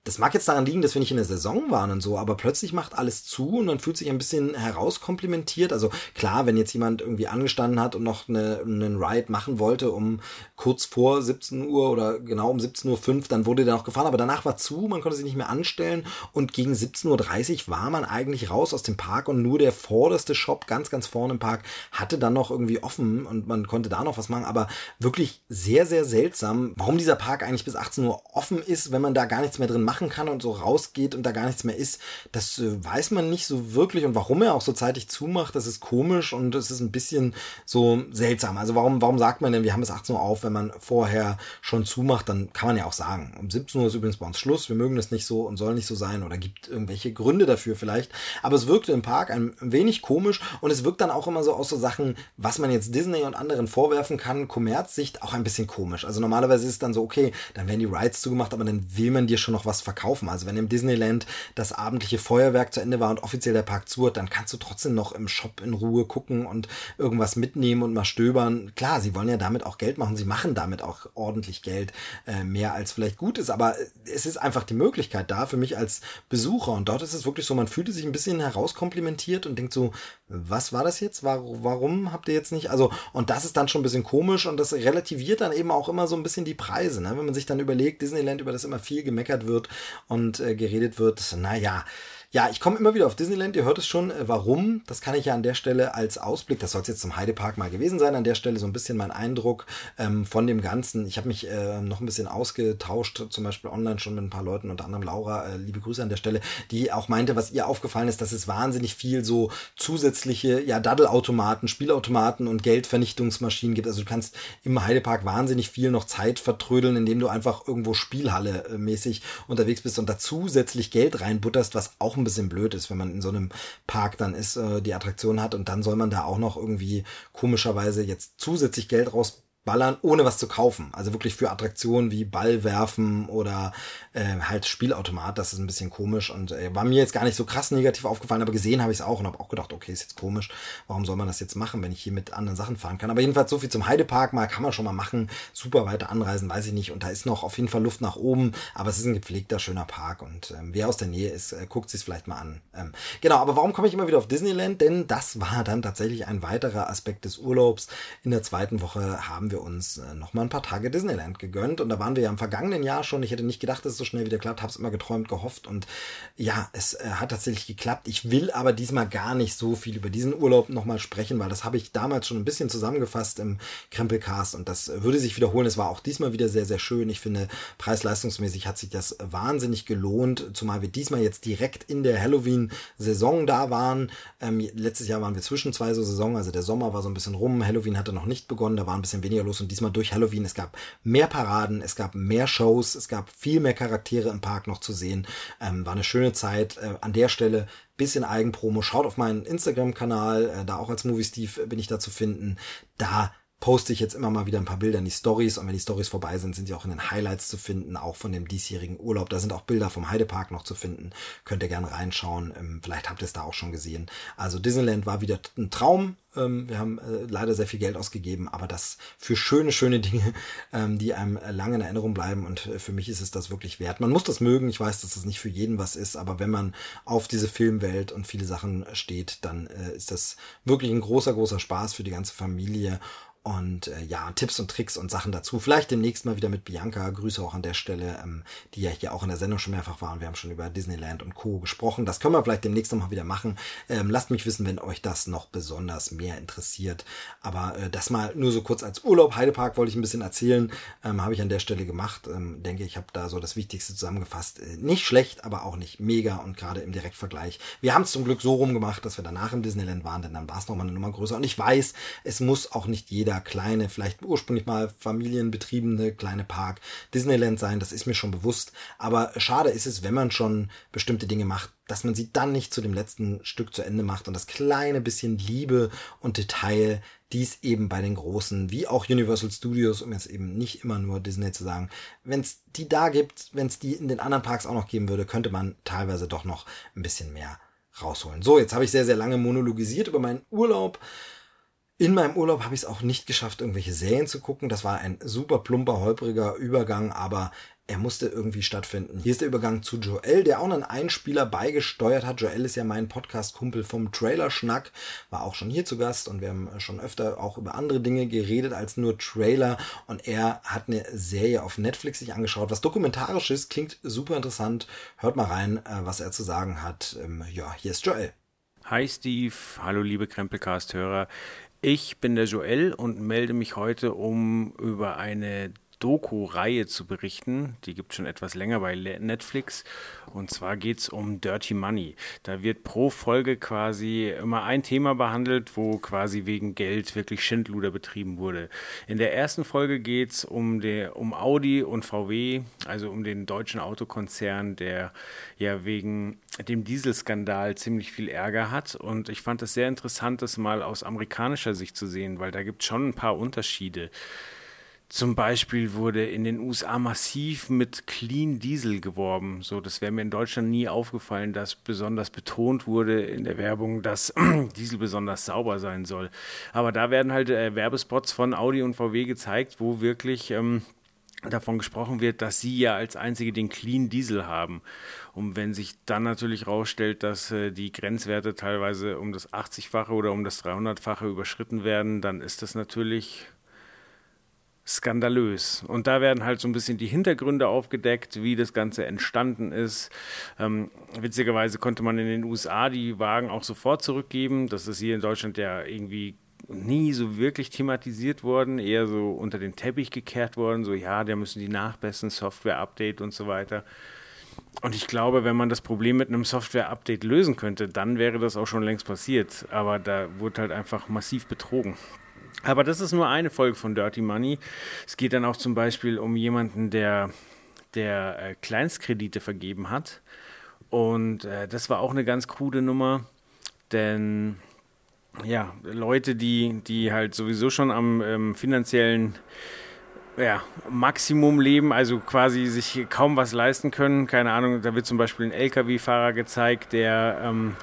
das mag jetzt daran liegen, dass wir nicht in der Saison waren und so, aber plötzlich macht alles zu und man fühlt sich ein bisschen herauskomplimentiert. Also klar, wenn jetzt jemand irgendwie angestanden hat und noch eine, einen Ride machen wollte um kurz vor 17 Uhr oder genau um 17.05 Uhr, dann wurde der noch gefahren, aber danach war zu, man konnte sich nicht mehr anstellen und gegen 17.30 Uhr war man eigentlich raus aus dem Park und nur der vorderste Shop ganz, ganz vorne im Park hatte dann noch irgendwie offen und man konnte da noch was machen, aber wirklich sehr, sehr seltsam, warum dieser Park eigentlich bis 18 Uhr offen ist, wenn man da gar nichts mehr drin macht machen kann und so rausgeht und da gar nichts mehr ist, das äh, weiß man nicht so wirklich. Und warum er auch so zeitig zumacht, das ist komisch und es ist ein bisschen so seltsam. Also warum, warum sagt man denn, wir haben es 18 Uhr auf, wenn man vorher schon zumacht, dann kann man ja auch sagen, um 17 Uhr ist übrigens bei uns Schluss, wir mögen das nicht so und soll nicht so sein oder gibt irgendwelche Gründe dafür vielleicht. Aber es wirkte im Park ein wenig komisch und es wirkt dann auch immer so aus so Sachen, was man jetzt Disney und anderen vorwerfen kann, Kommerzsicht auch ein bisschen komisch. Also normalerweise ist es dann so, okay, dann werden die Rides zugemacht, aber dann will man dir schon noch was verkaufen. Also wenn im Disneyland das abendliche Feuerwerk zu Ende war und offiziell der Park zu hat, dann kannst du trotzdem noch im Shop in Ruhe gucken und irgendwas mitnehmen und mal stöbern. Klar, sie wollen ja damit auch Geld machen. Sie machen damit auch ordentlich Geld, äh, mehr als vielleicht gut ist. Aber es ist einfach die Möglichkeit da für mich als Besucher. Und dort ist es wirklich so, man fühlte sich ein bisschen herauskomplimentiert und denkt so, was war das jetzt? Warum habt ihr jetzt nicht? Also, und das ist dann schon ein bisschen komisch und das relativiert dann eben auch immer so ein bisschen die Preise. Ne? Wenn man sich dann überlegt, Disneyland, über das immer viel gemeckert wird und äh, geredet wird, naja, ja, ich komme immer wieder auf Disneyland, ihr hört es schon. Äh, warum? Das kann ich ja an der Stelle als Ausblick, das soll es jetzt zum Heidepark mal gewesen sein, an der Stelle so ein bisschen mein Eindruck ähm, von dem Ganzen. Ich habe mich äh, noch ein bisschen ausgetauscht, zum Beispiel online schon mit ein paar Leuten, unter anderem Laura, äh, liebe Grüße an der Stelle, die auch meinte, was ihr aufgefallen ist, dass es wahnsinnig viel so zusätzliche, ja, Daddelautomaten, Spielautomaten und Geldvernichtungsmaschinen gibt. Also du kannst im Heidepark wahnsinnig viel noch Zeit vertrödeln, indem du einfach irgendwo Spielhalle äh, mäßig unterwegs bist und da zusätzlich Geld reinbutterst, was auch auch ein bisschen blöd ist, wenn man in so einem Park dann ist, äh, die Attraktion hat und dann soll man da auch noch irgendwie komischerweise jetzt zusätzlich Geld raus ballern, ohne was zu kaufen. Also wirklich für Attraktionen wie Ball werfen oder äh, halt Spielautomat. Das ist ein bisschen komisch und äh, war mir jetzt gar nicht so krass negativ aufgefallen, aber gesehen habe ich es auch und habe auch gedacht, okay, ist jetzt komisch. Warum soll man das jetzt machen, wenn ich hier mit anderen Sachen fahren kann? Aber jedenfalls so viel zum Heidepark mal kann man schon mal machen. Super weiter anreisen, weiß ich nicht. Und da ist noch auf jeden Fall Luft nach oben, aber es ist ein gepflegter, schöner Park und ähm, wer aus der Nähe ist, äh, guckt sich vielleicht mal an. Ähm, genau, aber warum komme ich immer wieder auf Disneyland? Denn das war dann tatsächlich ein weiterer Aspekt des Urlaubs. In der zweiten Woche haben wir wir uns äh, noch mal ein paar Tage Disneyland gegönnt. Und da waren wir ja im vergangenen Jahr schon. Ich hätte nicht gedacht, dass es so schnell wieder klappt. Habe es immer geträumt, gehofft. Und ja, es äh, hat tatsächlich geklappt. Ich will aber diesmal gar nicht so viel über diesen Urlaub noch mal sprechen, weil das habe ich damals schon ein bisschen zusammengefasst im Krempelcast. Und das würde sich wiederholen. Es war auch diesmal wieder sehr, sehr schön. Ich finde, preis-leistungsmäßig hat sich das wahnsinnig gelohnt. Zumal wir diesmal jetzt direkt in der Halloween-Saison da waren. Ähm, letztes Jahr waren wir zwischen zwei so Saison. Also der Sommer war so ein bisschen rum. Halloween hatte noch nicht begonnen. Da war ein bisschen weniger los und diesmal durch Halloween. Es gab mehr Paraden, es gab mehr Shows, es gab viel mehr Charaktere im Park noch zu sehen. Ähm, war eine schöne Zeit. Äh, an der Stelle bisschen Eigenpromo. Schaut auf meinen Instagram-Kanal, äh, da auch als Movie Steve bin ich da zu finden. Da poste ich jetzt immer mal wieder ein paar Bilder in die Stories und wenn die Stories vorbei sind, sind sie auch in den Highlights zu finden, auch von dem diesjährigen Urlaub. Da sind auch Bilder vom Heidepark noch zu finden. Könnt ihr gerne reinschauen. Ähm, vielleicht habt ihr es da auch schon gesehen. Also Disneyland war wieder ein Traum. Ähm, wir haben äh, leider sehr viel Geld ausgegeben, aber das für schöne, schöne Dinge, ähm, die einem lange in Erinnerung bleiben und äh, für mich ist es das wirklich wert. Man muss das mögen. Ich weiß, dass das nicht für jeden was ist, aber wenn man auf diese Filmwelt und viele Sachen steht, dann äh, ist das wirklich ein großer, großer Spaß für die ganze Familie und äh, ja, Tipps und Tricks und Sachen dazu. Vielleicht demnächst mal wieder mit Bianca. Grüße auch an der Stelle, ähm, die ja hier auch in der Sendung schon mehrfach waren. Wir haben schon über Disneyland und Co. gesprochen. Das können wir vielleicht demnächst noch mal wieder machen. Ähm, lasst mich wissen, wenn euch das noch besonders mehr interessiert. Aber äh, das mal nur so kurz als Urlaub. Heidepark wollte ich ein bisschen erzählen. Ähm, habe ich an der Stelle gemacht. Ähm, denke, ich habe da so das Wichtigste zusammengefasst. Äh, nicht schlecht, aber auch nicht mega und gerade im Direktvergleich. Wir haben es zum Glück so rum gemacht, dass wir danach im Disneyland waren, denn dann war es nochmal eine Nummer größer. Und ich weiß, es muss auch nicht jeder kleine, vielleicht ursprünglich mal familienbetriebene kleine Park Disneyland sein, das ist mir schon bewusst. Aber schade ist es, wenn man schon bestimmte Dinge macht, dass man sie dann nicht zu dem letzten Stück zu Ende macht und das kleine bisschen Liebe und Detail, dies eben bei den großen, wie auch Universal Studios, um jetzt eben nicht immer nur Disney zu sagen, wenn es die da gibt, wenn es die in den anderen Parks auch noch geben würde, könnte man teilweise doch noch ein bisschen mehr rausholen. So, jetzt habe ich sehr, sehr lange monologisiert über meinen Urlaub. In meinem Urlaub habe ich es auch nicht geschafft, irgendwelche Serien zu gucken. Das war ein super plumper, holpriger Übergang, aber er musste irgendwie stattfinden. Hier ist der Übergang zu Joel, der auch einen Einspieler beigesteuert hat. Joel ist ja mein Podcast-Kumpel vom Trailer-Schnack, war auch schon hier zu Gast und wir haben schon öfter auch über andere Dinge geredet als nur Trailer. Und er hat eine Serie auf Netflix sich angeschaut, was dokumentarisch ist, klingt super interessant. Hört mal rein, äh, was er zu sagen hat. Ähm, ja, hier ist Joel.
Hi Steve, hallo liebe Krempelcast-Hörer. Ich bin der Joel und melde mich heute, um über eine Doku-Reihe zu berichten. Die gibt es schon etwas länger bei Netflix. Und zwar geht es um Dirty Money. Da wird pro Folge quasi immer ein Thema behandelt, wo quasi wegen Geld wirklich Schindluder betrieben wurde. In der ersten Folge geht es um, um Audi und VW, also um den deutschen Autokonzern, der ja wegen dem Dieselskandal ziemlich viel Ärger hat. Und ich fand es sehr interessant, das mal aus amerikanischer Sicht zu sehen, weil da gibt es schon ein paar Unterschiede. Zum Beispiel wurde in den USA massiv mit Clean Diesel geworben. So, das wäre mir in Deutschland nie aufgefallen, dass besonders betont wurde in der Werbung, dass Diesel besonders sauber sein soll. Aber da werden halt äh, Werbespots von Audi und VW gezeigt, wo wirklich ähm, davon gesprochen wird, dass sie ja als einzige den Clean Diesel haben. Und wenn sich dann natürlich herausstellt, dass äh, die Grenzwerte teilweise um das 80-fache oder um das 300-fache überschritten werden, dann ist das natürlich skandalös. Und da werden halt so ein bisschen die Hintergründe aufgedeckt, wie das Ganze entstanden ist. Ähm, witzigerweise konnte man in den USA die Wagen auch sofort zurückgeben. Das ist hier in Deutschland ja irgendwie nie so wirklich thematisiert worden, eher so unter den Teppich gekehrt worden, so ja, da müssen die nachbessern, Software-Update und so weiter. Und ich glaube, wenn man das Problem mit einem Software-Update lösen könnte, dann wäre das auch schon längst passiert. Aber da wurde halt einfach massiv betrogen. Aber das ist nur eine Folge von Dirty Money. Es geht dann auch zum Beispiel um jemanden, der, der äh, Kleinstkredite vergeben hat Und äh, das war auch eine ganz krude Nummer, denn ja, Leute, die, die halt sowieso schon am ähm, finanziellen ja, Maximum leben, also quasi sich kaum was leisten können. Keine Ahnung, da wird zum Beispiel ein LKW-Fahrer gezeigt, der, ähm,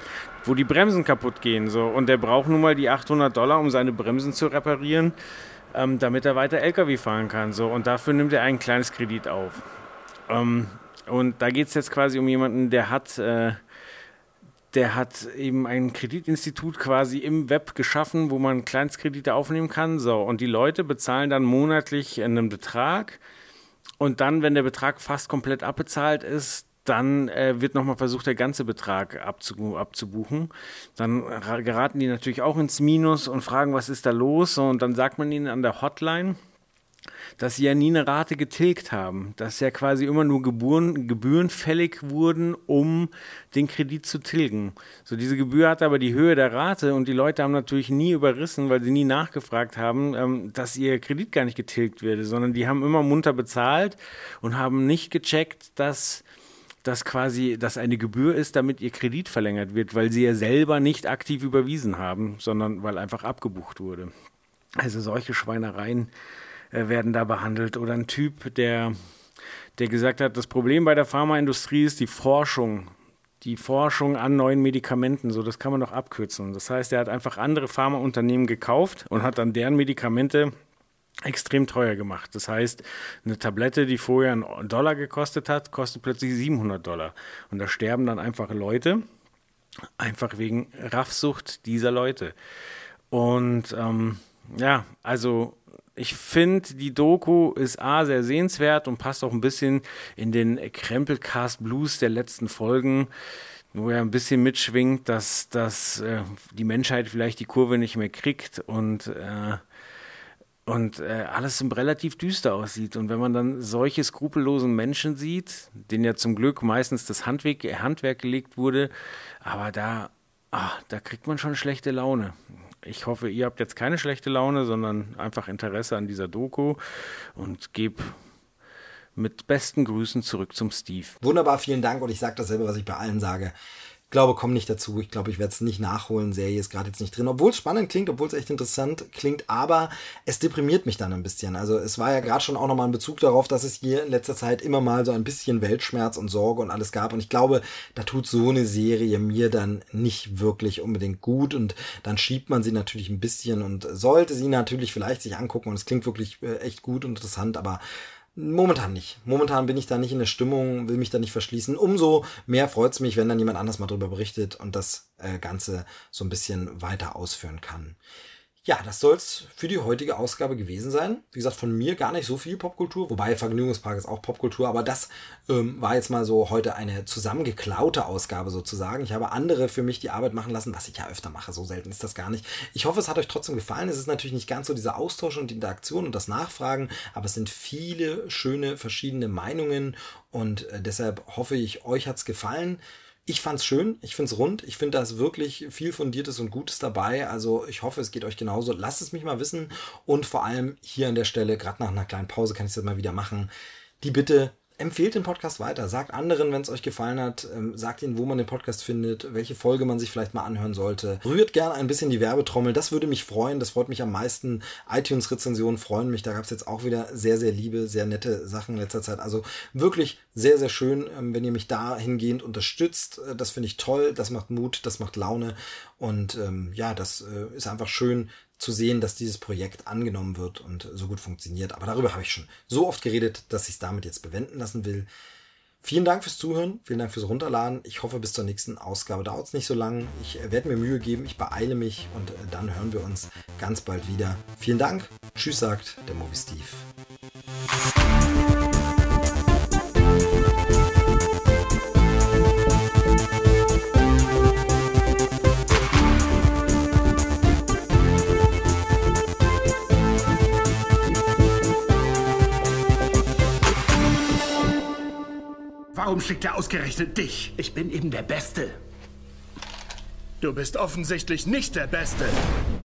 wo die Bremsen kaputt gehen. So. Und der braucht nun mal die 800 Dollar, um seine Bremsen zu reparieren, ähm, damit er weiter LKW fahren kann. So. Und dafür nimmt er ein kleines Kredit auf. Ähm, und da geht es jetzt quasi um jemanden, der hat äh, der hat eben ein Kreditinstitut quasi im Web geschaffen, wo man Kleinstkredite aufnehmen kann. So, und die Leute bezahlen dann monatlich einen Betrag. Und dann, wenn der Betrag fast komplett abbezahlt ist, dann äh, wird nochmal versucht, der ganze Betrag abzu abzubuchen. Dann geraten die natürlich auch ins Minus und fragen, was ist da los? Und dann sagt man ihnen an der Hotline, dass sie ja nie eine Rate getilgt haben, dass ja quasi immer nur Gebühren, Gebühren fällig wurden, um den Kredit zu tilgen. So diese Gebühr hat aber die Höhe der Rate und die Leute haben natürlich nie überrissen, weil sie nie nachgefragt haben, ähm, dass ihr Kredit gar nicht getilgt werde, sondern die haben immer munter bezahlt und haben nicht gecheckt, dass das quasi, dass eine Gebühr ist, damit ihr Kredit verlängert wird, weil sie ja selber nicht aktiv überwiesen haben, sondern weil einfach abgebucht wurde. Also solche Schweinereien äh, werden da behandelt. Oder ein Typ, der, der gesagt hat, das Problem bei der Pharmaindustrie ist die Forschung. Die Forschung an neuen Medikamenten, so das kann man doch abkürzen. Das heißt, er hat einfach andere Pharmaunternehmen gekauft und hat dann deren Medikamente extrem teuer gemacht. Das heißt, eine Tablette, die vorher einen Dollar gekostet hat, kostet plötzlich 700 Dollar. Und da sterben dann einfach Leute, einfach wegen Raffsucht dieser Leute. Und ähm, ja, also ich finde, die Doku ist A, sehr sehenswert und passt auch ein bisschen in den Krempelcast Blues der letzten Folgen, wo er ein bisschen mitschwingt, dass, dass äh, die Menschheit vielleicht die Kurve nicht mehr kriegt und, äh, und äh, alles relativ düster aussieht. Und wenn man dann solche skrupellosen Menschen sieht, denen ja zum Glück meistens das Handwerk, Handwerk gelegt wurde, aber da, ach, da kriegt man schon schlechte Laune ich hoffe, ihr habt jetzt keine schlechte Laune, sondern einfach Interesse an dieser Doku und gebe mit besten Grüßen zurück zum Steve.
Wunderbar, vielen Dank und ich sage dasselbe, was ich bei allen sage glaube, komme nicht dazu. Ich glaube, ich werde es nicht nachholen. Serie ist gerade jetzt nicht drin. Obwohl es spannend klingt, obwohl es echt interessant klingt, aber es deprimiert mich dann ein bisschen. Also es war ja gerade schon auch nochmal ein Bezug darauf, dass es hier in letzter Zeit immer mal so ein bisschen Weltschmerz und Sorge und alles gab. Und ich glaube, da tut so eine Serie mir dann nicht wirklich unbedingt gut. Und dann schiebt man sie natürlich ein bisschen und sollte sie natürlich vielleicht sich angucken. Und es klingt wirklich äh, echt gut und interessant, aber Momentan nicht. Momentan bin ich da nicht in der Stimmung, will mich da nicht verschließen. Umso mehr freut es mich, wenn dann jemand anders mal drüber berichtet und das äh, Ganze so ein bisschen weiter ausführen kann. Ja, das soll's für die heutige Ausgabe gewesen sein. Wie gesagt, von mir gar nicht so viel Popkultur, wobei Vergnügungspark ist auch Popkultur, aber das ähm, war jetzt mal so heute eine zusammengeklaute Ausgabe sozusagen. Ich habe andere für mich die Arbeit machen lassen, was ich ja öfter mache. So selten ist das gar nicht. Ich hoffe, es hat euch trotzdem gefallen. Es ist natürlich nicht ganz so dieser Austausch und die Interaktion und das Nachfragen, aber es sind viele schöne verschiedene Meinungen und äh, deshalb hoffe ich, euch hat's gefallen. Ich fand's schön, ich find's rund, ich finde da ist wirklich viel Fundiertes und Gutes dabei. Also ich hoffe, es geht euch genauso. Lasst es mich mal wissen und vor allem hier an der Stelle, gerade nach einer kleinen Pause kann ich das mal wieder machen, die Bitte empfehlt den Podcast weiter. Sagt anderen, wenn es euch gefallen hat. Ähm, sagt ihnen, wo man den Podcast findet, welche Folge man sich vielleicht mal anhören sollte. Rührt gerne ein bisschen die Werbetrommel. Das würde mich freuen. Das freut mich am meisten. iTunes-Rezensionen freuen mich. Da gab es jetzt auch wieder sehr, sehr liebe, sehr nette Sachen in letzter Zeit. Also wirklich sehr, sehr schön, ähm, wenn ihr mich dahingehend unterstützt. Äh, das finde ich toll. Das macht Mut. Das macht Laune. Und ähm, ja, das äh, ist einfach schön, zu sehen, dass dieses Projekt angenommen wird und so gut funktioniert. Aber darüber habe ich schon so oft geredet, dass ich es damit jetzt bewenden lassen will. Vielen Dank fürs Zuhören, vielen Dank fürs Runterladen. Ich hoffe, bis zur nächsten Ausgabe dauert es nicht so lang. Ich werde mir Mühe geben, ich beeile mich und äh, dann hören wir uns ganz bald wieder. Vielen Dank. Tschüss, sagt der Movie Steve.
Warum schickt er ausgerechnet dich?
Ich bin eben der Beste.
Du bist offensichtlich nicht der Beste.